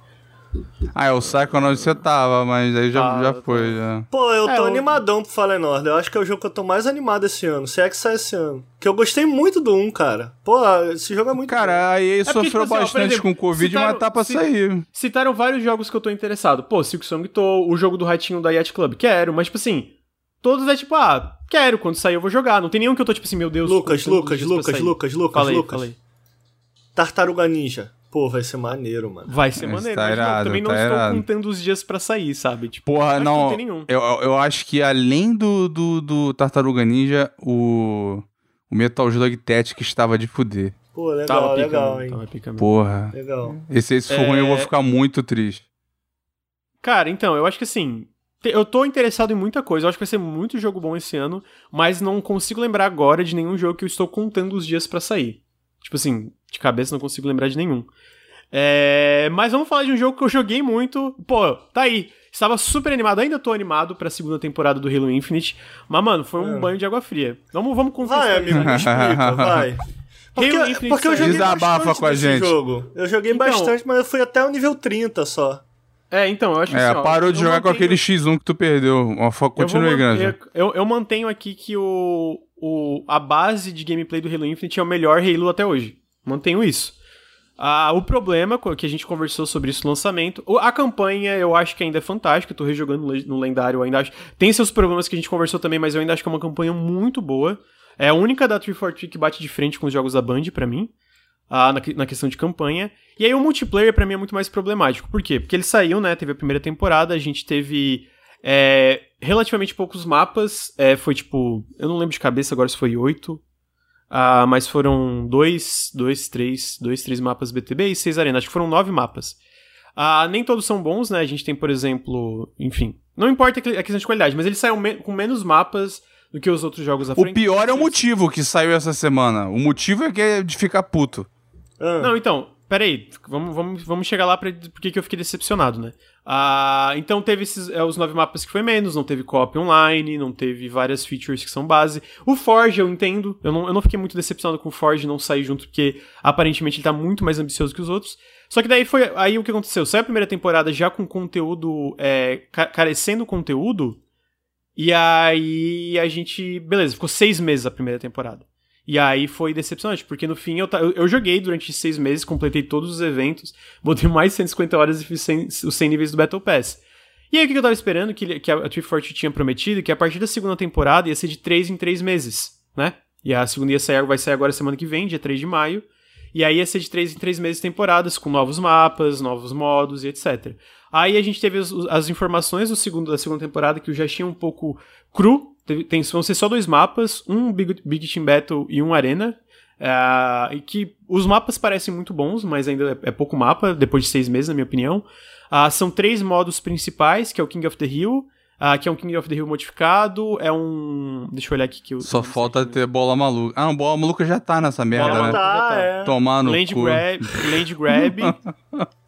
Ah, é o Psychonauts você tava, mas aí já, Tava, já foi, já. Pô, eu É, tô eu- animadão pro Fallen Order. Eu acho que é o jogo que eu tô mais animado esse ano. Se é que sai esse ano. Que eu gostei muito do 1, cara. Pô, esse jogo é muito bom. Cara, a EA porque, sofreu tipo assim, ó, por bastante exemplo, com o Covid, citaram- mas tá pra sair. Citaram vários jogos que eu tô interessado. Pô, Silk Song Tô, o jogo do ratinho da Yacht Club, quero, mas tipo assim, todos é tipo, ah, quero, quando sair eu vou jogar. Não tem nenhum que eu tô tipo assim, meu Deus. Lucas, Lucas, Lucas. Lucas, Lucas, Lucas. falei. Tartaruga Ninja. Pô, vai ser maneiro, mano. Vai ser Mas maneiro, tá mas não, também não tá estou irado. contando os dias pra sair, sabe? Tipo, Porra, não. não tem nenhum. Eu, eu acho que além do, do, do Tartaruga Ninja, o, o Metal Slug Tactics estava de fuder. Pô, legal, tava pica legal, mesmo, hein. tava pica mesmo. Porra. Legal. Esse, esse for É. ruim, eu vou ficar muito triste. Cara, então, eu acho que assim. Eu tô interessado em muita coisa, eu acho que vai ser muito jogo bom esse ano, mas não consigo lembrar agora de nenhum jogo que eu estou contando os dias pra sair. Tipo assim, de cabeça não consigo lembrar de nenhum. É, mas vamos falar de um jogo que eu joguei muito. Pô, tá aí. Estava super animado, ainda tô animado pra segunda temporada do Halo Infinite. Mas, mano, foi um É. banho de água fria. Vamos, vamos confessar. Vai, amigo, me explica, vai. Porque, Halo Infinite porque eu joguei Desabafa bastante com a gente. jogo. Eu joguei Então- bastante, mas eu fui até o nível 30 só. É, então, eu acho que É, assim, ó, parou de jogar com mantenho- aquele X1 que tu perdeu. Uma fo- Eu Granja. Eu, mantenho aqui que o, o, a base de gameplay do Halo Infinite é o melhor Halo até hoje. Mantenho isso. Ah, o problema, que a gente conversou sobre isso no lançamento, a campanha eu acho que ainda é fantástica, eu tô rejogando no le- no lendário, ainda acho. Tem seus problemas que a gente conversou também, mas eu ainda acho que é uma campanha muito boa. É a única da 343 que bate de frente com os jogos da Band pra mim. Ah, na, na questão de campanha. E aí o multiplayer pra mim é muito mais problemático. Por quê? Porque ele saiu, né? Teve a primeira temporada, a gente teve é, relativamente poucos mapas. é, foi tipo. Eu não lembro de cabeça agora se foi oito. ah, mas foram dois, dois, três, dois, três mapas BTB e seis arenas. Acho que foram nove mapas. Ah, nem todos são bons, né? A gente tem, por exemplo, enfim. Não importa a questão de qualidade, mas eles saíram me- com menos mapas do que os outros jogos à O frente. pior é o motivo que saiu essa semana. O motivo é que é de ficar puto. Ah, Não, então, peraí, vamos, vamos, vamos chegar lá pra porque que eu fiquei decepcionado, né? Ah, então teve esses, é, os nove mapas que foi menos, não teve co-op online, não teve várias features que são base. O Forge eu entendo, eu não, eu não fiquei muito decepcionado com o Forge não sair junto, porque aparentemente ele tá muito mais ambicioso que os outros. Só que daí foi aí o que aconteceu, saiu a primeira temporada já com conteúdo, é, ca- carecendo conteúdo, e aí a gente, beleza, ficou seis meses a primeira temporada. E aí foi decepcionante, porque no fim eu, eu, eu joguei durante seis meses, completei todos os eventos, botei mais de 150 horas e fiz 100 os 100 níveis do Battle Pass. E aí o que eu tava esperando, que, que a 340 tinha prometido, que a partir da segunda temporada ia ser de 3 em 3 meses, né? E a segunda ia sair, vai sair agora semana que vem, dia 3 de maio. E aí ia ser de 3 em 3 meses temporadas, com novos mapas, novos modos e etc. Aí a gente teve as, as informações do segundo, da segunda temporada, que eu já tinha um pouco cru. Tem, vão ser só dois mapas, um Big, Big Team Battle e um Arena. Ah, e que os mapas parecem muito bons, mas ainda é, é pouco mapa, depois de seis meses, na minha opinião. Ah, são três modos principais, que é o King of the Hill, ah, que é um King of the Hill modificado, é um... Deixa eu olhar aqui que eu... Só falta ter bola maluca. Ah, bola maluca já tá nessa merda, Bola né? tá, tá. é. Tomar no Land cu. Grab, Land Grab.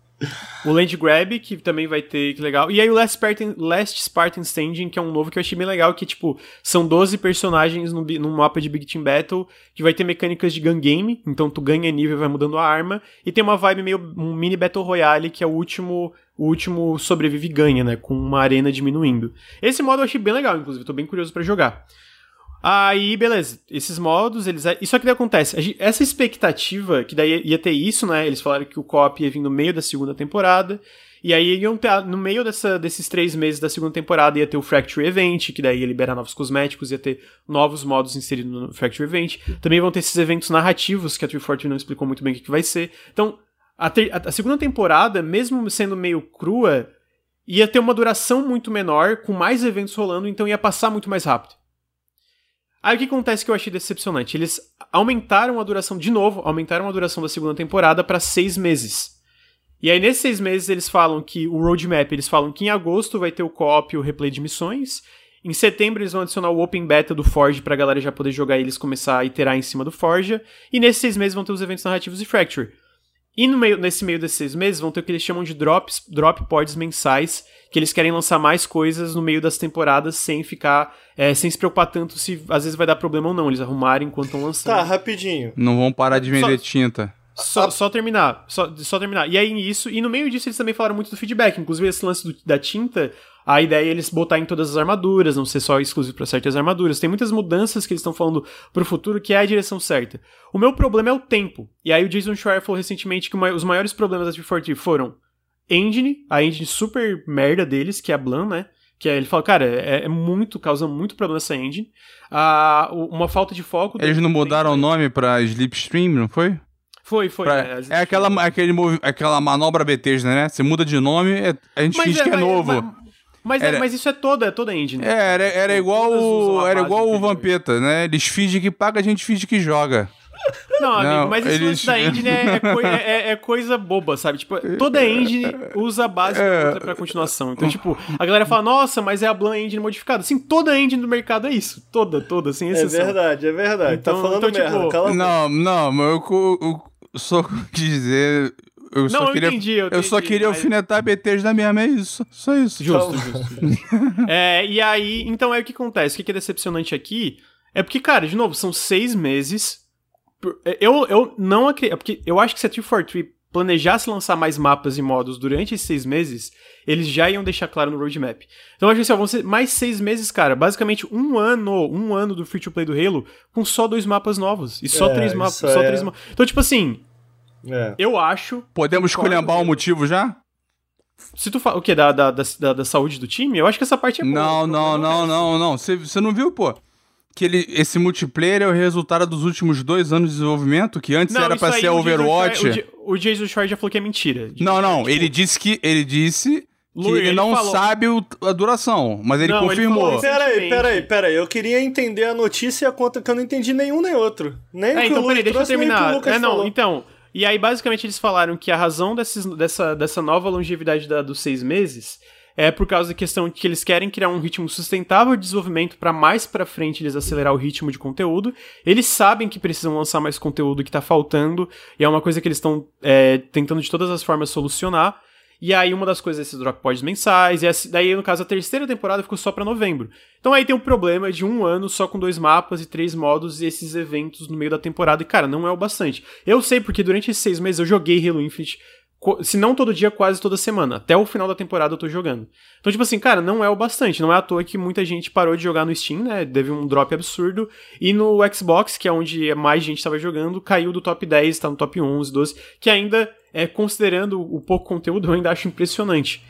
o Land Grab, que também vai ter, que legal. E aí o Last Spartan, Last Spartan Standing, que é um novo que eu achei bem legal, que, tipo, são 12 personagens num, mapa de Big Team Battle, que vai ter mecânicas de gun game, então tu ganha nível e vai mudando a arma, e tem uma vibe meio um mini Battle Royale, que é o último, o último sobrevive e ganha, né, com uma arena diminuindo. Esse modo eu achei bem legal, inclusive, tô bem curioso pra jogar. Aí, beleza, esses modos, eles. Isso aqui daí acontece. Essa expectativa, que daí ia ter isso, né? Eles falaram que o co-op ia vir no meio da segunda temporada. E aí iam ter, no meio dessa, desses três meses da segunda temporada ia ter o Fracture Event, que daí ia liberar novos cosméticos, ia ter novos modos inseridos no Fracture Event. Também vão ter esses eventos narrativos que a 343 não explicou muito bem o que, que vai ser. Então, a, ter, a, a segunda temporada, mesmo sendo meio crua, ia ter uma duração muito menor, com mais eventos rolando, então ia passar muito mais rápido. Aí o que acontece que eu achei decepcionante? Eles aumentaram a duração, de novo, aumentaram a duração da segunda temporada para seis meses. E aí, nesses seis meses, eles falam que o roadmap, eles falam que em agosto vai ter o co-op o replay de missões. Em setembro, eles vão adicionar o Open Beta do Forge pra galera já poder jogar e eles começar a iterar em cima do Forge. E nesses seis meses vão ter os eventos narrativos e Fracture. E no meio, nesse meio desses seis meses vão ter o que eles chamam de drops, drop pods mensais, que eles querem lançar mais coisas no meio das temporadas sem ficar, é, sem se preocupar tanto se às vezes vai dar problema ou não, eles arrumarem enquanto estão lançando. Tá, rapidinho. Não vão parar de vender Só- tinta. Só, só terminar, só, só terminar. E aí isso, e no meio disso eles também falaram muito do feedback, inclusive esse lance do- da tinta, a ideia é eles botar em todas as armaduras, não ser só exclusivo para certas armaduras. Tem muitas mudanças que eles estão falando pro futuro que é a direção certa. O meu problema é o tempo. E aí o Jason Schreier falou recentemente que o ma- os maiores problemas da 343 foram engine, a engine super merda deles, que é a Blan, né? Que é, ele fala, cara, é, é muito, causa muito problema essa engine. Ah, uma falta de foco. Eles não mudaram o nome pra Slipstream, não foi? Foi, foi. Pra-? As- é aquela, aquele, aquela manobra Bethesda, né? Você muda de nome, é- a gente finge que é mas- novo. Mas, mas, é- Era- mas isso é toda, é toda engine. É, era, era igual, o- era igual o. Vampeta, né? Eles fingem que paga, a gente finge que joga. Não, amigo, Não, mas esse eles- lance da engine é, é é- é coisa boba, sabe? Tipo, toda engine usa a base É. da pra continuação. Então, tipo, a galera fala, nossa, mas é a Blan Engine modificada. Assim, toda engine do mercado é isso. Toda, toda, sem É exceção. verdade, é verdade. Então- tá falando então, tipo, merda. Cala a boca. Não, não, mas eu, co- eu só dizer. Eu Não, só eu queria, entendi, eu só entendi, queria mas- alfinetar a Bethesda mesmo, é isso. Só isso. Justo, justo, justo. É, e aí, então é o que acontece. O que é decepcionante aqui é porque, cara, de novo, são seis meses. Por- Eu, eu não acredito. Porque eu acho que se a 343 planejasse lançar mais mapas e modos durante esses seis meses, eles já iam deixar claro no roadmap. Então eu acho que assim, ó, vão ser mais seis meses, cara. Basicamente um ano, um ano do free to play do Halo com só dois mapas novos. E só É, três mapas. Só é- três mapas. Então, tipo assim, É. eu acho. Podemos Concordo, esculhambar o eu- motivo já? Se tu fala. O quê? Da, da, da, da- saúde do time? Eu acho que essa parte é boa. Não, não, é não, não, não. Você você não viu, pô? Que ele, esse multiplayer é o resultado dos últimos dois anos de desenvolvimento, que antes era isso pra aí ser o Jason Overwatch. O O Jason Schreier já falou que é mentira. Não, não, Tipo, ele disse que ele disse que ele, ele não falou- sabe o- a duração, mas ele Não, ele confirmou. isso. Peraí, peraí, peraí. Eu queria entender a notícia e a conta que eu não entendi nenhum nem outro. Nem o É, que então o peraí, deixa eu terminar. Lucas É, não, falou. então. E aí, basicamente, eles falaram que a razão desses, dessa, dessa nova longevidade da- dos seis meses é por causa da questão de que eles querem criar um ritmo sustentável de desenvolvimento para mais pra frente eles acelerar o ritmo de conteúdo. Eles sabem que precisam lançar mais conteúdo que tá faltando, e é uma coisa que eles estão é, tentando de todas as formas solucionar. E aí, uma das coisas é esses drop pods mensais, e essa- daí, no caso, a terceira temporada ficou só pra novembro. Então aí tem o problema de um ano só com dois mapas e três modos e esses eventos no meio da temporada. E, cara, não é o bastante. Eu sei porque durante esses seis meses eu joguei Halo Infinite, se não todo dia, quase toda semana. Até o final da temporada eu tô jogando. Então, tipo assim, cara, não é o bastante. Não é à toa que muita gente parou de jogar no Steam, né? Teve um drop absurdo. E no Xbox, que é onde mais gente tava jogando, caiu do top 10, tá no top 11, 12, que ainda, é, considerando o pouco conteúdo, eu ainda acho impressionante.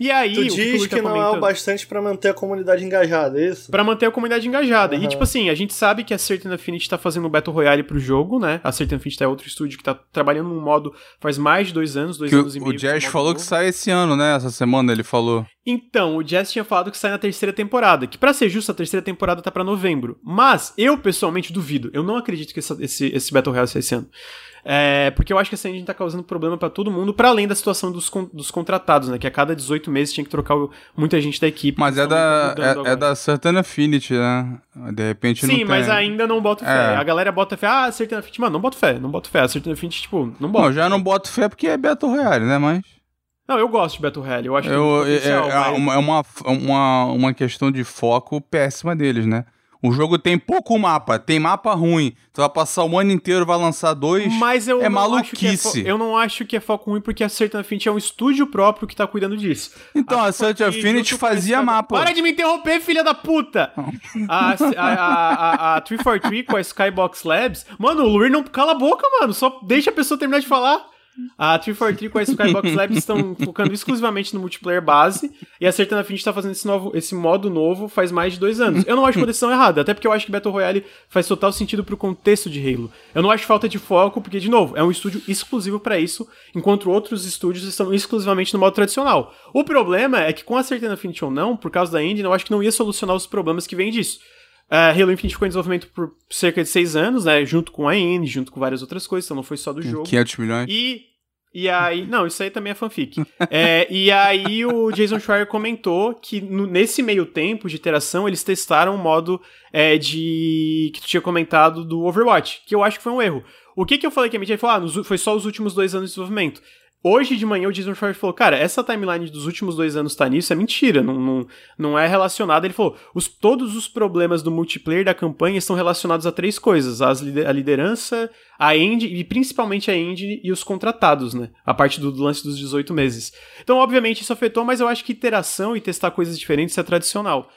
E aí, Tu o que o diz que tá não é o bastante pra manter a comunidade engajada, é isso? Pra manter a comunidade engajada. E, Aham. tipo assim, a gente sabe que a Certain Affinity tá fazendo um Battle Royale pro jogo, né? A Certain Affinity é outro estúdio que tá trabalhando num modo faz mais de dois anos, dois Que anos e o, meio. o Jazz falou modo que novo. sai esse ano, né? Essa semana ele falou. Então, o Jazz tinha falado que sai na terceira temporada. Que, pra ser justo, a terceira temporada tá pra novembro. Mas, eu pessoalmente duvido. Eu não acredito que essa- esse, esse Battle Royale saia esse ano. É, porque eu acho que essa engine tá causando problema pra todo mundo, pra além da situação dos, con- dos contratados, né? Que a cada 18 meses tinha que trocar o- muita gente da equipe. Mas é tão da, mudando é, é da Certain Affinity, né? De repente não Sim, tem. mas ainda não boto fé. É. A galera bota fé. Ah, Certain Affinity. Mano, não boto fé. Não boto fé. A Certain Affinity, tipo, não boto. Bom, já não boto fé porque é Battle Royale, né? Mas. Não, eu gosto de Battle Royale. Eu acho que tem Eu, muito é, é mas- é uma, uma, uma questão de foco péssima deles, né? O jogo tem pouco mapa, tem mapa ruim. Tu vai passar o ano inteiro, vai lançar dois. Mas eu é não acho que é maluquice. eu não acho que é foco ruim porque a Certain Affinity é um estúdio próprio que tá cuidando disso. Então, a Certain Affinity fazia mapa. Para de me interromper, filha da puta! A, a, a, a, a 343 com a Skybox Labs. Mano, o Luir não cala a boca, mano. Só deixa a pessoa terminar de falar. A 343 com a Skybox Labs estão focando exclusivamente no multiplayer base e a Certain Affinity está fazendo esse, novo, esse modo novo faz mais de dois anos. Eu não acho uma decisão errada, até porque eu acho que Battle Royale faz total sentido pro contexto de Halo. Eu não acho falta de foco, porque, de novo, é um estúdio exclusivo para isso, enquanto outros estúdios estão exclusivamente no modo tradicional. O problema é que com a Certain Affinity ou não, por causa da engine, eu acho que não ia solucionar os problemas que vêm disso. Uh, Halo Infinite ficou em desenvolvimento por cerca de seis anos, né? Junto com a engine, junto com várias outras coisas, então não foi só do jogo. 500 milhões. E, e aí. Não, isso aí também é fanfic. é, e aí o Jason Schreier comentou que no, nesse meio tempo de interação eles testaram o modo é, de. que tu tinha comentado do Overwatch, que eu acho que foi um erro. O que, que eu falei que a mídia falou? Ah, foi só os últimos dois anos de desenvolvimento. Hoje de manhã o Jason Schreier falou, cara, essa timeline dos últimos dois anos tá nisso, é mentira, não, não, não é relacionada. Ele falou, os, todos os problemas do multiplayer da campanha estão relacionados a três coisas, as, a liderança, a engine, e principalmente a engine e os contratados, né? A parte do, do lance dos 18 meses. Então, obviamente, isso afetou, mas eu acho que iteração e testar coisas diferentes é tradicional.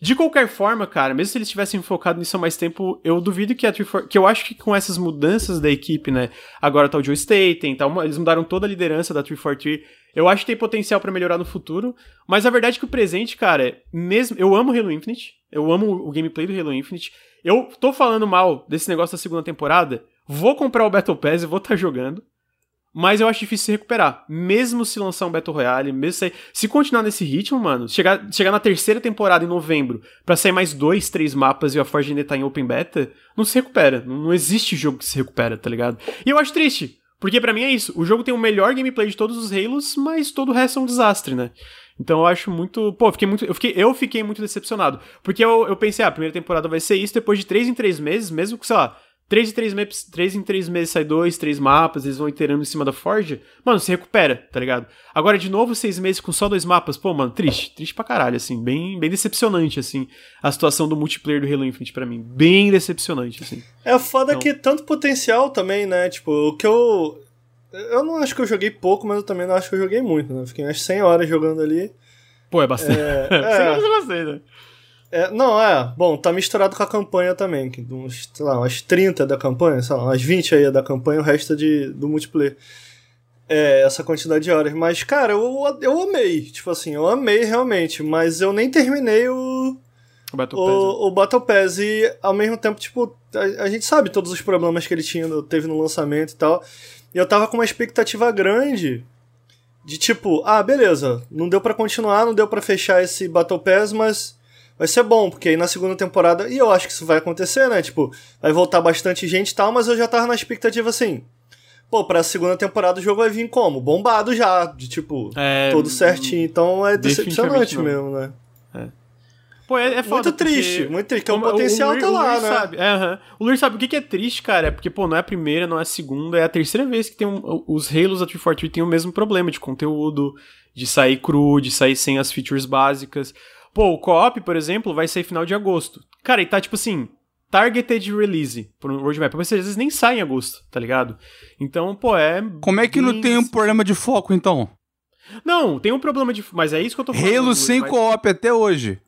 De qualquer forma, cara, mesmo se eles tivessem focado nisso há mais tempo, eu duvido que a Trifor que eu acho que com essas mudanças da equipe, né, agora tá o Joe Staten, tá uma, eles mudaram toda a liderança da 343, eu acho que tem potencial para melhorar no futuro, mas a verdade é que o presente, cara, é mesmo, eu amo Halo Infinite, eu amo o gameplay do Halo Infinite, eu tô falando mal desse negócio da segunda temporada, vou comprar o Battle Pass e vou estar tá jogando, mas eu acho difícil se recuperar. Mesmo se lançar um Battle Royale, mesmo se, se continuar nesse ritmo, mano, chegar, chegar na terceira temporada em novembro para sair mais dois, três mapas e a Forge ainda tá em Open Beta, não se recupera. Não, não existe jogo que se recupera, tá ligado? E eu acho triste, porque para mim é isso. O jogo tem o melhor gameplay de todos os Halos, mas todo o resto é um desastre, né? Então eu acho muito. Pô, fiquei muito. Eu fiquei, eu fiquei muito decepcionado. Porque eu, eu pensei, ah, a primeira temporada vai ser isso, depois de três em três meses, mesmo que, sei lá, 3 em 3, maps, 3 em 3 meses sai dois, três mapas, eles vão iterando em cima da Forge. Mano, se recupera, tá ligado? Agora, de novo, seis meses com só dois mapas. Pô, mano, triste. Triste pra caralho, assim. Bem, bem decepcionante, assim. A situação do multiplayer do Halo Infinite pra mim. Bem decepcionante, assim. É foda então... que tanto potencial também, né? Tipo, o que eu. Eu não acho que eu joguei pouco, mas eu também não acho que eu joguei muito, né? Fiquei umas 100 horas jogando ali. Pô, é bastante. É, é... 100 horas é bastante, né? É, não, é. Bom, tá misturado com a campanha também. Que uns, sei lá, umas 30 da campanha, sei lá, umas 20 aí da campanha, o resto é de, do multiplayer. É, essa quantidade de horas. Mas, cara, eu, eu amei. Tipo assim, eu amei realmente. Mas eu nem terminei o. O Battle Pass. O, né? o Battle Pass. E ao mesmo tempo, tipo, a, a, gente sabe todos os problemas que ele tinha, teve no lançamento e tal. E eu tava com uma expectativa grande. De tipo, ah, beleza, não deu para continuar, não deu para fechar esse Battle Pass, mas vai ser bom, porque aí na segunda temporada, e eu acho que isso vai acontecer, né? Tipo, vai voltar bastante gente e tal, mas eu já tava na expectativa assim. Pô, pra segunda temporada o jogo vai vir como? Bombado já, de tipo, é, todo certinho. Então é decepcionante mesmo, né? É. Pô, é, é foda, Muito triste, muito triste, porque o, o potencial o, tá lá, né? Sabe, é, uhum. O Luiz sabe o que, que é triste, cara? É porque, pô, não é a primeira, não é a segunda, é a terceira vez que tem um, os Halos da 343 tem o mesmo problema de conteúdo, de sair cru, de sair sem as features básicas. Pô, o co-op, por exemplo, vai sair final de agosto. Cara, e tá tipo assim, targeted release por um roadmap. Mas às vezes nem sai em agosto, tá ligado? Então, pô, é. Como é que não tem um problema de foco, então? Não, tem um problema de. Mas é isso que eu tô falando. Halo sem mas... co-op até hoje.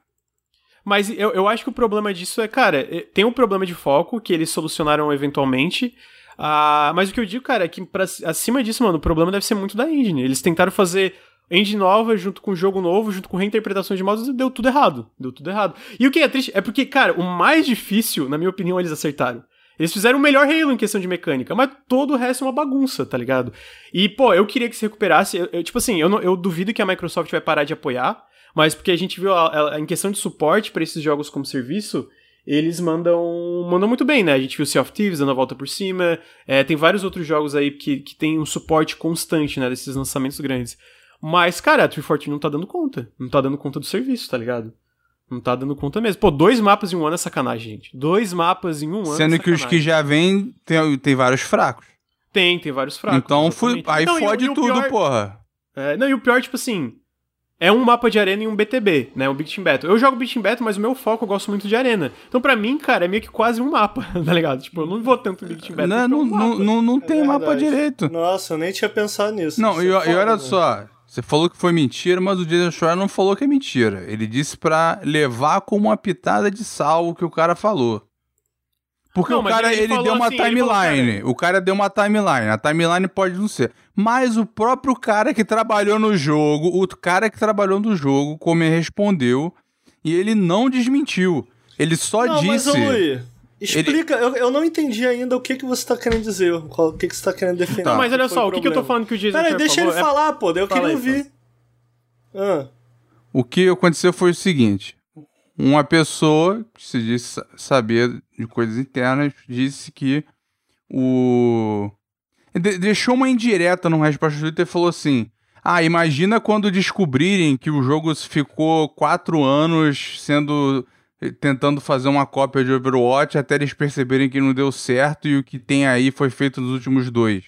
Mas eu, eu acho que o problema disso é, cara, é, tem um problema de foco que eles solucionaram eventualmente. Uh, mas o que eu digo, cara, é que pra, acima disso, mano, o problema deve ser muito da engine. Eles tentaram fazer engine nova, junto com jogo novo, junto com reinterpretação de modos, deu tudo errado. Deu tudo errado. E o que é triste é porque, cara, o mais difícil, na minha opinião, eles acertaram. Eles fizeram o melhor Halo em questão de mecânica, mas todo o resto é uma bagunça, tá ligado? E, pô, eu queria que se recuperasse. Eu, eu, tipo assim, eu, não, eu duvido que a Microsoft vai parar de apoiar, mas porque a gente viu a, a, em questão de suporte para esses jogos como serviço, eles mandam mandam muito bem, né? A gente viu Sea of Thieves dando a volta por cima, é, tem vários outros jogos aí que, que tem um suporte constante, né, desses lançamentos grandes. Mas, cara, a 340 não tá dando conta. Não tá dando conta do serviço, tá ligado? Não tá dando conta mesmo. Pô, dois mapas em um ano é sacanagem, gente. Dois mapas em um ano. É Sendo é que os que já vêm tem, tem vários fracos. Tem, tem vários fracos. Então fui, aí não, fode e, e tudo, pior, porra. É, não, e o pior, tipo assim. É um mapa de arena e um BTB, né? Um Big Team Battle. Eu jogo Big Team Battle, mas o meu foco eu gosto muito de arena. Então, pra mim, cara, é meio que quase um mapa, tá ligado? Tipo, eu não vou tanto Big Team Battle. Não, não, é um não, não, não, tem é mapa direito. Nossa, eu nem tinha pensado nisso. Não, e, é e olha né? só, você falou que foi mentira, mas o Jason Schreier não falou que é mentira. Ele disse para levar como uma pitada de sal o que o cara falou. Porque Não, o mas cara, ele ele, deu uma assim, timeline. o cara deu uma timeline. A timeline pode não ser. Mas o próprio cara que trabalhou no jogo, o cara que trabalhou no jogo, como ele respondeu, e ele não desmentiu. Ele só não, mas, disse. ô, Explica, eu, eu não entendi ainda o que, que você tá querendo dizer, qual- o que, que você tá querendo defender. Tá. Mas olha só, o que, que eu tô falando que o Jason Peraí, deixa ele falou é- falar, pô, daí eu Fala queria aí, ouvir. Ah, O que aconteceu foi o seguinte: uma pessoa que se disse sa- saber de coisas internas disse que o. de- deixou uma indireta no resposta do Twitter e falou assim: Ah, imagina quando descobrirem que o jogo ficou quatro anos sendo. Tentando fazer uma cópia de Overwatch até eles perceberem que não deu certo e o que tem aí foi feito nos últimos dois.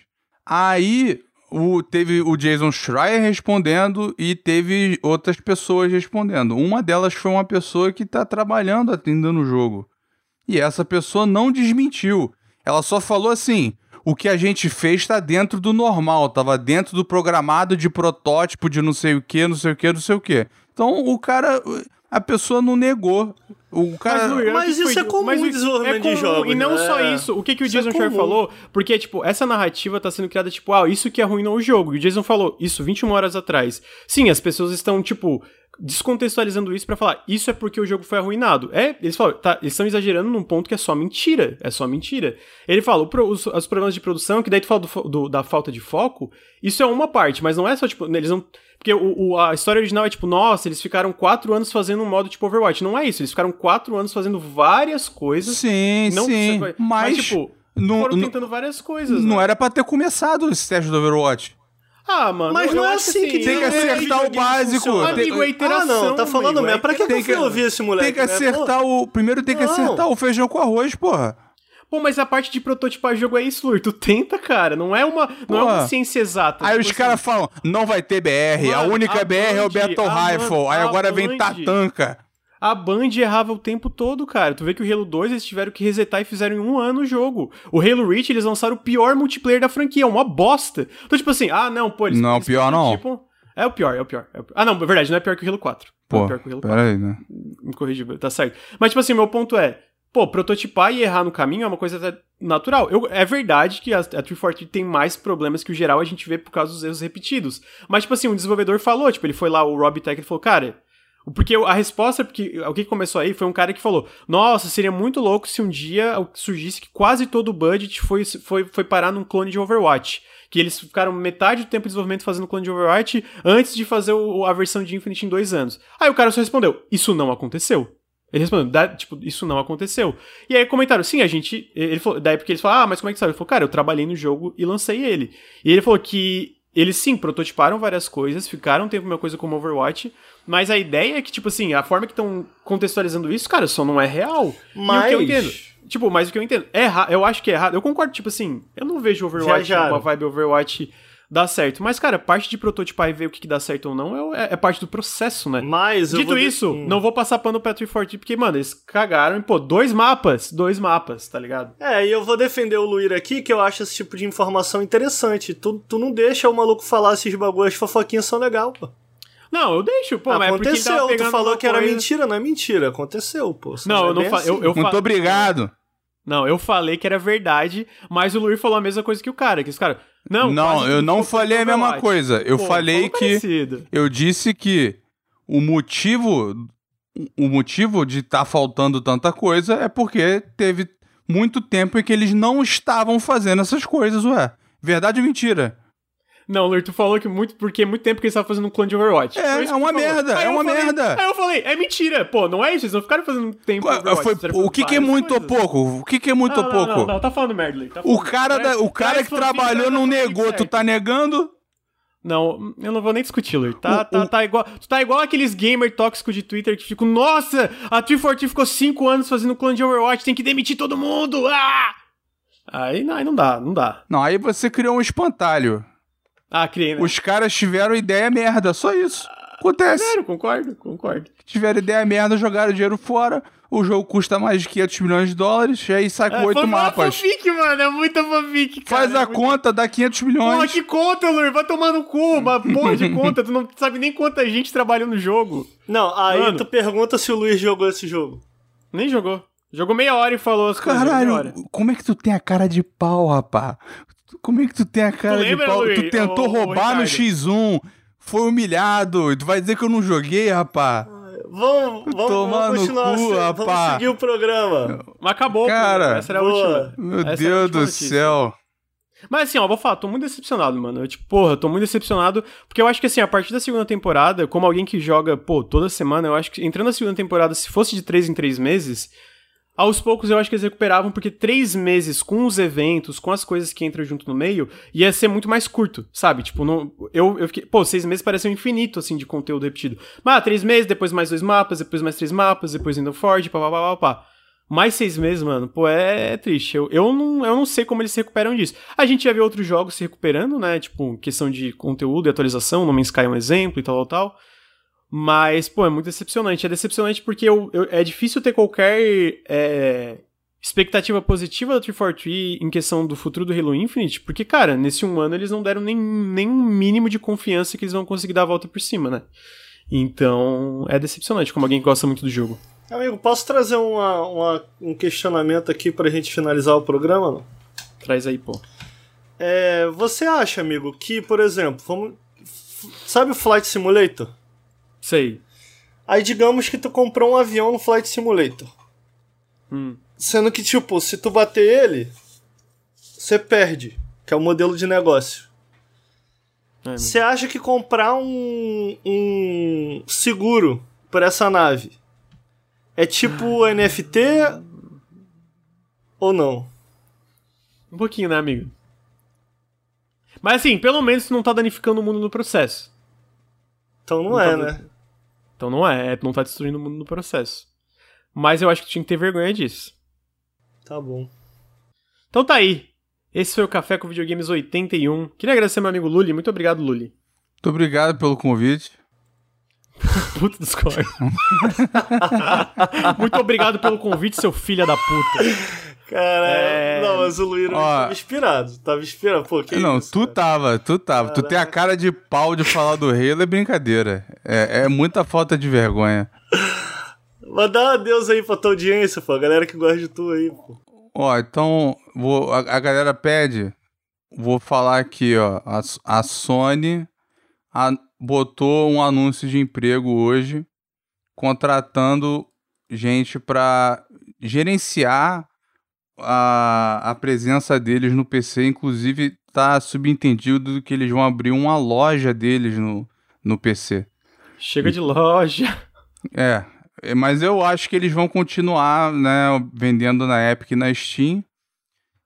Aí o, teve o Jason Schreier respondendo e teve outras pessoas respondendo. Uma delas foi uma pessoa que está trabalhando ainda no jogo. E essa pessoa não desmentiu. Ela só falou assim: o que a gente fez está dentro do normal, tava dentro do programado de protótipo de não sei o que, não sei o que, não sei o que. Então o cara. A pessoa não negou. O cara. Luiz, Mas que isso foi- é comum mas o- em desenvolvimento de comum, jogos, E não né? só isso, o que, que o Isso é Jason Schreier comum. falou, porque, tipo, essa narrativa tá sendo criada, tipo, ah, isso que arruinou o jogo. E o Jason falou isso 21 horas atrás. Sim, as pessoas estão, tipo, descontextualizando isso pra falar, isso é porque o jogo foi arruinado. É, eles falam, tá, eles estão exagerando num ponto que é só mentira. É só mentira. Ele fala, pro- os, os problemas de produção, que daí tu fala do do- da falta de foco, isso é uma parte, mas não é só, tipo, eles não. Porque o, o- a história original é tipo, nossa, eles ficaram quatro anos fazendo um modo tipo Overwatch. Não é isso, eles ficaram quatro anos fazendo várias coisas. Sim, não sim. mas, Mas, tipo, não, foram não, tentando várias coisas. não né? era pra ter começado esse teste do Overwatch. Ah, mano. Mas não é assim que Tem que é, acertar o básico. Amigo, é iteração. Ah, não, tá falando mesmo. é Pra que, que eu fui ouvir esse moleque? Tem que né? acertar o. Primeiro tem que Não. acertar o feijão com arroz, porra. Pô, mas a parte de prototipar jogo é isso, Lur. Tu tenta, cara. Não é uma, não é uma ciência exata. Aí Tipo os assim, caras falam, não vai ter BR, a Mano, única a BR é o Band, Battle a Rifle. Man- Aí a agora vem Band. Tatanka. A Band errava o tempo todo, cara. Tu vê que o Halo 2 eles tiveram que resetar e fizeram em um ano o jogo. O Halo Reach eles lançaram o pior multiplayer da franquia, uma bosta. Então, tipo assim, ah, não, pô, eles. Não é eles pior, não. prototipam- É o pior, é o pior. é o. Ah, não, é verdade, não é pior que o Halo 4. Não Pô, é pior que o Halo 4. pera aí, né? me corrigir, tá certo. Mas, tipo assim, meu ponto é, pô, prototipar e errar no caminho é uma coisa natural. Eu, é verdade que a, a 343 tem mais problemas que o geral a gente vê por causa dos erros repetidos. Mas, tipo assim, um desenvolvedor falou, tipo, ele foi lá, o Rob Tech, ele falou, cara... Porque a resposta, porque o que começou aí foi um cara que falou: Nossa, seria muito louco se um dia surgisse que quase todo o budget foi, foi, foi parar num clone de Overwatch. Que eles ficaram metade do tempo de desenvolvimento fazendo clone de Overwatch antes de fazer o- a versão de Infinite em dois anos. Aí o cara só respondeu: Isso não aconteceu. Ele respondeu, "Dá- tipo, isso não aconteceu. E aí comentaram, sim, a gente. Ele falou, daí porque eles falaram, ah, mas como é que sabe? Ele falou, cara, eu trabalhei no jogo e lancei ele. E ele falou que eles sim prototiparam várias coisas, ficaram um tempo uma coisa como Overwatch, mas a ideia é que, tipo assim, a forma que estão contextualizando isso, cara, só não é real. E o Mas... que eu entendo. Tipo, mas o que eu entendo, é errado, eu acho que é errado. Eu concordo, tipo assim, eu não vejo Overwatch, uma vibe Overwatch dar certo. Mas, cara, parte de prototipar e ver o que, que dá certo ou não é, é- é parte do processo, né? Mas eu Dito vou isso, Hum. não vou passar pano pro Patrick porque, mano, eles cagaram em, pô, dois mapas, dois mapas, tá ligado? É, e eu vou defender o Luir aqui, que eu acho esse tipo de informação interessante. Tu, tu não deixa o maluco falar esses bagulhos, as fofoquinhas são legal, pô. Não, eu deixo, pô, mas é Aconteceu, tu falou que era coisa- mentira, não é mentira, aconteceu, pô. Não, é eu não bem fa- eu- assim. eu- Muito fa- obrigado. Não, eu falei que era verdade, mas o Luir falou a mesma coisa que o cara, que os caras... Não, Não, eu não falei a mesma Overwatch. coisa. Eu Pô, falei que. parecido. Eu disse que o motivo. O motivo de estar faltando tanta coisa é porque teve muito tempo em que eles não estavam fazendo essas coisas, ué. Verdade ou mentira? Não, Luir, tu falou que muito, porque é muito tempo que eles estavam fazendo um clone de Overwatch. É, é uma merda, Aí é uma falei- merda. Aí eu falei, é mentira. Pô, não é isso, eles não ficaram fazendo tempo Qual- foi- o que, que é muito ou coisas. pouco? O que, que é muito Não, ou não, pouco? Não, não, tá falando merda, Luir, tá O cara, da- o cara que trabalhou não negou, tu tá negando? Não, eu não vou nem discutir, Luir. Tá, O- tá, o- tá igual, tu tá igual aqueles gamer tóxicos de Twitter que ficam, nossa, a 340 ficou 5 anos fazendo clone de Overwatch, tem que demitir todo mundo! Ah! Aí, não, aí não dá, não dá. Não, aí você criou um espantalho. Ah, criei, né? Os caras tiveram ideia merda, só isso. Acontece. Sério, concordo, concordo. Tiveram ideia merda, jogaram dinheiro fora. O jogo custa mais de 500 milhões de dólares, e aí sai com É, oito foi uma mapas. fanfic, mano, é muita fanfic, cara. Faz é a muito- conta, dá 500 Porra, milhões. que conta, Luir? Vai tomar no cu, uma porra de conta. Tu não sabe nem quanta gente trabalhou no jogo. Não, aí Mano. tu pergunta se o Luiz jogou esse jogo. Nem jogou. Jogou meia hora e falou as coisas. Caralho, como é que tu tem a cara de pau, rapá? Como é que tu tem a cara de lembra, pau? Luiz? Tu tentou ô, roubar no Ricardo. X1, foi humilhado. e Tu vai dizer que eu não joguei, rapá? Vamos, vamos, Tomar vamos no continuar. cu, se- vamos seguir o programa. Mas acabou, pô. Cara, Essa era a última. Meu Essa Deus última do notícia. céu. Mas assim, ó, vou falar, tô muito decepcionado, mano. Eu, tipo, porra, tô muito decepcionado. Porque eu acho que assim, a partir da segunda temporada, como alguém que joga, pô, toda semana, eu acho que entrando na segunda temporada, se fosse de três em três meses, aos poucos eu acho que eles recuperavam, porque três meses com os eventos, com as coisas que entram junto no meio, ia ser muito mais curto, sabe? Tipo, não, eu, eu fiquei, pô, seis meses parece um infinito, assim, de conteúdo repetido. Mas, ah, três meses, depois mais dois mapas, depois mais três mapas, depois indo forte, pá, pá, pá, pá, pá. Mais seis meses, mano, pô, é, é triste. Eu, eu, não, eu não sei como eles se recuperam disso. A gente já vê outros jogos se recuperando, né? Tipo, questão de conteúdo e atualização, No Man's Sky é um exemplo e tal, tal, tal. Mas, pô, é muito decepcionante. É decepcionante porque eu, eu- é difícil ter qualquer é, expectativa positiva da 343 em questão do futuro do Halo Infinite, porque, cara, nesse um ano eles não deram nem, nem um mínimo de confiança que eles vão conseguir dar a volta por cima, né? Então, é decepcionante como alguém que gosta muito do jogo. Amigo, posso trazer uma, uma- um questionamento aqui pra gente finalizar o programa? Não? Traz aí, pô. É, você acha, amigo, que, por exemplo, vamos, sabe o Flight Simulator? Sei. Aí digamos que tu comprou um avião no Flight Simulator. Hum. Sendo que, tipo, se tu bater ele, você perde, que é o modelo de negócio. É, Você acha que comprar um, um seguro por essa nave é tipo NFT ou não? Um pouquinho, né, amigo? Mas assim, pelo menos tu não tá danificando o mundo no processo. Então não, Não é, tá né? Então não é, é, não tá destruindo o mundo no processo. Mas eu acho que tinha que ter vergonha disso. Tá bom. Então tá aí. Esse foi o Café com Videogames 81. Queria agradecer meu amigo Luli. Muito obrigado, Luli. Muito obrigado pelo convite. Puta dos cornos. Muito obrigado pelo convite, seu filho da puta. Cara, É. não, mas o Luiz Ó. tava inspirado. Tava inspirado. Pô, que não, isso, tu cara? tava, tu tava. Tu tem a cara de pau de falar do Halo, é brincadeira. É, é muita falta de vergonha. Mas dá um adeus aí pra tua audiência, pô. A galera que gosta de tu aí, pô. Ó, então, vou, a, a galera pede, vou falar aqui, ó. A, a Sony a- botou um anúncio de emprego hoje, contratando gente para gerenciar a, a presença deles no PC. Inclusive, tá subentendido que eles vão abrir uma loja deles no, no PC. Chega de loja. É, é, mas eu acho que eles vão continuar, né, vendendo na Epic e na Steam.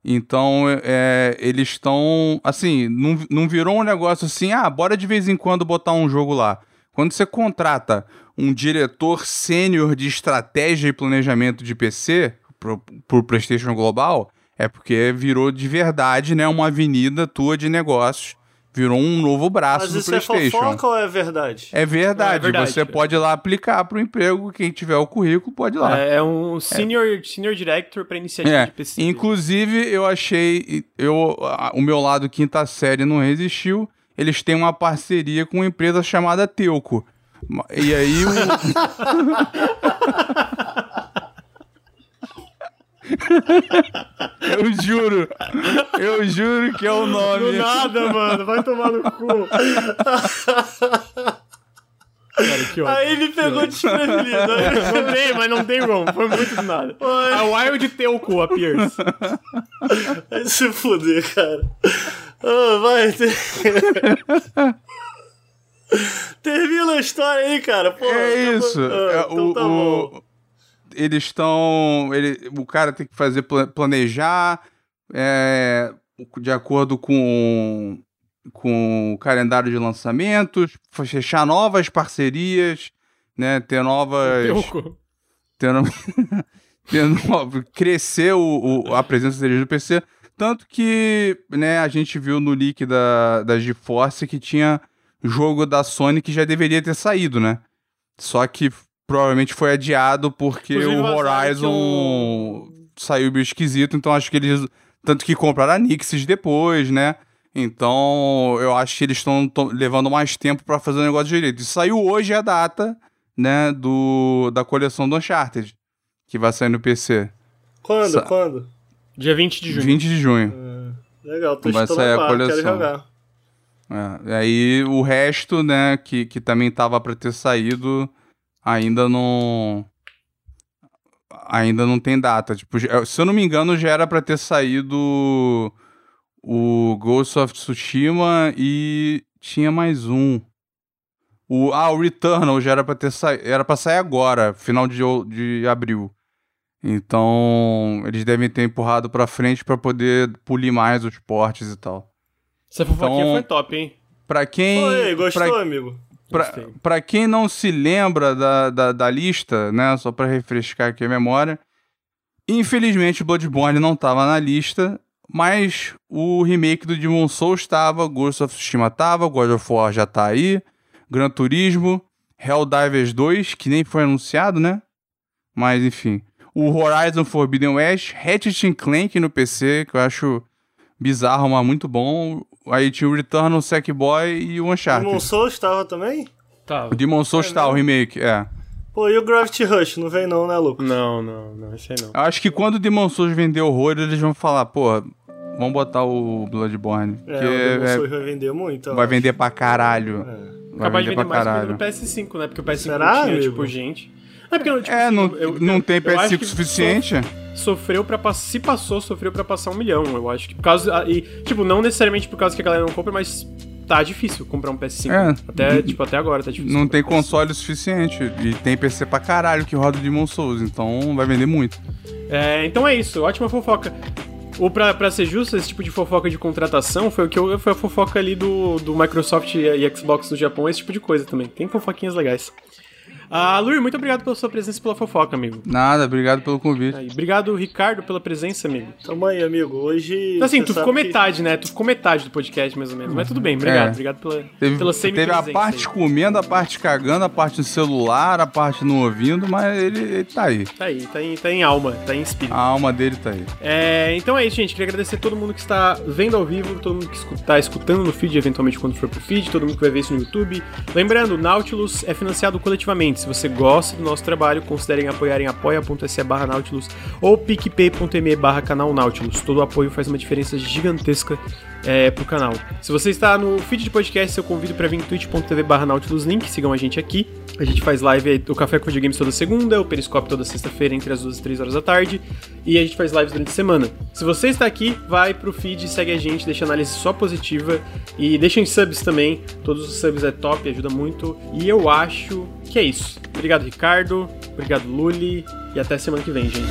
Então, é, eles estão, assim, não, não virou um negócio assim, ah, bora de vez em quando botar um jogo lá. Quando você contrata um diretor sênior de estratégia e planejamento de PC pro, pro PlayStation Global, é porque virou de verdade, né, uma avenida tua de negócios. Virou um novo braço Mas do isso é PlayStation. fofoca ou é verdade? É verdade, É verdade, você cara. pode ir lá aplicar para o emprego, quem tiver o currículo pode ir lá. É, é um senior, senior director pra iniciativa É, de PC. inclusive eu achei, eu, o meu lado quinta série não resistiu, eles têm uma parceria com uma empresa chamada Teuco. E aí o... eu juro, eu juro que é o Do nome. nada, mano. Vai tomar no cu. Cara. Aí ele pegou desprevenido. aí- Não tem, mas não tem como. Foi muito do nada. A Wild teu cu, a Pierce. Vai se fuder, cara. Ah, vai. ter- Termina a história aí, cara. Pô, É isso. Ah, É, então o, tá bom. o- eles estão. Ele, o cara tem que fazer pla- planejar é, de acordo com, com o calendário de lançamentos, fechar novas parcerias, né? Ter novas. Teu cu. Tendo, tendo, crescer o, o- a presença deles no PC. Tanto que né, a gente viu no leak da, da GeForce que tinha jogo da Sony que já deveria ter saído, né? Só que provavelmente foi adiado porque Inclusive, o vazaram Horizon que saiu meio esquisito, então acho que eles. Tanto que compraram a Nixis depois, né? Então eu acho que eles estão levando mais tempo pra fazer o negócio direito. E saiu hoje a data, né, do, da coleção do Uncharted. que vai sair no PC. Quando? Sa- Quando? Dia 20 de junho. 20 de junho. Legal, tô Vai estou sair a par, quero coleção. jogar. É, e aí o resto, né, que, que também tava pra ter saído, ainda não. Ainda não tem data. Tipo, se eu não me engano, já era pra ter saído o Ghost of Tsushima e tinha mais um. O, ah, o Returnal já era pra ter saído. Era pra sair agora, final de, de abril. Então, eles devem ter empurrado pra frente pra poder polir mais os portes e tal. Essa fofoquinha Então- foi top, hein? Pra quem. Oi, gostou, pra- amigo? Pra quem não se lembra da, da, da lista, né? Só pra refrescar aqui a memória. Infelizmente, Bloodborne não tava na lista, mas o remake do Demon Souls estava, Ghost of Tsushima tava, God of War já tá aí, Gran Turismo, Helldivers 2, que nem foi anunciado, né? Mas enfim. O Horizon Forbidden West, Ratchet Clank no PC, que eu acho bizarro, mas muito bom. Aí tinha o Return, o Sackboy e o Uncharted. Demon Souls tava também? Tá. O Demon Souls É tá, o remake, é. Pô, e o Gravity Rush? Não vem não, né, Lucas? Não, não, não, esse aí não. Eu acho que quando o Demon Souls vender horror, eles vão falar, pô, vamos botar o Bloodborne. É, que o Demon é- Souls vai vender muito. vai acho. vender pra caralho. É. Vai Capaz de vender mais caralho. no PS5, né? Porque o PS5 Será, tinha, amigo? tipo, gente. Não, porque, tipo, É, assim, não, eu- não eu- tem eu acho PS5 que suficiente. sofreu pra. Se passou, sofreu pra passar um milhão. Eu acho que por causa. ah, E, tipo, não necessariamente por causa que a galera não compra, mas tá difícil comprar um PS5. É. Até, tipo, até agora tá difícil. Não tem PS5. console suficiente. E tem PC pra caralho que roda o Demon Souls. Então vai vender muito. É, então é isso, ótima fofoca. Ou pra, pra ser justo, esse tipo de fofoca de contratação foi o que eu, foi a fofoca ali do, do Microsoft e e Xbox no Japão, esse tipo de coisa também. Tem fofoquinhas legais. Ah, Luir, muito obrigado pela sua presença e pela fofoca, amigo. Nada, obrigado pelo convite. Aí, obrigado, Ricardo, pela presença, amigo. Tamo aí, amigo. Hoje. Então, assim, tu ficou que- metade, né? Tu ficou metade do podcast, mais ou menos. Mas tudo bem, obrigado. É. Obrigado pela, Teve, pela teve a parte aí. comendo, a parte cagando, a parte no celular, a parte não ouvindo, mas ele, ele tá aí. Tá aí, tá em, tá em alma, tá em espírito. A alma dele tá aí. É, então é isso, gente. Queria agradecer a todo mundo que está vendo ao vivo, todo mundo que está escutando no feed, eventualmente quando for pro feed, todo mundo que vai ver isso no YouTube. Lembrando, Nautilus é financiado coletivamente. Se você gosta do nosso trabalho, considerem apoiar em apoia.se barra Nautilus ou picpay.me barra canal Nautilus. Todo apoio faz uma diferença gigantesca é, pro canal. Se você está no feed de podcast, eu convido para vir em twitch.tv barra Nautilus Link, sigam a gente aqui. A gente faz live aí, o Café com Videogames toda segunda, o Periscope toda sexta-feira entre as 2 e 3 horas da tarde. E a gente faz lives durante a semana. Se você está aqui, vai pro feed, segue a gente, deixa análise só positiva. E deixem subs também. Todos os subs é top, ajuda muito. E eu acho que é isso. Obrigado, Ricardo. Obrigado, Luli. E até semana que vem, gente.